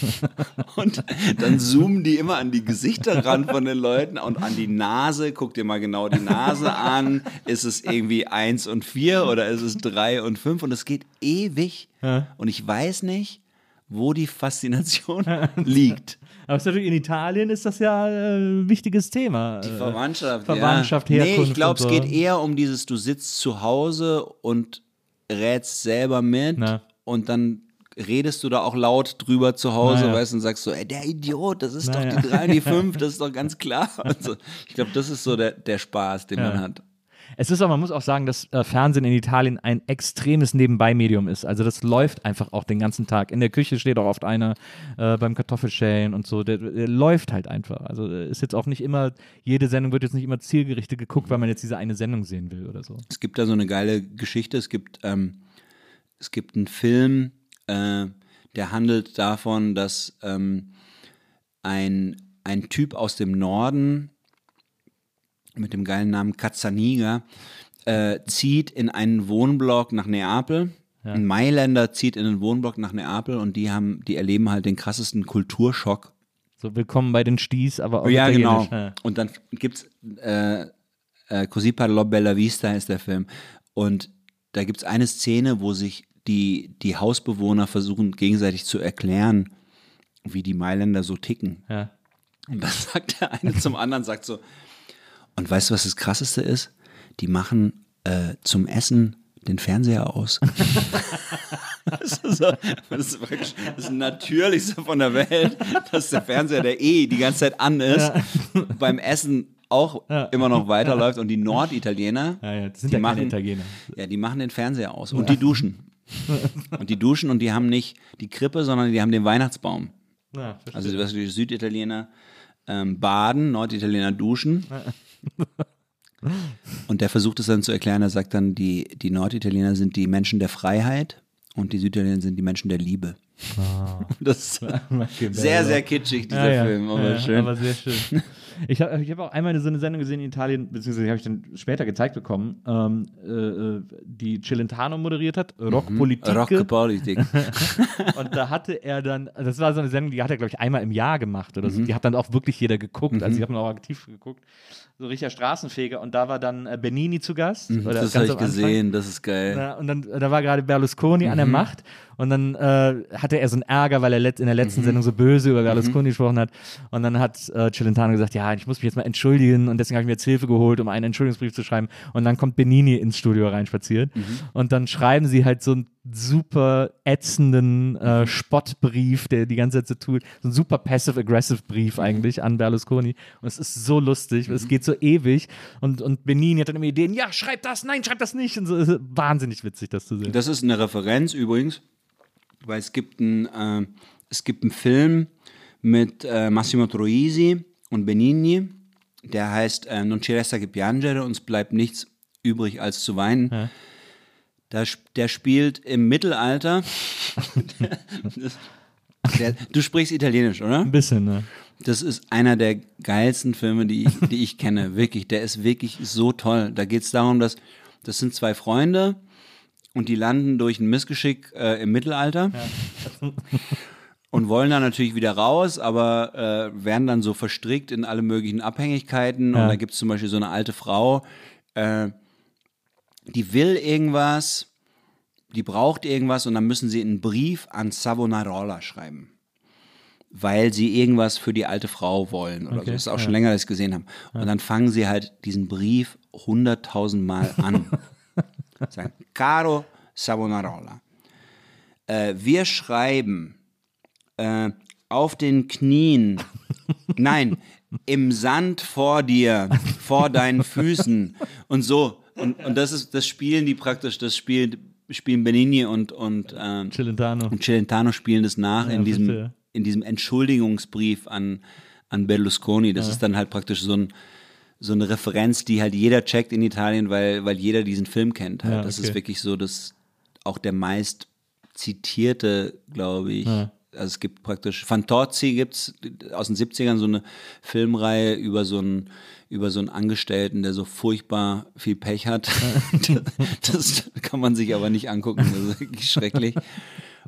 und dann zoomen die immer an die Gesichter ran von den Leuten und an die Nase. Guck dir mal genau die Nase an. Ist es irgendwie eins und vier oder ist es drei und fünf? Und es geht ewig. Und ich weiß nicht, wo die Faszination liegt. Aber es ist natürlich in Italien ist das ja äh, ein wichtiges Thema. Die Äh, Verwandtschaft. Verwandtschaft, ja. Nee, Herkunft ich glaube, und es so. geht eher um dieses, du sitzt zu Hause und rätst selber mit Na. und dann redest du da auch laut drüber zu Hause, Na ja. weißt du, und sagst so, ey, der Idiot, das ist Na doch ja. die 3 und die 5, das ist doch ganz klar. Also, ich glaube, das ist so der, der Spaß, den Ja. man hat. Es ist aber, man muss auch sagen, dass äh, Fernsehen in Italien ein extremes Nebenbei-Medium ist. Also das läuft einfach auch den ganzen Tag. In der Küche steht auch oft einer äh, beim Kartoffelschälen und so. Der, der läuft halt einfach. Also äh, ist jetzt auch nicht immer, jede Sendung wird jetzt nicht immer zielgerichtet geguckt, weil man jetzt diese eine Sendung sehen will oder so. Es gibt da so eine geile Geschichte. Es gibt, ähm, es gibt einen Film, äh, der handelt davon, dass ähm, ein, ein Typ aus dem Norden mit dem geilen Namen Cazzaniga äh, zieht in einen Wohnblock nach Neapel. Ein Mailänder zieht in einen Wohnblock nach Neapel und die haben, die erleben halt den krassesten Kulturschock So willkommen bei den Sties, aber auch ja, genau. Ja. Und dann gibt's äh, äh, Così parlò Bella Vista ist der Film. Und da gibt's eine Szene, wo sich die, die Hausbewohner versuchen gegenseitig zu erklären, wie die Mailänder so ticken. Ja. Und dann sagt der eine zum anderen, sagt so, und weißt du, was das Krasseste ist? Die machen äh, zum Essen den Fernseher aus. das, ist so, das, ist wirklich das Natürlichste von der Welt, dass der Fernseher, der eh die ganze Zeit an ist, beim Essen auch immer noch weiterläuft und die Norditaliener, Ja, ja, die ja machen, Italiener. ja, die machen den Fernseher aus und die duschen. und die duschen und die haben nicht die Krippe, sondern die haben den Weihnachtsbaum. Ja. Also die Süditaliener ähm, baden, Norditaliener duschen. Und der versucht es dann zu erklären, er sagt dann, die, die Norditaliener sind die Menschen der Freiheit und die Süditaliener sind die Menschen der Liebe. Das ist sehr, sehr kitschig, dieser Ah. Ja, ja. Film, aber ja, schön. Aber sehr schön. Ich habe ich hab auch einmal so eine Sendung gesehen in Italien, beziehungsweise habe ich dann später gezeigt bekommen, ähm, äh, äh, die Celentano moderiert hat, Rockpolitik. Rockpolitik. Und da hatte er dann, das war so eine Sendung, die hat er, glaube ich, einmal im Jahr gemacht oder so. Die hat dann auch wirklich jeder geguckt. Also, die haben auch aktiv geguckt. So richtiger Straßenfeger. Und da war dann äh, Benini zu Gast. oder das habe ich gesehen, das ist geil. Ja, und dann da war gerade Berlusconi an der Macht und dann äh, hatte er so einen Ärger, weil er in der letzten Sendung so böse über Berlusconi gesprochen hat. Und dann hat äh, Celentano gesagt, ja, ich muss mich jetzt mal entschuldigen und deswegen habe ich mir jetzt Hilfe geholt, um einen Entschuldigungsbrief zu schreiben. Und dann kommt Benini ins Studio reinspaziert und dann schreiben sie halt so ein super ätzenden äh, Spottbrief, der die ganze Zeit so tut. So ein super passive-aggressive Brief eigentlich an Berlusconi. Und es ist so lustig, es geht so ewig. Und, und Benini hat dann immer Ideen, ja, schreib das, nein, schreib das nicht. Und so, ist wahnsinnig witzig, das zu sehen. Das ist eine Referenz übrigens, weil es gibt einen, äh, es gibt einen Film mit äh, Massimo Troisi und Benigni, der heißt äh, Non ci resta che piangere, uns bleibt nichts übrig als zu weinen. Da, der spielt im Mittelalter. der, du sprichst Italienisch, oder? Ein bisschen, ne? Das ist einer der geilsten Filme, die ich, die ich kenne. Wirklich, der ist wirklich so toll. Da geht es darum, dass das sind zwei Freunde und die landen durch ein Missgeschick äh, im Mittelalter und wollen dann natürlich wieder raus, aber äh, werden dann so verstrickt in alle möglichen Abhängigkeiten. Ja. Und da gibt es zum Beispiel so eine alte Frau, äh, die will irgendwas, die braucht irgendwas und dann müssen sie einen Brief an Savonarola schreiben weil sie irgendwas für die alte Frau wollen oder Okay, so. Das ist auch ja. schon länger, dass ich es gesehen habe. Und dann fangen sie halt diesen Brief hunderttausend Mal an. Sagen, Caro Savonarola, äh, wir schreiben äh, auf den Knien, nein, im Sand vor dir, vor deinen Füßen und so. Und, und das ist, das spielen die praktisch, das spielt, spielen Benigni und, und, ähm, Celentano. und Celentano spielen das nach Ja, in, diesem, in diesem Entschuldigungsbrief an, an Berlusconi. Das ist dann halt praktisch so, ein, so eine Referenz, die halt jeder checkt in Italien, weil, weil jeder diesen Film kennt. Halt. Ja, Das okay. ist wirklich so, dass auch der meist zitierte, glaube ich. Ja. Also es gibt praktisch, Fantozzi gibt's aus den 70ern so eine Filmreihe über so einen, über so einen Angestellten, der so furchtbar viel Pech hat. das kann man sich aber nicht angucken, das ist wirklich schrecklich.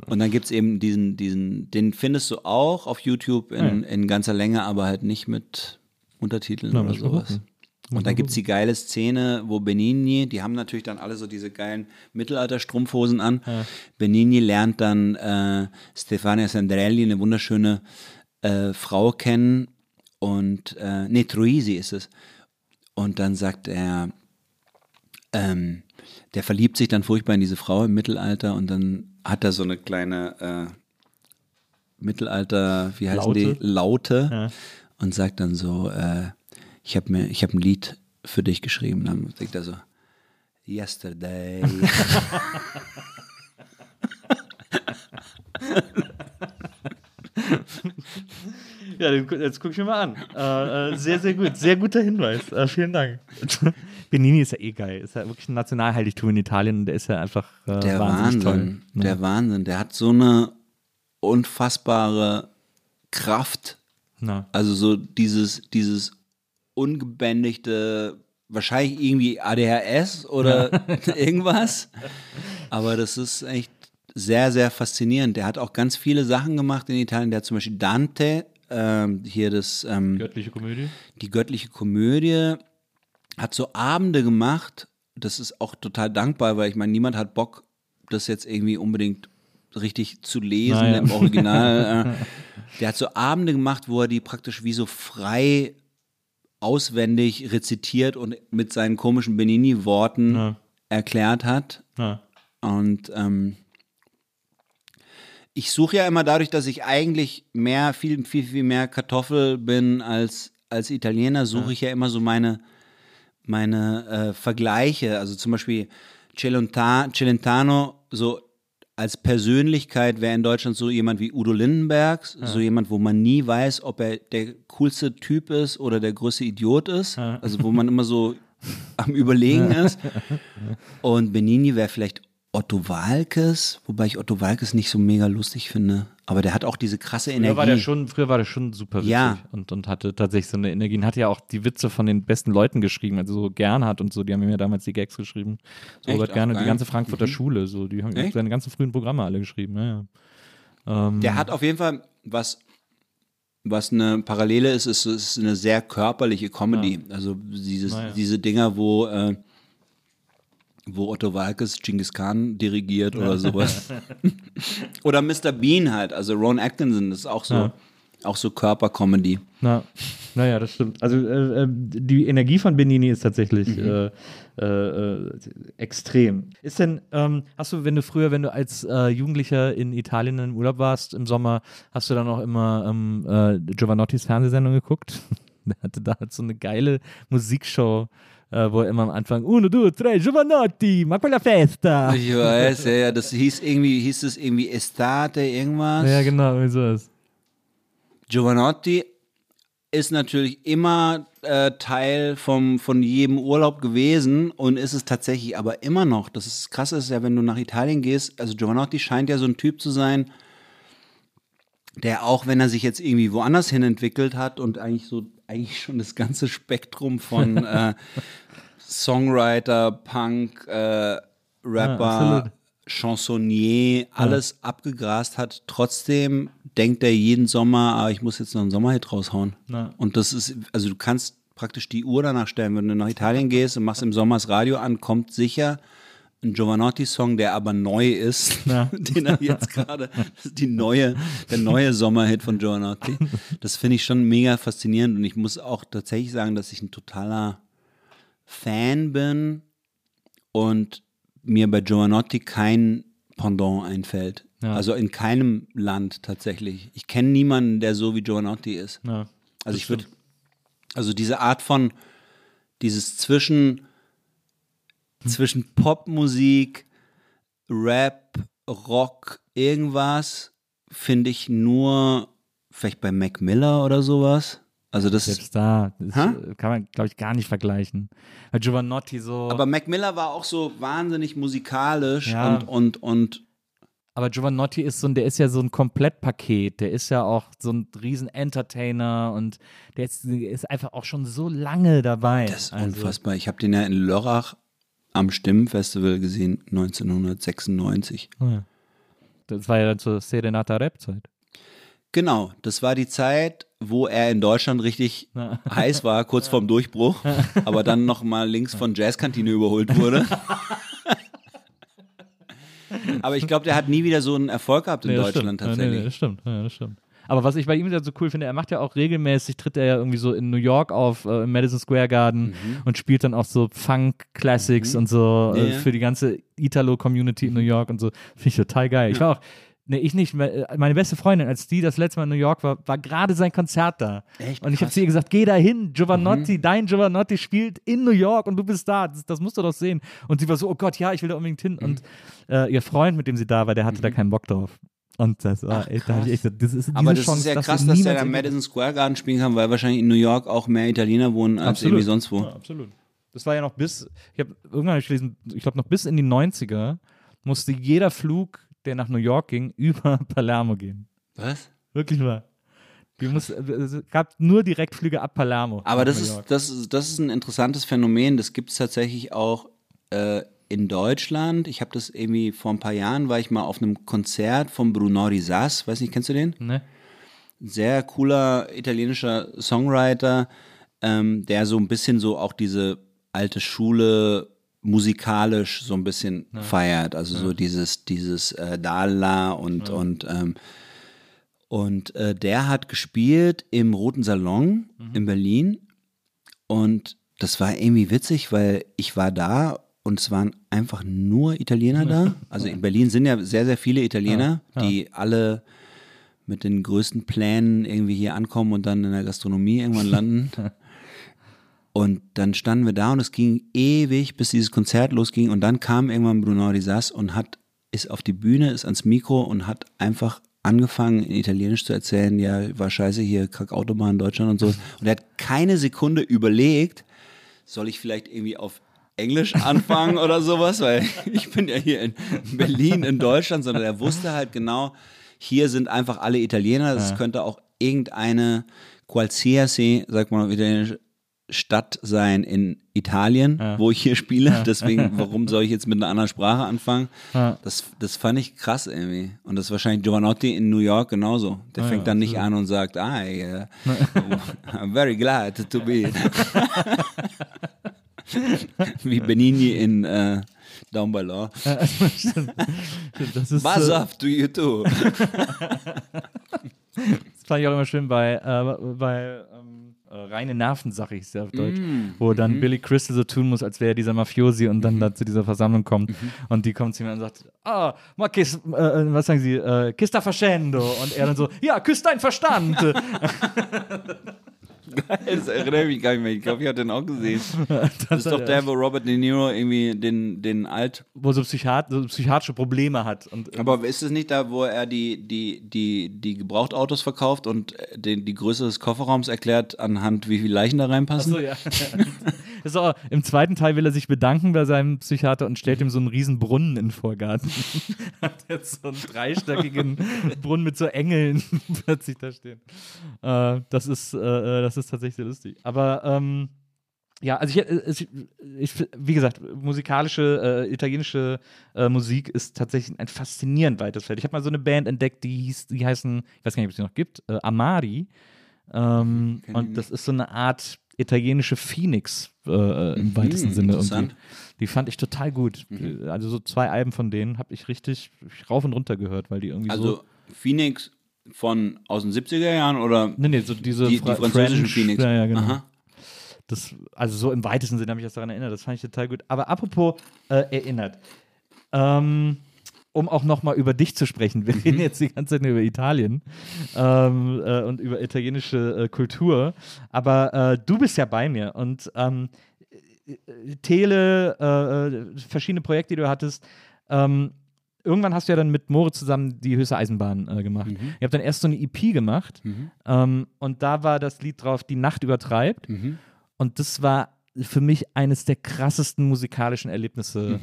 Und dann gibt's eben diesen, diesen, den findest du auch auf YouTube in, in ganzer Länge, aber halt nicht mit Untertiteln Na, oder sowas. gucken. Und da gibt's die geile Szene, wo Benigni, die haben natürlich dann alle so diese geilen Mittelalter-Strumpfhosen an. Benigni lernt dann äh, Stefania Sandrelli, eine wunderschöne äh, Frau kennen. Und, äh, nee, Troisi ist es. Und dann sagt er, ähm, der verliebt sich dann furchtbar in diese Frau im Mittelalter und dann hat er so eine kleine äh, Mittelalter, wie heißen Laute? die? Laute Ja. und sagt dann so, äh, ich habe mir, ich habe ein Lied für dich geschrieben. Dann sagt er so, Yesterday. Ja, jetzt gucke ich mir mal an. Äh, äh, sehr, sehr gut. Sehr guter Hinweis. Äh, vielen Dank. Benini ist ja eh geil. Ist ja wirklich ein Nationalheiligtum in Italien und der ist ja einfach äh, Der wahnsinnig Wahnsinn, toll. der Wahnsinn. Der hat so eine unfassbare Kraft. Na. Also so dieses, dieses ungebändigte, wahrscheinlich irgendwie ADHS oder irgendwas. Aber das ist echt sehr, sehr faszinierend. Der hat auch ganz viele Sachen gemacht in Italien. Der hat zum Beispiel Dante, ähm, hier das, ähm, Göttliche Komödie. die göttliche Komödie, hat so Abende gemacht. Das ist auch total dankbar, weil ich meine, niemand hat Bock, das jetzt irgendwie unbedingt richtig zu lesen Naja. im Original. Der hat so Abende gemacht, wo er die praktisch wie so frei auswendig rezitiert und mit seinen komischen Benini-Worten Ja. erklärt hat. Ja. Und ähm, ich suche ja immer dadurch, dass ich eigentlich mehr, viel, viel, viel mehr Kartoffel bin als, als Italiener, suche ich ja immer so meine, meine äh, Vergleiche. Also zum Beispiel Celenta, Celentano, so als Persönlichkeit wäre in Deutschland so jemand wie Udo Lindenberg, so jemand, wo man nie weiß, ob er der coolste Typ ist oder der größte Idiot ist. Also wo man immer so am Überlegen ist. Und Benini wäre vielleicht Otto Walkes, wobei ich Otto Walkes nicht so mega lustig finde. Aber der hat auch diese krasse Energie. Früher war, der schon, früher war der schon super witzig Ja. und, und hatte tatsächlich so eine Energie. Und hat ja auch die Witze von den besten Leuten geschrieben, also so Gernhardt und so, die haben ihm ja damals die Gags geschrieben. So Echt? Robert Gerne, die ganze Frankfurter Schule, so, die haben Echt? seine ganzen frühen Programme alle geschrieben, ja, ja. Ähm, Der hat auf jeden Fall was, was eine Parallele ist, ist, ist eine sehr körperliche Comedy. Also dieses, diese Dinger, wo, äh, wo Otto Walkes Genghis Khan dirigiert oder sowas. oder Mr. Bean halt, also Ron Atkinson, das ist auch so. Ja. Auch so Körpercomedy. Na, naja, das stimmt. Also äh, äh, die Energie von Benini ist tatsächlich Mhm. äh, äh, äh, extrem. Ist denn, ähm, hast du, wenn du früher, wenn du als äh, Jugendlicher in Italien im Urlaub warst im Sommer, hast du dann auch immer ähm, äh, Giovanottis Fernsehsendung geguckt? Der hatte da halt so eine geile Musikshow, äh, wo er immer am Anfang Uno, due, tre, Giovanotti, ma quella festa. Ich weiß, ja, ja, das hieß irgendwie, hieß es irgendwie Estate irgendwas. Ja, genau, wie so ist. Giovanotti ist natürlich immer äh, Teil vom, von jedem Urlaub gewesen und ist es tatsächlich aber immer noch. Das ist krass, ist ja, wenn du nach Italien gehst, also Giovanotti scheint ja so ein Typ zu sein, der auch, wenn er sich jetzt irgendwie woanders hin entwickelt hat und eigentlich so, eigentlich schon das ganze Spektrum von äh, Songwriter, Punk, äh, Rapper, absolut. Chansonnier, alles abgegrast hat, trotzdem denkt er jeden Sommer, ah, ich muss jetzt noch einen Sommerhit raushauen. Na. Und das ist, also du kannst praktisch die Uhr danach stellen. Wenn du nach Italien gehst und machst im Sommer das Radio an, kommt sicher ein Giovanotti-Song, der aber neu ist, Ja. den er jetzt gerade, die neue, der neue Sommerhit von Giovanotti. Das finde ich schon mega faszinierend und ich muss auch tatsächlich sagen, dass ich ein totaler Fan bin und mir bei Giovanotti kein Pendant einfällt. Ja. Also in keinem Land tatsächlich. Ich kenne niemanden, der so wie Giovanotti ist. Ja. Also ich würde, also diese Art von, dieses zwischen, zwischen Popmusik, Rap, Rock, irgendwas, finde ich nur vielleicht bei Mac Miller oder sowas. Also das ist, Selbst da das äh, kann man, glaube ich, gar nicht vergleichen. Weil Giovanotti so. aber Mac Miller war auch so wahnsinnig musikalisch Ja. und, und, und Aber Giovanotti ist so ein, der ist ja so ein Komplettpaket. Der ist ja auch so ein riesen Entertainer und der ist, der ist einfach auch schon so lange dabei. das ist Also, unfassbar. Ich habe den ja in Lörrach am Stimmenfestival gesehen, 1996. ja. Das war ja dann zur Serenata Rap-Zeit. Genau, das war die Zeit, wo er in Deutschland richtig heiß war, kurz vorm Durchbruch, aber dann noch mal links von Jazzkantine überholt wurde. aber ich glaube, der hat nie wieder so einen Erfolg gehabt in Nee, Deutschland stimmt. Ja, nee, nee, tatsächlich. das stimmt. Ja, das stimmt. Aber was ich bei ihm so cool finde, er macht ja auch regelmäßig, tritt er ja irgendwie so in New York auf, äh, im Madison Square Garden und spielt dann auch so Funk-Classics und so Ja, äh, ja. für die ganze Italo-Community in New York und so. Finde ich total geil. Ich war auch, nee, ich nicht, me- meine beste Freundin, als die das letzte Mal in New York war, war gerade sein Konzert da. Echt Und ich habe zu ihr gesagt, geh da hin, Giovanotti, dein Giovanotti spielt in New York und du bist da, das, das musst du doch sehen. Und sie war so, oh Gott, ja, ich will da unbedingt hin. Und äh, ihr Freund, mit dem sie da war, der hatte da keinen Bock drauf. Und das war, Ach, da ich echt das ist Aber das Chance, ist ja dass krass, du dass der in- Madison Square Garden spielen kann, weil wahrscheinlich in New York auch mehr Italiener wohnen als Absolut. irgendwie sonst wo. Ja, absolut. Das war ja noch bis, ich habe irgendwann hab ich gelesen, ich glaube noch bis in die 90er musste jeder Flug, der nach New York ging, über Palermo gehen. Was? Wirklich wahr. Muss, es gab nur Direktflüge ab Palermo. Aber das ist, das, ist, das ist ein interessantes Phänomen. Das gibt es tatsächlich auch äh, in Deutschland. Ich habe das irgendwie vor ein paar Jahren, war ich mal auf einem Konzert von Bruno Risas. Weiß nicht, kennst du den? Ne? Sehr cooler italienischer Songwriter, ähm, der so ein bisschen so auch diese alte Schule musikalisch so ein bisschen feiert. Also so dieses, dieses äh, Dalla und, und ähm, und äh, der hat gespielt im Roten Salon in Berlin. Und das war irgendwie witzig, weil ich war da und es waren einfach nur Italiener da. Also in Berlin sind ja sehr, sehr viele Italiener, die alle mit den größten Plänen irgendwie hier ankommen und dann in der Gastronomie irgendwann landen. Und dann standen wir da und es ging ewig, bis dieses Konzert losging. Und dann kam irgendwann Bruno Risas und hat, ist auf die Bühne, ist ans Mikro und hat einfach angefangen, in Italienisch zu erzählen, ja, war scheiße hier, Kackautobahn in Deutschland und so. Und er hat keine Sekunde überlegt, soll ich vielleicht irgendwie auf Englisch anfangen oder sowas, weil ich bin ja hier in Berlin, in Deutschland, sondern er wusste halt genau, hier sind einfach alle Italiener, das könnte auch irgendeine qualsiasi, sagt man auf Italienisch, Stadt sein in Italien, wo ich hier spiele. Deswegen, warum soll ich jetzt mit einer anderen Sprache anfangen? Ja. Das, das fand ich krass irgendwie. Und das ist wahrscheinlich Giovanotti in New York genauso. Der fängt dann nicht an und sagt, ah, yeah, I'm very glad to be. Wie Benini in äh, Down by Law. das ist, Was äh, up to you too? fand ich auch immer schön bei, äh, bei ähm, äh, reine Nervensache, hieß der auf Deutsch, wo dann Billy Crystal so tun muss, als wäre er dieser Mafiosi und dann da zu dieser Versammlung kommt und die kommt zu ihm und sagt, ah, ma kiss, äh, was sagen sie, äh, kiss da facendo und er dann so, ja, küss dein Verstand. Das erinnere ich mich gar nicht mehr. Ich glaube, ich hatte den auch gesehen. Das ist doch der, wo Robert De Niro irgendwie den, den Alt. wo so, Psychiat so psychiatrische Probleme hat. Und, Aber ist es nicht da, wo er die, die, die, die Gebrauchtautos verkauft und äh, den, die Größe des Kofferraums erklärt, anhand wie viele Leichen da reinpassen? Achso, ja. Auch, Im zweiten Teil will er sich bedanken bei seinem Psychiater und stellt ihm so einen riesen Brunnen in den Vorgarten. Hat jetzt so einen dreistöckigen Brunnen mit so Engeln plötzlich da stehen. Äh, das, ist, äh, das ist tatsächlich sehr lustig. Aber ähm, ja, also ich, äh, ich, wie gesagt, musikalische, äh, italienische äh, Musik ist tatsächlich ein faszinierend weites Feld. Ich habe mal so eine Band entdeckt, die hieß, die heißen, ich weiß gar nicht, ob es die noch gibt, äh, Amari. Ähm, und das ist so eine Art italienische Phoenix äh, im Mhm, weitesten Sinne. Die, interessant. die fand ich total gut. Mhm. Also so zwei Alben von denen habe ich richtig rauf und runter gehört, weil die irgendwie so. Also Phoenix von aus den 70er Jahren oder Nee, nee, so diese die, die Fra- französischen French- Phoenix? Ja, ja, genau. Aha. Das, also so im weitesten Sinne habe ich das daran erinnert. Das fand ich total gut. Aber apropos äh, erinnert. Ähm, um auch noch mal über dich zu sprechen. Wir reden jetzt die ganze Zeit über Italien ähm, äh, und über italienische äh, Kultur. Aber äh, du bist ja bei mir und ähm, äh, Tele, äh, äh, verschiedene Projekte, die du hattest. Ähm, irgendwann hast du ja dann mit Moritz zusammen die höchste Eisenbahn äh, gemacht. Ihr habt dann erst so eine EP gemacht ähm, und da war das Lied drauf, Die Nacht übertreibt. Und das war für mich eines der krassesten musikalischen Erlebnisse.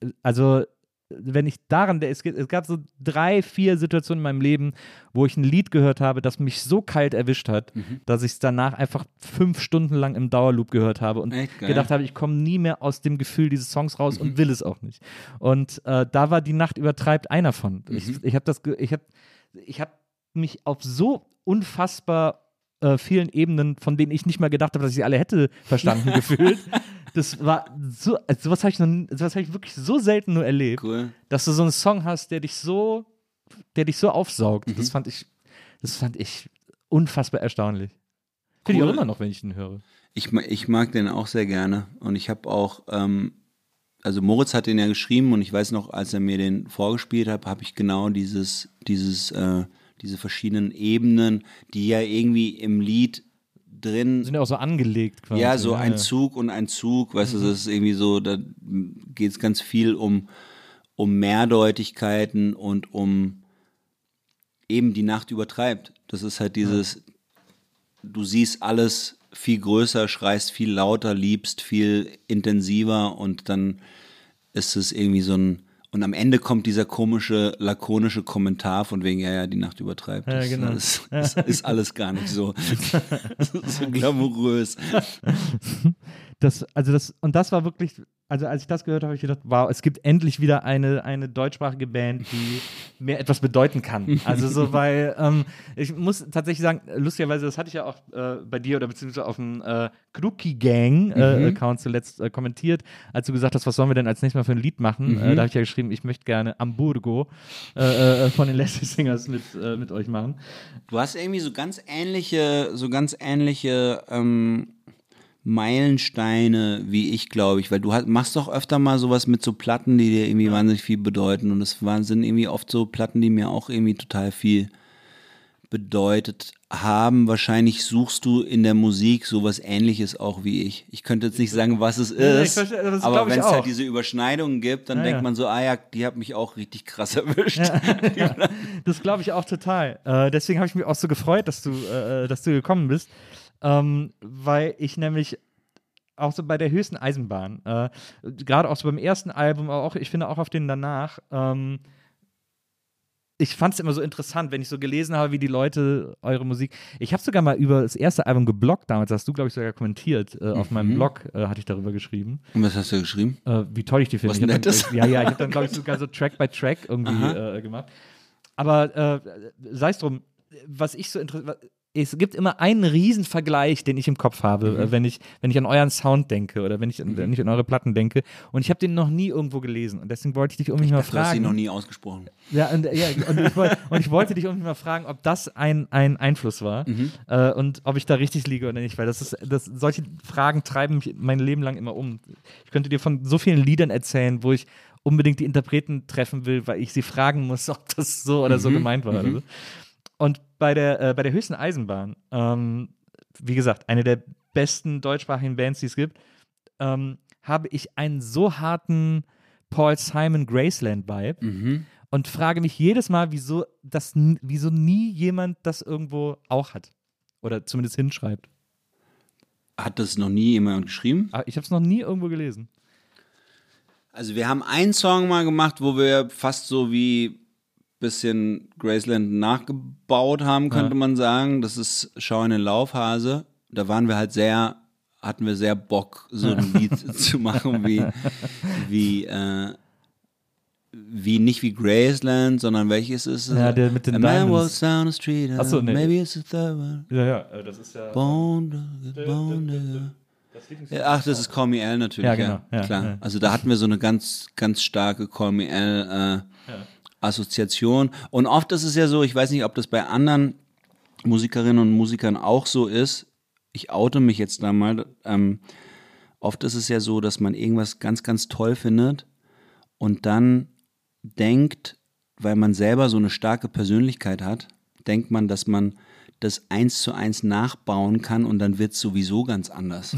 Äh, Also, wenn ich daran, es, gab so drei, vier Situationen in meinem Leben, wo ich ein Lied gehört habe, das mich so kalt erwischt hat, dass ich es danach einfach fünf Stunden lang im Dauerloop gehört habe und gedacht habe, ich komme nie mehr aus dem Gefühl dieses Songs raus und will es auch nicht. Und äh, da war die Nacht übertreibt einer von. Ich, ich habe das, ich habe, ich habe mich auf so unfassbar äh, vielen Ebenen, von denen ich nicht mal gedacht habe, dass ich sie alle hätte verstanden gefühlt. Das war so, also sowas habe ich, noch- sowas hab ich wirklich so selten nur erlebt, Cool. dass du so einen Song hast, der dich so, der dich so aufsaugt. Das fand ich, das fand ich unfassbar erstaunlich. Finde ich Cool. auch immer noch, wenn ich ihn höre. Ich, ich mag den auch sehr gerne. Und ich habe auch, ähm, also Moritz hat den ja geschrieben und ich weiß noch, als er mir den vorgespielt hat, habe ich genau dieses, dieses, äh, diese verschiedenen Ebenen, die ja irgendwie im Lied drin Sind ja auch so angelegt quasi. Ja, so ein ja. Zug und ein Zug, weißt du, das ist irgendwie so, da geht es ganz viel um, um Mehrdeutigkeiten und um eben die Nacht übertreibt. Das ist halt dieses, du siehst alles viel größer, schreist viel lauter, liebst viel intensiver und dann ist es irgendwie so ein, und am Ende kommt dieser komische, lakonische Kommentar von wegen, ja, ja, die Nacht übertreibt. Ja, Das, genau. das, das ist alles gar nicht so, so glamourös. Das, also das, und das war wirklich, also als ich das gehört habe, habe ich gedacht, wow, es gibt endlich wieder eine, eine deutschsprachige Band, die mir etwas bedeuten kann. Also so, weil ähm, ich muss tatsächlich sagen, lustigerweise, das hatte ich ja auch äh, bei dir oder beziehungsweise auf dem äh, Kruki Gang äh, Account zuletzt äh, kommentiert, als du gesagt hast, was sollen wir denn als nächstes Mal für ein Lied machen? Äh, da habe ich ja geschrieben, ich möchte gerne Hamburgo äh, äh, von den Leslie Singers mit, äh, mit euch machen. Du hast irgendwie so ganz ähnliche, so ganz ähnliche ähm, Meilensteine wie ich, glaube ich, weil du hast, machst doch öfter mal sowas mit so Platten, die dir irgendwie wahnsinnig viel bedeuten und das sind irgendwie oft so Platten, die mir auch irgendwie total viel bedeutet haben. Wahrscheinlich suchst du in der Musik sowas ähnliches auch wie ich. Ich könnte jetzt nicht sagen, was es Ja, ist, verstehe, das aber wenn es halt diese Überschneidungen gibt, dann Ja, denkt ja. man so, ah ja, die hat mich auch richtig krass erwischt. Das glaube ich auch total. Äh, deswegen habe ich mich auch so gefreut, dass du, äh, dass du gekommen bist, ähm, weil ich nämlich auch so bei der höchsten Eisenbahn, äh, gerade auch so beim ersten Album, aber auch, ich finde auch auf den danach, ähm, ich fand es immer so interessant, wenn ich so gelesen habe, wie die Leute eure Musik. Ich habe sogar mal über das erste Album gebloggt damals, hast du, glaube ich, sogar kommentiert. Äh, auf Mhm. meinem Blog äh, hatte ich darüber geschrieben Und was hast du geschrieben? äh, wie toll ich die finde. Was Ich hab dann, Nettes. Ja, ja, ich habe dann, glaube ich, sogar so Track by Track irgendwie äh, gemacht. Aber äh, sei es drum, was ich so interessant, es gibt immer einen riesen Vergleich, den ich im Kopf habe, Mhm. wenn, ich, wenn ich an euren Sound denke oder wenn ich, an- wenn ich an eure Platten denke. Und ich habe den noch nie irgendwo gelesen. Und deswegen wollte ich dich irgendwie mal Du hast ihn fragen. noch nie ausgesprochen. Ja, und, ja und, ich, woll- und ich wollte dich irgendwie mal fragen, ob das ein, ein Einfluss war Mhm. äh, und ob ich da richtig liege oder nicht, weil das ist, das, solche Fragen treiben mich mein Leben lang immer um. Ich könnte dir von so vielen Liedern erzählen, wo ich unbedingt die Interpreten treffen will, weil ich sie fragen muss, ob das so oder so Mhm. gemeint war. Oder so. Und bei der, äh, bei der höchsten Eisenbahn, ähm, wie gesagt, eine der besten deutschsprachigen Bands, die es gibt, ähm, habe ich einen so harten Paul Simon Graceland-Vibe Mhm. und frage mich jedes Mal, wieso, das, wieso nie jemand das irgendwo auch hat. Oder zumindest hinschreibt. Hat das noch nie jemand geschrieben? Aber ich habe es noch nie irgendwo gelesen. Also wir haben einen Song mal gemacht, wo wir fast so wie bisschen Graceland nachgebaut haben, könnte Ja. man sagen. Das ist Schau in den Laufhase. Da waren wir halt sehr, hatten wir sehr Bock, so ein Lied zu machen wie, wie, äh, wie nicht wie Graceland, sondern welches ist es? Ja, der mit den A man Diamonds. walks down the street, Ach so, uh, nee. maybe it's a third one. Ja, ja, das ist ja. Bone, bone, ja, Ach, das ist Call Me L natürlich. Ja, Ja, genau, ja, klar. ja. Also da hatten wir so eine ganz, ganz starke Call Me L äh, Assoziation. Und oft ist es ja so, ich weiß nicht, ob das bei anderen Musikerinnen und Musikern auch so ist. Ich oute mich jetzt da mal. Ähm, oft ist es ja so, dass man irgendwas ganz, ganz toll findet und dann denkt, weil man selber so eine starke Persönlichkeit hat, denkt man, dass man das eins zu eins nachbauen kann und dann wird es sowieso ganz anders.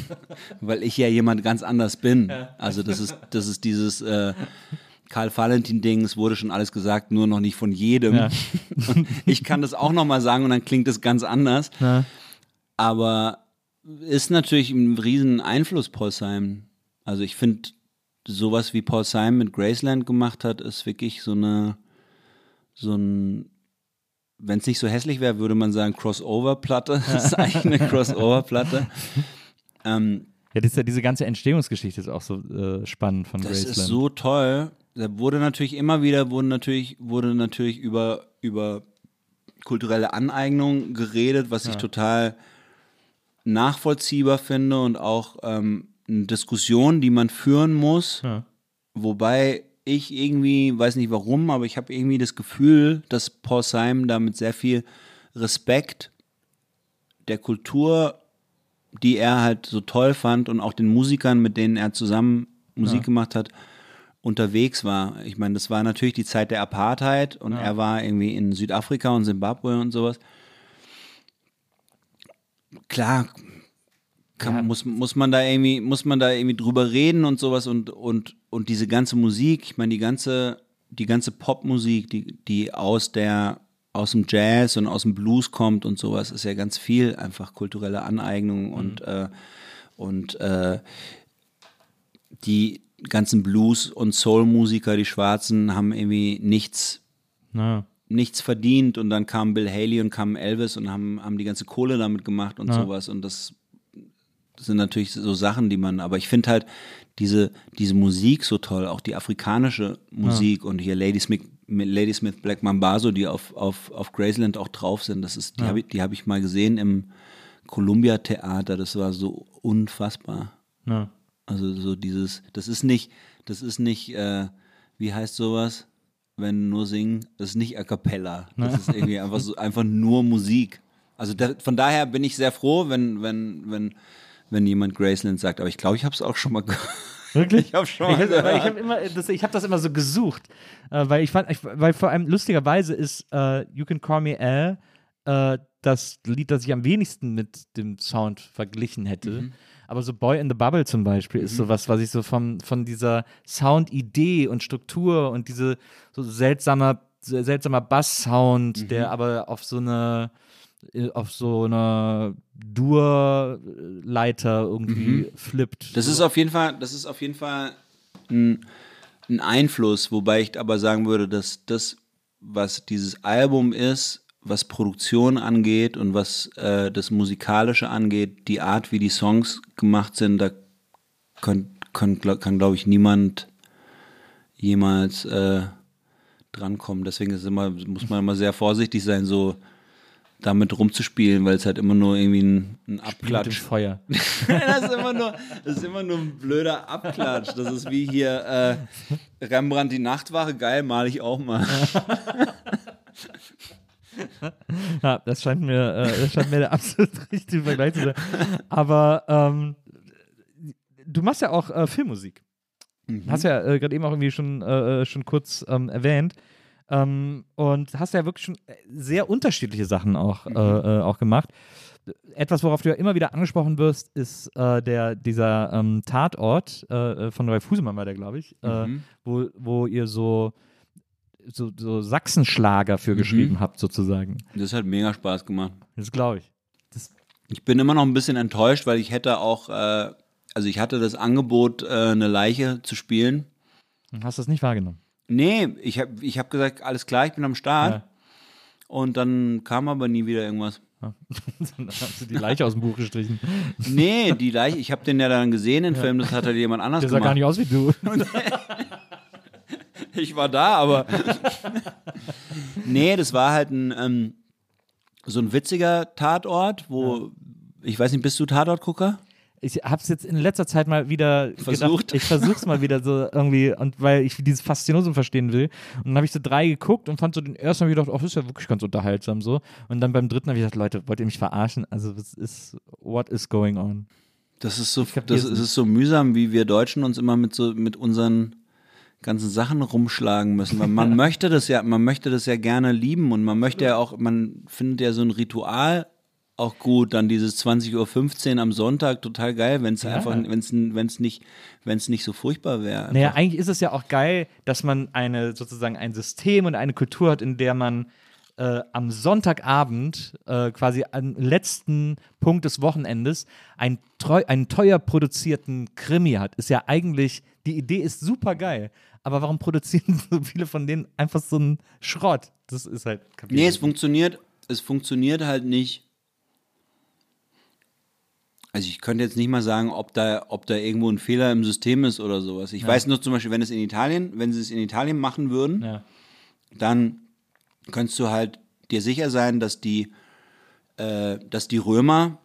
weil ich ja jemand ganz anders bin. Also das ist, das ist dieses äh, Karl Valentin-Ding, es wurde schon alles gesagt, nur noch nicht von jedem. Ja. Ich kann das auch nochmal sagen und dann klingt es ganz anders. Ja. Aber ist natürlich ein riesen Einfluss, Paul Simon. Also ich finde, sowas wie Paul Simon mit Graceland gemacht hat, ist wirklich so eine, so ein, wenn es nicht so hässlich wäre, würde man sagen Crossover-Platte. Das ist eigentlich eine Crossover-Platte. Ähm, Ja, diese, diese ganze Entstehungsgeschichte ist auch so äh, spannend von das Graceland. ist so toll. Da wurde natürlich immer wieder, wurde natürlich, wurde natürlich über, über kulturelle Aneignung geredet, was ich total nachvollziehbar finde und auch ähm, eine Diskussion, die man führen muss. Ja. Wobei ich irgendwie, weiß nicht warum, aber ich habe irgendwie das Gefühl, dass Paul Simon da mit sehr viel Respekt der Kultur, die er halt so toll fand und auch den Musikern, mit denen er zusammen Musik Ja. gemacht hat, unterwegs war. Ich meine, das war natürlich die Zeit der Apartheid und er war irgendwie in Südafrika und Zimbabwe und sowas. Klar, kann, Ja. muss, muss man da irgendwie, muss man da irgendwie drüber reden und sowas und, und, und diese ganze Musik, ich meine, die ganze, die ganze Popmusik, die, die aus der, aus dem Jazz und aus dem Blues kommt und sowas, ist ja ganz viel einfach kulturelle Aneignung und, äh, und äh, die ganzen Blues- und Soul-Musiker, die Schwarzen, haben irgendwie nichts Ja. nichts verdient und dann kam Bill Haley und kam Elvis und haben, haben die ganze Kohle damit gemacht und Ja. sowas und das sind natürlich so Sachen, die man, aber ich finde halt diese, diese Musik so toll, auch die afrikanische Musik und hier Lady Smith, Lady Smith Black Mambazo, die auf, auf, auf Graceland auch drauf sind, das ist, die habe ich, die habe ich mal gesehen im Columbia Theater, das war so unfassbar. Ja. Also so dieses, das ist nicht, das ist nicht, äh, wie heißt sowas, wenn nur singen, das ist nicht a cappella. Das ist irgendwie einfach so, einfach nur Musik. Also da, von daher bin ich sehr froh, wenn, wenn, wenn, wenn jemand Graceland sagt, aber ich glaube, ich habe es auch schon mal gehört. Wirklich? Ich habe schon Ich mal habe gehört. hab immer, das, ich hab das immer so gesucht, äh, weil ich fand, ich, weil vor allem lustigerweise ist äh, You Can Call Me Al äh, das Lied, das ich am wenigsten mit dem Sound verglichen hätte. Mhm. Aber so Boy in the Bubble zum Beispiel ist sowas, was ich so vom, von dieser Soundidee und Struktur und diese so seltsamer, seltsamer Bass-Sound, Mhm. der aber auf so eine äh, auf so einer Dur-Leiter irgendwie flippt. Mhm. Das ist auf jeden Fall, das ist auf jeden Fall ein, ein Einfluss, wobei ich aber sagen würde, dass das, was dieses Album ist, was Produktion angeht und was äh, das Musikalische angeht, die Art, wie die Songs gemacht sind, da kann, kann, kann glaube ich, niemand jemals äh, drankommen. Deswegen ist immer, muss man immer sehr vorsichtig sein, so damit rumzuspielen, weil es halt immer nur irgendwie ein, ein Abklatsch. Feuer. das, ist immer nur, das ist immer nur ein blöder Abklatsch. Das ist wie hier äh, Rembrandt die Nachtwache, geil, male ich auch mal. Ja, das scheint mir, äh, das scheint mir der absolut richtige Vergleich zu sein. Aber ähm, du machst ja auch äh, Filmmusik. Hast ja äh, gerade eben auch irgendwie schon, äh, schon kurz ähm, erwähnt. Ähm, und hast ja wirklich schon äh, sehr unterschiedliche Sachen auch, äh, äh, auch gemacht. Etwas, worauf du ja immer wieder angesprochen wirst, ist äh, der, dieser ähm, Tatort äh, von Ralf Husemann war der, glaube ich, äh, Mhm. wo, wo ihr so, so, so Sachsenschlager für geschrieben habt, sozusagen. Das hat mega Spaß gemacht. Das glaube ich. Ich bin immer noch ein bisschen enttäuscht, weil ich hätte auch, äh, also ich hatte das Angebot, äh, eine Leiche zu spielen. Und Hast das nicht wahrgenommen? Nee, ich habe ich hab gesagt, alles klar, ich bin am Start. Ja. Und dann kam aber nie wieder irgendwas. Dann hast du die Leiche aus dem Buch gestrichen. Nee, die Leiche, ich habe den ja dann gesehen, den Film, das hat halt jemand anders Der sah gar gemacht. nicht aus wie du. Ich war da, aber. nee, das war halt ein, ähm, so ein witziger Tatort, wo, ich weiß nicht, bist du Tatortgucker? Ich habe es jetzt in letzter Zeit mal wieder Versucht. Gedacht, ich versuche es mal wieder so irgendwie, und weil ich dieses Faszinosum verstehen will. Und dann habe ich so drei geguckt und fand so den ersten, habe ich gedacht, oh, das ist ja wirklich ganz unterhaltsam so. Und dann beim dritten habe ich gedacht, Leute, wollt ihr mich verarschen? Also, was ist, what is going on? Das ist so, das, nicht. ist so mühsam, wie wir Deutschen uns immer mit so, mit unseren ganzen Sachen rumschlagen müssen. Weil man möchte das ja, man möchte das ja gerne lieben und man möchte ja auch, man findet ja so ein Ritual auch gut, dann dieses 20.15 Uhr am Sonntag, total geil, wenn es einfach, wenn es wenn's nicht, wenn es nicht so furchtbar wäre. Naja, eigentlich ist es ja auch geil, dass man eine sozusagen ein System und eine Kultur hat, in der man äh, am Sonntagabend, äh, quasi am letzten Punkt des Wochenendes, ein treu, einen teuer produzierten Krimi hat. Ist ja eigentlich, die Idee ist super geil. Aber warum produzieren so viele von denen einfach so einen Schrott? Das ist halt. kapier Nee, es funktioniert, es funktioniert halt nicht. Also ich könnte jetzt nicht mal sagen, ob da, ob da irgendwo ein Fehler im System ist oder sowas. Ich weiß nur zum Beispiel, wenn es in Italien, wenn sie es in Italien machen würden, Ja. dann könntest du halt dir sicher sein, dass die, äh, dass die Römer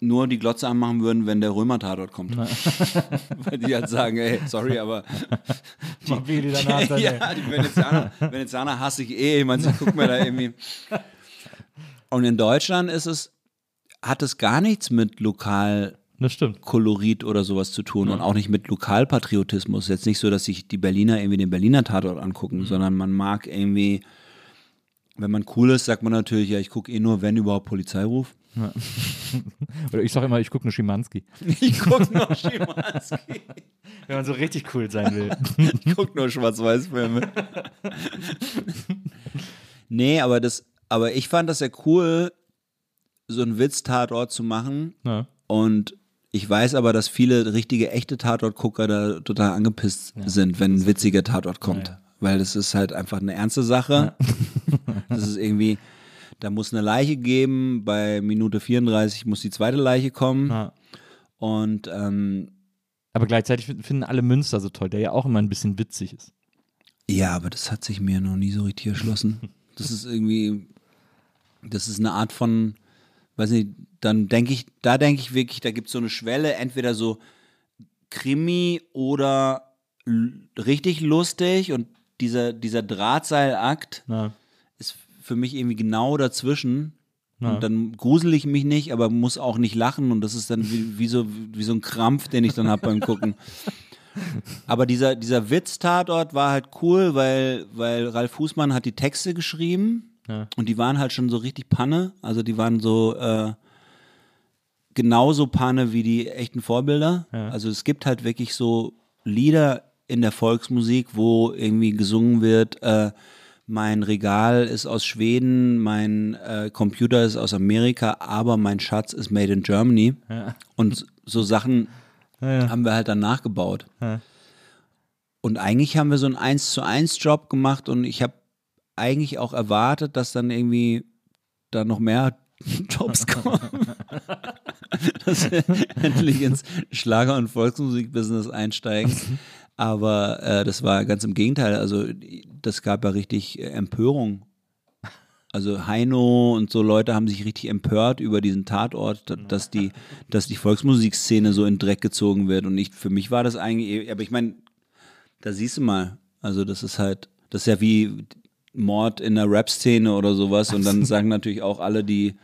nur die Glotze anmachen würden, wenn der Römer-Tatort kommt. Weil die halt sagen, ey, sorry, aber Die, wie die danach dann, ja, die Venezianer, Venezianer hasse ich eh. Ich meine, sie gucken mir da irgendwie. Und in Deutschland ist es, hat es gar nichts mit Das stimmt. Lokalkolorit oder sowas zu tun und auch nicht mit Lokalpatriotismus. Jetzt nicht so, dass sich die Berliner irgendwie den Berliner Tatort angucken, sondern man mag irgendwie, wenn man cool ist, sagt man natürlich, ja, ich gucke eh nur, wenn überhaupt Polizeiruf. Oder ich sage immer, ich gucke nur Schimanski. Ich gucke nur Schimanski. Wenn man so richtig cool sein will. Ich gucke nur Schwarz-Weiß-Filme. nee, aber das, aber ich fand das ja cool, so einen Witz-Tatort zu machen. Ja. Und ich weiß aber, dass viele richtige, echte Tatort-Gucker da total angepisst sind, wenn ein witziger Tatort kommt. Weil das ist halt einfach eine ernste Sache. das ist irgendwie, da muss eine Leiche geben, bei Minute 34 muss die zweite Leiche kommen. Ja. Und ähm, Aber gleichzeitig finden alle Münster so toll, der ja auch immer ein bisschen witzig ist. Ja, aber das hat sich mir noch nie so richtig erschlossen. Das ist irgendwie, das ist eine Art von, weiß nicht, dann denke ich, da denke ich wirklich, da gibt es so eine Schwelle, entweder so Krimi oder richtig lustig und dieser, dieser Drahtseilakt Na, ist für mich irgendwie genau dazwischen. Ja. Und dann grusel ich mich nicht, aber muss auch nicht lachen und das ist dann wie, wie, so, wie so ein Krampf, den ich dann habe beim Gucken. Aber dieser, dieser Witz-Tatort war halt cool, weil, weil Ralf Fußmann hat die Texte geschrieben Ja. und die waren halt schon so richtig Panne. Also die waren so äh, genauso Panne wie die echten Vorbilder. Ja. Also es gibt halt wirklich so Lieder in der Volksmusik, wo irgendwie gesungen wird, äh, mein Regal ist aus Schweden, mein äh, Computer ist aus Amerika, aber mein Schatz ist made in Germany. Ja. Und so Sachen Ja, ja. haben wir halt dann nachgebaut. Und eigentlich haben wir so einen 1 zu 1 Job gemacht und ich habe eigentlich auch erwartet, dass dann irgendwie da noch mehr Jobs kommen. dass wir endlich ins Schlager- und Volksmusikbusiness einsteigen. Aber äh, das war ganz im Gegenteil. Also das gab ja richtig äh, Empörung. Also Heino und so Leute haben sich richtig empört über diesen Tatort, da- dass die, dass die Volksmusikszene so in Dreck gezogen wird. Und ich, für mich war das eigentlich, aber ich meine, da siehst du mal, also das ist halt, das ist ja wie Mord in der Rap-Szene oder sowas. Und dann sagen natürlich auch alle, die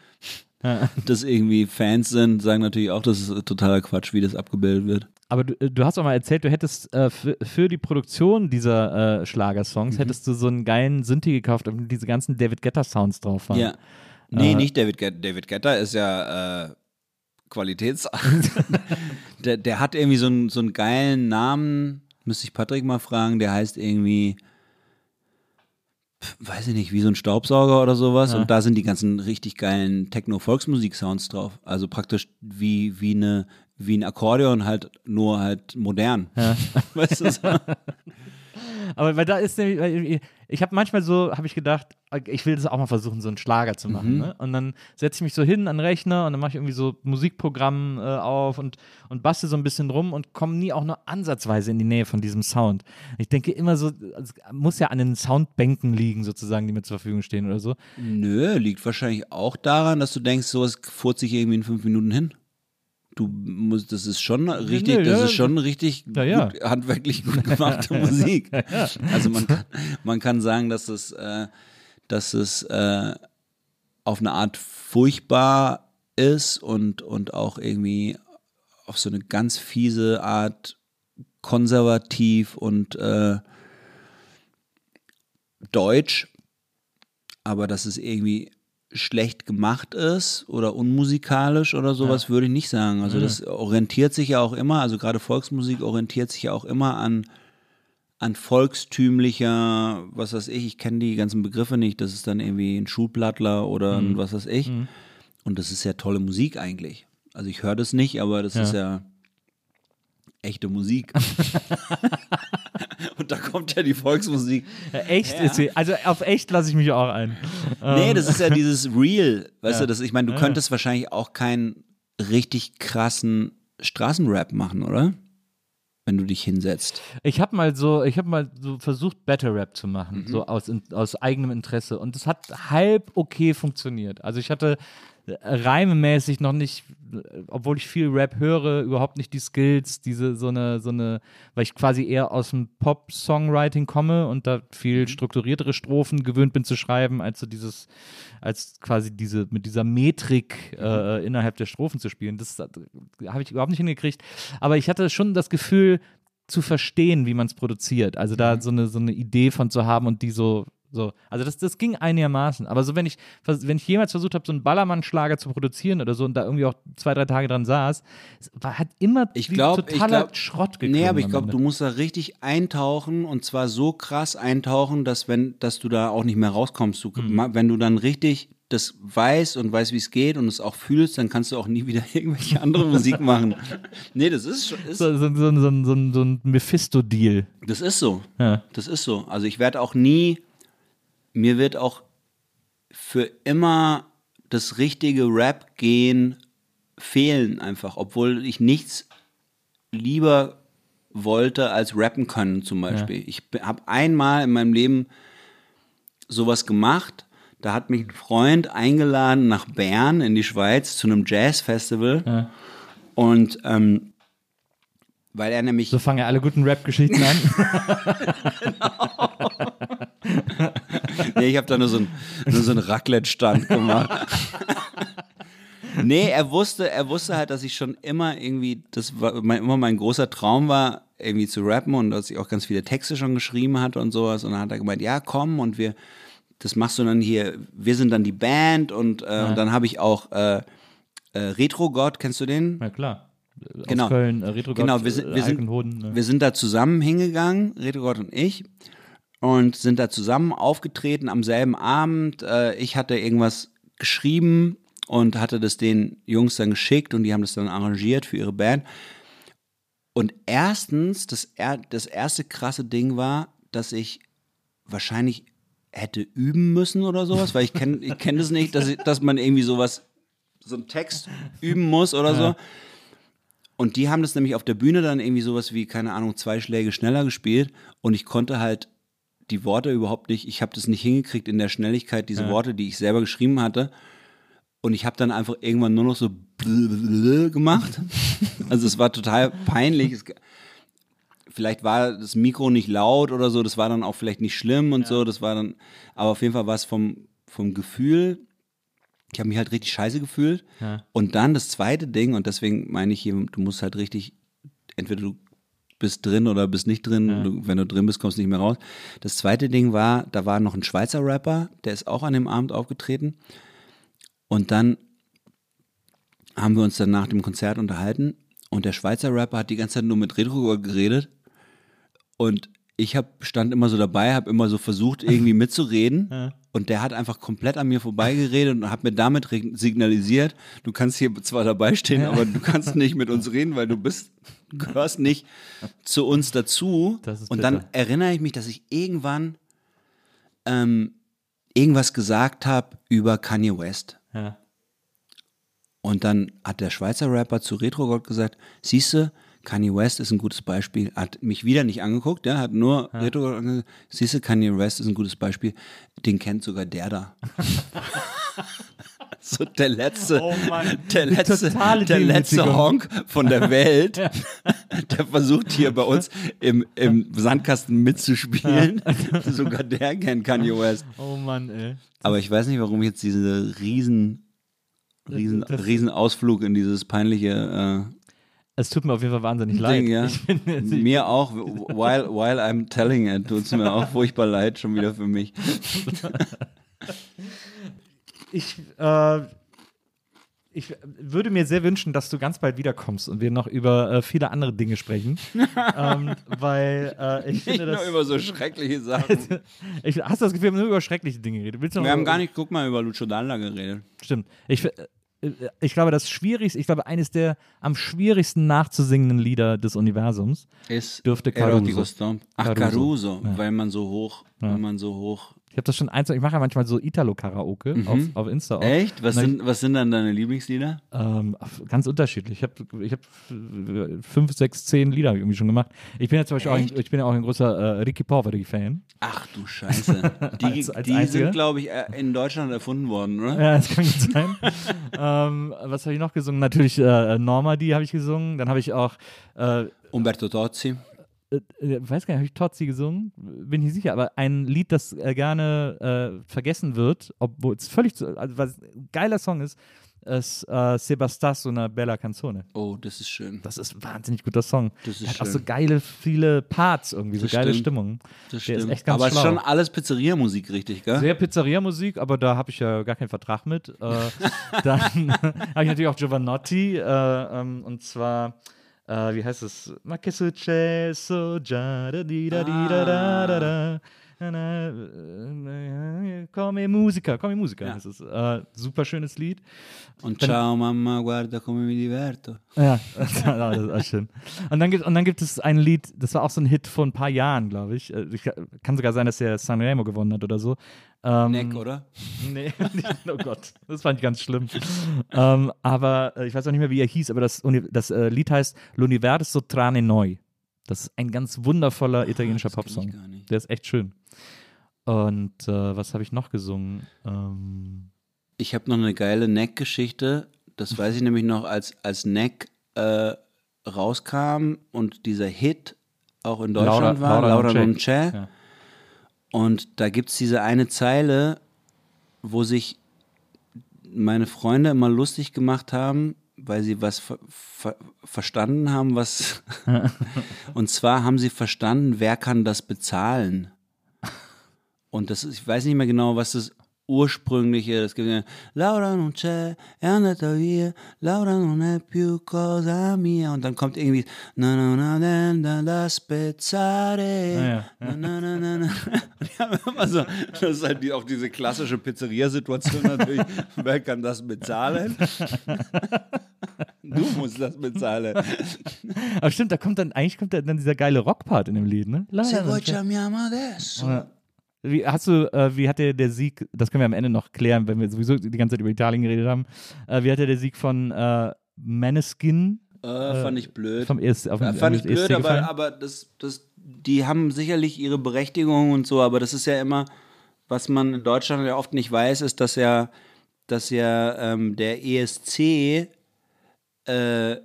das irgendwie Fans sind, sagen natürlich auch, das ist totaler Quatsch, wie das abgebildet wird. Aber du, du hast auch mal erzählt, du hättest äh, für, für die Produktion dieser äh, Schlagersongs, Mhm. hättest du so einen geilen Synthi gekauft, auf dem diese ganzen David Guetta Sounds drauf waren. Ja. Nee, Äh, nicht David Guetta. David Guetta ist ja äh, Qualitäts. der, der hat irgendwie so einen, so einen geilen Namen, müsste ich Patrick mal fragen, der heißt irgendwie, weiß ich nicht, wie so ein Staubsauger oder sowas. Ja. Und da sind die ganzen richtig geilen Techno-Volksmusik-Sounds drauf. Also praktisch wie, wie, eine, wie ein Akkordeon, halt nur halt modern. Weißt du? So? Aber weil da ist nämlich, weil ich habe manchmal so, habe ich gedacht, ich will das auch mal versuchen, so einen Schlager zu Mhm. machen. Ne? Und dann setze ich mich so hin an den Rechner und dann mache ich irgendwie so Musikprogramm äh, auf und, und bastel so ein bisschen rum und komme nie auch nur ansatzweise in die Nähe von diesem Sound. Ich denke immer so, es muss ja an den Soundbänken liegen, sozusagen, die mir zur Verfügung stehen oder so. Nö, liegt wahrscheinlich auch daran, dass du denkst, sowas furzt sich irgendwie in fünf Minuten hin. Du musst, das ist schon richtig, nö, das ja. ist schon richtig Ja, ja. gut, handwerklich gut gemachte Musik. Also man kann, man kann sagen, dass es, äh, dass es äh, auf eine Art furchtbar ist und, und auch irgendwie auf so eine ganz fiese Art konservativ und äh, deutsch, aber dass es irgendwie schlecht gemacht ist oder unmusikalisch oder sowas, würde ich nicht sagen. Also das orientiert sich ja auch immer, also gerade Volksmusik orientiert sich ja auch immer an, an volkstümlicher, was weiß ich, ich kenne die ganzen Begriffe nicht, das ist dann irgendwie ein Schulplattler oder ein was weiß ich. Und das ist ja tolle Musik eigentlich. Also ich höre das nicht, aber das Ja. ist ja echte Musik. Und da kommt ja die Volksmusik. Ja, echt ist sie. Also auf echt lasse ich mich auch ein. Nee, Ähm, das ist ja dieses Real, weißt Ja. du, das, ich meine, du Ja, könntest wahrscheinlich auch keinen richtig krassen Straßenrap machen, oder? Wenn du dich hinsetzt. Ich habe mal so, ich habe mal so versucht, Battle Rap zu machen, Mhm. so aus, aus eigenem Interesse. Und es hat halb okay funktioniert. Also ich hatte reimemäßig noch nicht, äh, obwohl ich viel Rap höre, überhaupt nicht die Skills, diese so eine, so eine, weil ich quasi eher aus dem Pop-Songwriting komme und da viel Mhm. strukturiertere Strophen gewöhnt bin zu schreiben, als so dieses, als quasi diese, mit dieser Metrik äh, innerhalb der Strophen zu spielen. Das äh, habe ich überhaupt nicht hingekriegt. Aber ich hatte schon das Gefühl, zu verstehen, wie man es produziert. Also da so eine, so eine Idee von zu haben und die so, so. Also das, das ging einigermaßen. Aber so, wenn ich, wenn ich jemals versucht habe, so einen Ballermann-Schlager zu produzieren oder so und da irgendwie auch zwei, drei Tage dran saß, war, hat immer Ich wie glaube, ich totaler glaub, Schrott geklungen. Nee, aber ich glaube, du musst da richtig eintauchen und zwar so krass eintauchen, dass wenn, dass du da auch nicht mehr rauskommst. Du, Mhm. Wenn du dann richtig das weißt und weißt, wie es geht und es auch fühlst, dann kannst du auch nie wieder irgendwelche andere Musik machen. Nee, das ist schon, so, so, so, so ein Mephisto-Deal. das ist so. Ja. Das ist so. Also ich werde auch nie, mir wird auch für immer das richtige Rap-Gehen fehlen einfach, obwohl ich nichts lieber wollte als rappen können zum Beispiel. Ich habe einmal in meinem Leben sowas gemacht, da hat mich ein Freund eingeladen nach Bern in die Schweiz zu einem Jazz-Festival Ja. und ähm, weil er nämlich So fangen ja alle guten Rap-Geschichten an. Nee, ich habe da nur so einen nur so einen Raclette-Stand gemacht. nee, er wusste, er wusste halt, dass ich schon immer irgendwie, das war mein, immer mein großer Traum war, irgendwie zu rappen und dass ich auch ganz viele Texte schon geschrieben hatte und sowas. Und dann hat er gemeint, ja, komm und wir, das machst du dann hier, wir sind dann die Band und, äh, und dann habe ich auch äh, äh, Retro God, kennst du den? ja, klar. Genau. Aus Köln, äh, Retro Genau, wir sind, wir, sind, ne? wir sind da zusammen hingegangen, Reto Gott und ich, und sind da zusammen aufgetreten am selben Abend. Äh, ich hatte irgendwas geschrieben und hatte das den Jungs dann geschickt und die haben das dann arrangiert für ihre Band. Und erstens, das, er, das erste krasse Ding war, dass ich wahrscheinlich hätte üben müssen oder sowas, weil ich kenne ich kenn das nicht, dass, ich, dass man irgendwie sowas, so einen Text üben muss oder so. Und die haben das nämlich auf der Bühne dann irgendwie sowas wie, keine Ahnung, zwei Schläge schneller gespielt und ich konnte halt die Worte überhaupt nicht, ich habe das nicht hingekriegt in der Schnelligkeit, diese Ja. Worte, die ich selber geschrieben hatte. Und ich habe dann einfach irgendwann nur noch so gemacht. Also es war total peinlich. Es, vielleicht war das Mikro nicht laut oder so, das war dann auch vielleicht nicht schlimm und so, das war dann, aber auf jeden Fall war es vom, vom Gefühl, ich habe mich halt richtig scheiße gefühlt. Ja. Und dann das zweite Ding, und deswegen meine ich hier, du musst halt richtig, entweder du bist drin oder bist nicht drin. Du, wenn du drin bist, kommst du nicht mehr raus. Das zweite Ding war, da war noch ein Schweizer Rapper, der ist auch an dem Abend aufgetreten. Und dann haben wir uns dann nach dem Konzert unterhalten und der Schweizer Rapper hat die ganze Zeit nur mit Retro geredet und ich hab, stand immer so dabei, habe immer so versucht, irgendwie mitzureden. Und der hat einfach komplett an mir vorbeigeredet und hat mir damit signalisiert, du kannst hier zwar dabei stehen, aber du kannst nicht mit uns reden, weil du bist, gehörst nicht zu uns dazu. Und dann erinnere ich mich, dass ich irgendwann ähm, irgendwas gesagt habe über Kanye West. Ja. Und dann hat der Schweizer Rapper zu Retrogott gesagt, siehste, Kanye West ist ein gutes Beispiel, hat mich wieder nicht angeguckt, ja, hat nur Retrogott angeguckt, siehste, Kanye West ist ein gutes Beispiel, den kennt sogar der da. so der letzte, Oh der letzte, der letzte. Honk von der Welt, der versucht hier bei uns im, im Sandkasten mitzuspielen. sogar der kennt Kanye West. Oh Mann, ey. Aber ich weiß nicht, warum ich jetzt diese riesen, riesen, Das- riesen Ausflug in dieses peinliche Es tut mir auf jeden Fall wahnsinnig äh, leid. Ding, ja. Bin Mir auch, while, while I'm telling it, tut es mir auch furchtbar leid, schon wieder für mich. Ich, äh, ich würde mir sehr wünschen, dass du ganz bald wiederkommst und wir noch über äh, viele andere Dinge sprechen. ähm, weil äh, ich Nicht finde, nur über so schreckliche Sachen. Ich, hast du das Gefühl, wir haben nur über schreckliche Dinge geredet? Willst du Wir haben über- gar nicht, guck mal, über Lucio Dalla geredet. Stimmt. Ich, äh, ich glaube, das Schwierigste, ich glaube, eines der am schwierigsten nachzusingenden Lieder des Universums Ist Dürfte Erotico Caruso. Ach, Caruso. Caruso, Ja. weil man so hoch, weil man so hoch. Ich habe das schon eins, ich mache ja manchmal so Italo-Karaoke auf, auf Insta auch. Mhm. Echt? Was ich- sind, was sind dann deine Lieblingslieder? Ähm, ganz unterschiedlich. Ich habe ich hab äh, fünf, sechs, zehn Lieder irgendwie schon gemacht. Ich bin ja zum Beispiel auch ein, ich bin ja auch ein großer äh, Ricky Poveri-Fan. Ach du Scheiße. Die, Als- als die sind, glaube ich, äh, in Deutschland erfunden worden, oder? Ja, das kann gut sein. ähm, was habe ich noch gesungen? Natürlich äh, Normandy habe ich gesungen. Dann habe ich auch, äh, Umberto Tozzi. Äh, äh, weiß gar nicht, habe ich Totzi gesungen? Bin ich nicht sicher, aber ein Lied, das äh, gerne äh, vergessen wird, obwohl es völlig, zu, also was ein geiler Song ist, ist äh, Sebastas una bella canzone. Oh, das ist schön. Das ist ein wahnsinnig guter Song. Das ist hat auch schön. so geile, viele Parts irgendwie, so Das geile stimmt. Stimmung. Das Der ist stimmt. echt ganz Aber es ist schon alles Pizzeria-Musik, richtig, gell? Sehr Pizzeria-Musik, aber da habe ich ja gar keinen Vertrag mit. Äh, dann habe ich natürlich auch Giovanotti äh, ähm, und zwar, äh, wie heißt es? Ma che successo già da di da di da da da da. Na, na, äh, Come Musica, Come Musica Ja. heißt es. Äh, super schönes Lied. Und ciao Mama, guarda come mi diverto. Ja, das ist auch schön. Und dann, gibt, und dann gibt es ein Lied, das war auch so ein Hit vor ein paar Jahren, glaube ich. Äh, ich. Kann sogar sein, dass der Sanremo gewonnen hat oder so. Ähm, Neck, oder? Nee, oh Gott, das fand ich ganz schlimm. ähm, aber äh, ich weiß auch nicht mehr, wie er hieß, aber das, das äh, Lied heißt L'Universo Trane Noi. Das ist ein ganz wundervoller italienischer das kenn ich Popsong. Der ist echt schön. Und äh, was habe ich noch gesungen? Ähm, Ich habe noch eine geile Neck-Geschichte. Das weiß ich nämlich noch, als, als Neck äh, rauskam und dieser Hit auch in Deutschland Laura- war, Laura Laura c'è. Ja. Und da gibt es diese eine Zeile, wo sich meine Freunde immer lustig gemacht haben, weil sie was ver ver verstanden haben, was. und zwar haben sie verstanden, wer kann das bezahlen. Und das ist, ich weiß nicht mehr genau, was das ursprüngliche, das gibt ja, Laura non c'è, è andata via, Laura non è più cosa mia. Und dann kommt irgendwie, na na na na na da spezzare. Ah, Na, na, na, na, na. Die haben immer so, das ist halt die, auch diese klassische Pizzeria-Situation natürlich. Wer kann das bezahlen? Du musst das bezahlen. aber stimmt, da kommt dann, eigentlich kommt dann dieser geile Rockpart in dem Lied, ne? Se vuoi chiamiamo adesso. Wie, hast du, äh, wie hat der, der Sieg, das können wir am Ende noch klären, wenn wir sowieso die ganze Zeit über Italien geredet haben, äh, wie hat der, der Sieg von äh, Maneskin Äh, fand ich blöd. vom ESC, auf fand ich ESC blöd, aber, aber das, das, die haben sicherlich ihre Berechtigung und so, aber das ist ja immer, was man in Deutschland ja oft nicht weiß, ist, dass ja, dass ja ähm, der ESC, äh,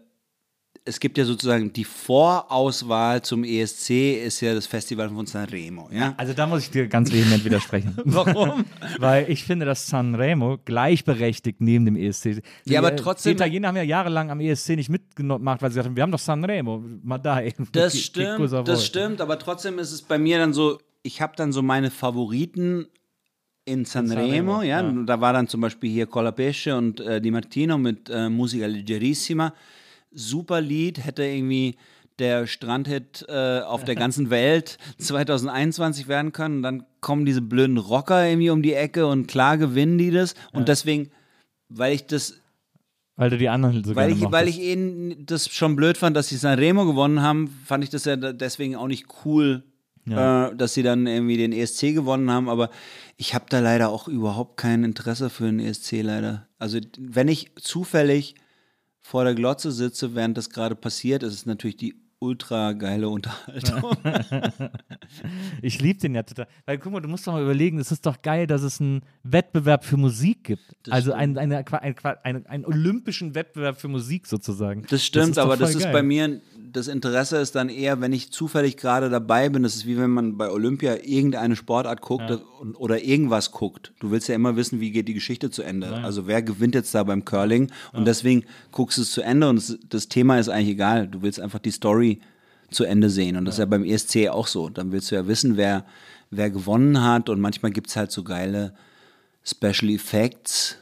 es gibt ja sozusagen die Vorauswahl zum ESC ist ja das Festival von Sanremo, ja? Also da muss ich dir ganz vehement widersprechen. Warum? Weil ich finde, dass Sanremo gleichberechtigt neben dem ESC. Ja, aber Die, äh, trotzdem- Die Italiener haben ja jahrelang am ESC nicht mitgemacht, weil sie gesagt haben, wir haben doch Sanremo, mal da. ey. Das stimmt, das stimmt, aber trotzdem ist es bei mir dann so, ich habe dann so meine Favoriten in Sanremo, Sanremo, ja. ja. Da war dann zum Beispiel hier Colapesce und äh, Di Martino mit äh, Musica Leggerissima. Super Lied, hätte irgendwie der Strandhit äh, auf der ganzen Welt 2021 werden können. Und dann kommen diese blöden Rocker irgendwie um die Ecke und klar gewinnen die das. Und deswegen, weil ich das Weil du die anderen so weil ich, weil ich eben das schon blöd fand, dass sie Sanremo gewonnen haben, fand ich das ja deswegen auch nicht cool, äh, dass sie dann irgendwie den ESC gewonnen haben. Aber ich habe da leider auch überhaupt kein Interesse für den ESC leider. Also wenn ich zufällig vor der Glotze sitze, während das gerade passiert, ist es natürlich die ultra geile Unterhaltung. Ich liebe den ja total. Weil guck mal, du musst doch mal überlegen, es ist doch geil, dass es einen Wettbewerb für Musik gibt. also einen, eine, ein, ein, einen olympischen Wettbewerb für Musik sozusagen. Das stimmt, doch aber das ist geil. bei mir, das Interesse ist dann eher, wenn ich zufällig gerade dabei bin. Das ist wie wenn man bei Olympia irgendeine Sportart guckt und, oder irgendwas guckt. Du willst ja immer wissen, wie geht die Geschichte zu Ende. Also wer gewinnt jetzt da beim Curling? Und deswegen guckst du es zu Ende und das, das Thema ist eigentlich egal. Du willst einfach die Story zu Ende sehen. Und das ist ja beim ESC auch so. Dann willst du ja wissen, wer, wer gewonnen hat. Und manchmal gibt es halt so geile Special Effects.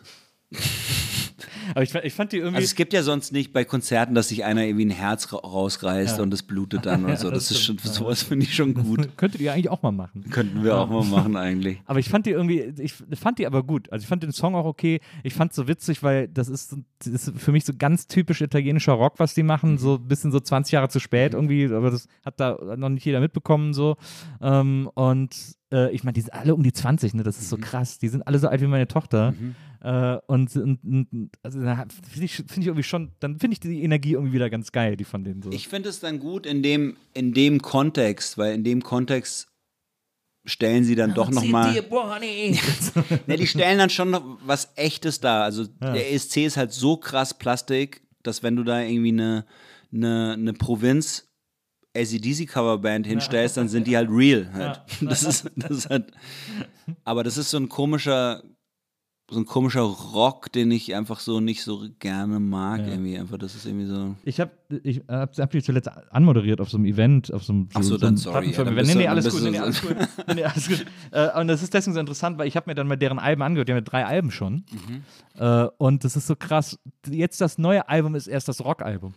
Aber ich, ich fand die irgendwie. Also es gibt ja sonst nicht bei Konzerten, dass sich einer irgendwie ein Herz ra rausreißt und es blutet dann und so. Das, ist schon, sowas finde ich schon gut. könntet ihr eigentlich auch mal machen. Könnten wir auch mal machen eigentlich. Aber ich fand die irgendwie, ich fand die aber gut. Also ich fand den Song auch okay. Ich fand es so witzig, weil das ist, das ist für mich so ganz typisch italienischer Rock, was die machen. So ein bisschen so 20 Jahre zu spät irgendwie, aber das hat da noch nicht jeder mitbekommen so. Ähm, und äh, ich meine, die sind alle um die 20, ne? Das ist so krass. Die sind alle so alt wie meine Tochter. Äh, und, und, und also da finde ich, find ich irgendwie schon, dann finde ich die Energie irgendwie wieder ganz geil, die von denen so. Ich finde es dann gut in dem, in dem Kontext, weil in dem Kontext stellen sie dann doch nochmal. Ne, die stellen dann schon noch was Echtes dar. Also der ESC ist halt so krass Plastik, dass wenn du da irgendwie eine, eine, eine Provinz ACDC Coverband hinstellst, dann sind die halt real. Halt. Das, ist, das ist halt. Aber das ist so ein komischer, so ein komischer Rock, den ich einfach so nicht so gerne mag. Irgendwie einfach, das ist irgendwie so. Ich habe ich hab, hab die zuletzt anmoderiert auf so einem Event, auf so einem, Ach so, einem dann sorry, ja, dann nee, nee, alles gut, nee, nee, so- alles gut. Nee, alles gut. Äh, und das ist deswegen so interessant, weil ich habe mir dann mal deren Alben angehört. Die haben ja drei Alben schon. Mhm. Äh, und das ist so krass. Jetzt das neue Album ist erst das Rockalbum.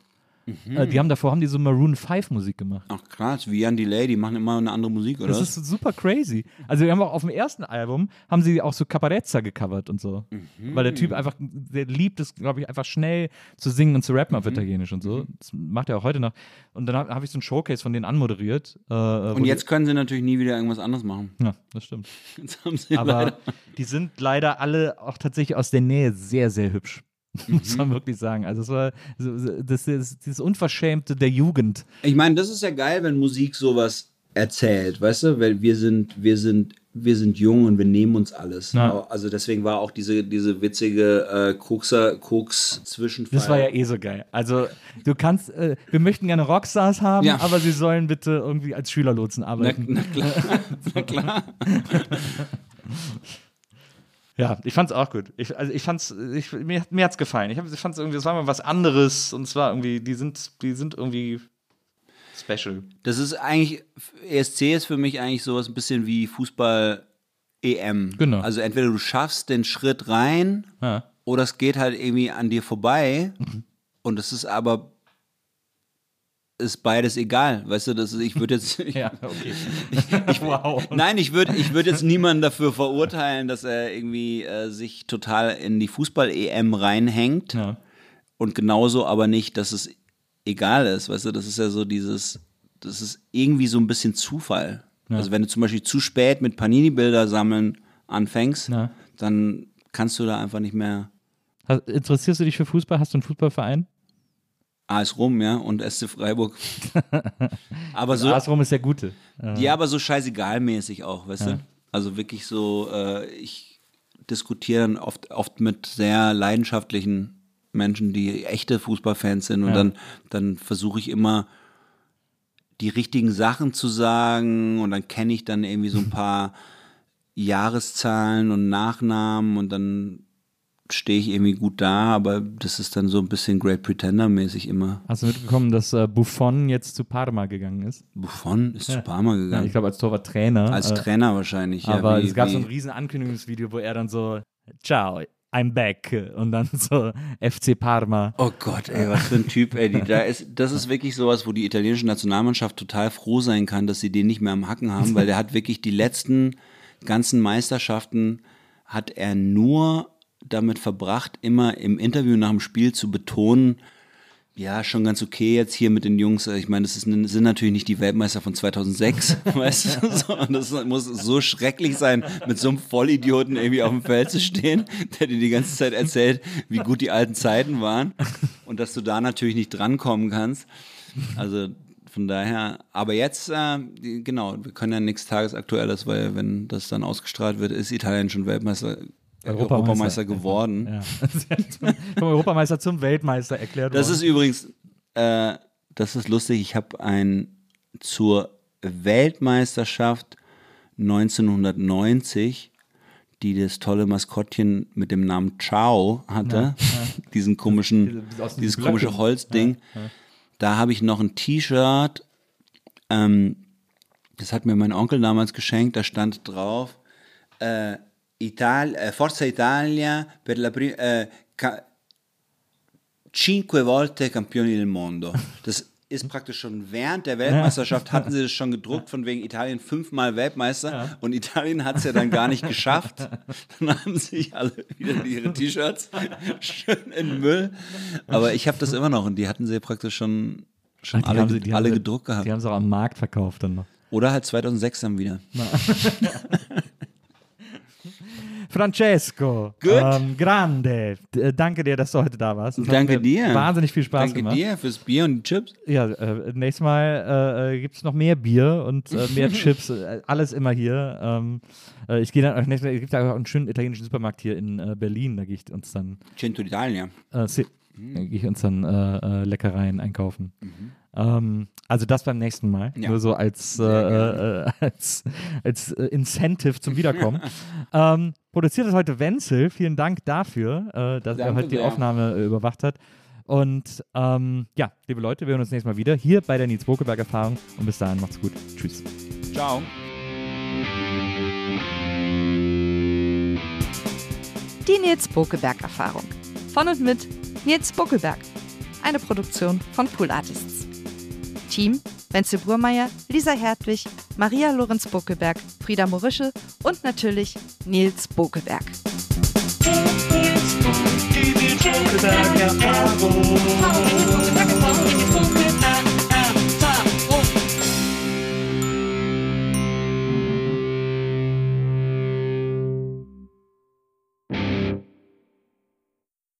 Mhm. Äh, die haben davor haben die so Maroon 5 Musik gemacht. Ach krass, wie Jan Delay, die machen immer eine andere Musik, oder? Das ist super crazy. Also, die haben auch auf dem ersten Album haben sie auch so Caparezza gecovert und so. Mhm. Weil der Typ einfach, der liebt es, glaube ich, einfach schnell zu singen und zu rappen Mhm. auf Italienisch und so. Das macht er auch heute noch. Und dann habe hab ich so ein Showcase von denen anmoderiert. Äh, Und jetzt können sie natürlich nie wieder irgendwas anderes machen. Die, ja, das stimmt. Jetzt haben sie Aber leider. die sind leider alle auch tatsächlich aus der Nähe sehr, sehr hübsch. Muss Mhm. man wirklich sagen. Also, es war das, das, dieses Unverschämte der Jugend. Ich meine, das ist ja geil, wenn Musik sowas erzählt, weißt du? Weil wir sind, wir sind, wir sind jung und wir nehmen uns alles. Ja. Also deswegen war auch diese, diese witzige äh, Kokser, Koks Zwischenfall. Das war ja eh so geil. Also, du kannst, äh, wir möchten gerne Rockstars haben, Ja. aber sie sollen bitte irgendwie als Schülerlotsen na, arbeiten. na klar, na klar. Ja, ich fand's auch gut. Ich, also ich fand's, ich, mir, mir hat's gefallen. Ich, hab, ich fand's irgendwie, es war mal was anderes und es war irgendwie, die sind, die sind irgendwie special. Das ist eigentlich, ESC ist für mich eigentlich sowas ein bisschen wie Fußball EM. Genau. Also entweder du schaffst den Schritt rein Ja. oder es geht halt irgendwie an dir vorbei und es ist aber ist beides egal, weißt du, das ist, ich würde jetzt Ja, okay. wow. Nein, ich würde ich würd jetzt niemanden dafür verurteilen, dass er irgendwie äh, sich total in die Fußball-EM reinhängt. Ja. Und genauso aber nicht, dass es egal ist. Weißt du, das ist ja so dieses, das ist irgendwie so ein bisschen Zufall. Also wenn du zum Beispiel zu spät mit Panini-Bilder sammeln anfängst, Ja. dann kannst du da einfach nicht mehr. Interessierst du dich für Fußball? Hast du einen Fußballverein? AS Rom, ja, und SC Freiburg. aber so, AS Rom ist der Gute. Ja, aber so scheißegalmäßig auch, weißt du? Also wirklich so, äh, ich diskutiere dann oft, oft mit sehr leidenschaftlichen Menschen, die echte Fußballfans sind und Ja. dann, dann versuche ich immer die richtigen Sachen zu sagen und dann kenne ich dann irgendwie so ein paar Jahreszahlen und Nachnamen und dann stehe ich irgendwie gut da, aber das ist dann so ein bisschen Great Pretender-mäßig immer. Hast du mitbekommen, dass äh, Buffon jetzt zu Parma gegangen ist? Buffon ist zu Parma Ja, gegangen. ich glaube, als Torwarttrainer. Als äh, Trainer wahrscheinlich. ja, Aber es gab wie- so ein riesen Ankündigungsvideo, wo er dann so, ciao, I'm back. Und dann so FC Parma. Oh Gott, ey, was für ein Typ, ey. Die, da ist, das ist wirklich sowas, wo die italienische Nationalmannschaft total froh sein kann, dass sie den nicht mehr am Hacken haben, weil der hat wirklich die letzten ganzen Meisterschaften hat er nur damit verbracht, immer im Interview nach dem Spiel zu betonen, ja, schon ganz okay jetzt hier mit den Jungs. Ich meine, das ist, sind natürlich nicht die Weltmeister von 2006, weißt du? So, und das muss so schrecklich sein, mit so einem Vollidioten irgendwie auf dem Feld zu stehen, der dir die ganze Zeit erzählt, wie gut die alten Zeiten waren und dass du da natürlich nicht drankommen kannst. Also von daher, aber jetzt, äh, genau, wir können ja nichts Tagesaktuelles, weil wenn das dann ausgestrahlt wird, ist Italien schon Weltmeister, Europameister. Europameister geworden. Ja. Vom Europameister zum Weltmeister erklärt Das worden. ist übrigens, äh, das ist lustig, ich habe ein zur Weltmeisterschaft 1990, die das tolle Maskottchen mit dem Namen Ciao hatte, diesen komischen, Diese- aus den dieses Blöcken. komische Holzding, da habe ich noch ein T-Shirt, ähm, das hat mir mein Onkel damals geschenkt, da stand drauf, äh, Ital äh, Forza Italia per la prima, äh, ca- cinque volte Campioni del Mondo. Das ist praktisch schon während der Weltmeisterschaft hatten sie das schon gedruckt, von wegen Italien fünfmal Weltmeister und Italien hat es ja dann gar nicht geschafft. Dann haben sich alle wieder ihre T-Shirts schön in den Müll. Aber ich habe das immer noch und die hatten sie praktisch schon, schon Die alle, sie- alle gedruckt gehabt. Die haben es auch am Markt verkauft dann noch. Oder halt 2006 dann wieder. Francesco, ähm, grande. Äh, danke dir, dass du heute da warst. Das Danke dir. Wahnsinnig viel Spaß Danke gemacht. dir fürs Bier und die Chips. Ja, äh, nächstes Mal äh, gibt es noch mehr Bier und äh, mehr Chips, äh, alles immer hier. Ähm, äh, ich gehe dann, äh, nächstes Mal, es gibt ja auch einen schönen italienischen Supermarkt hier in äh, Berlin, da gehe ich uns dann, Cento d'Italia. äh, sì, da gehe ich uns dann äh, äh, Leckereien einkaufen. Ähm, also das beim nächsten Mal, Ja. nur so als, äh, äh, als, als äh, Incentive zum Wiederkommen. ähm, produziert hat heute Wenzel, vielen Dank dafür, äh, dass er Danke heute die sehr. Aufnahme äh, überwacht hat. Und ähm, ja, liebe Leute, wir hören uns nächstes Mal wieder hier bei der Nils Bokeberg Erfahrung und bis dahin macht's gut. Tschüss. Ciao. Die Nils Bokeberg Erfahrung. Von und mit Nils Bokeberg. Eine Produktion von Pool Artists. Team Wenzel Burmeier, Lisa Hertwig, Maria Lorenz Bokeberg, Frieda Morische und natürlich Nils Bokeberg. Die Nils Erfahrung.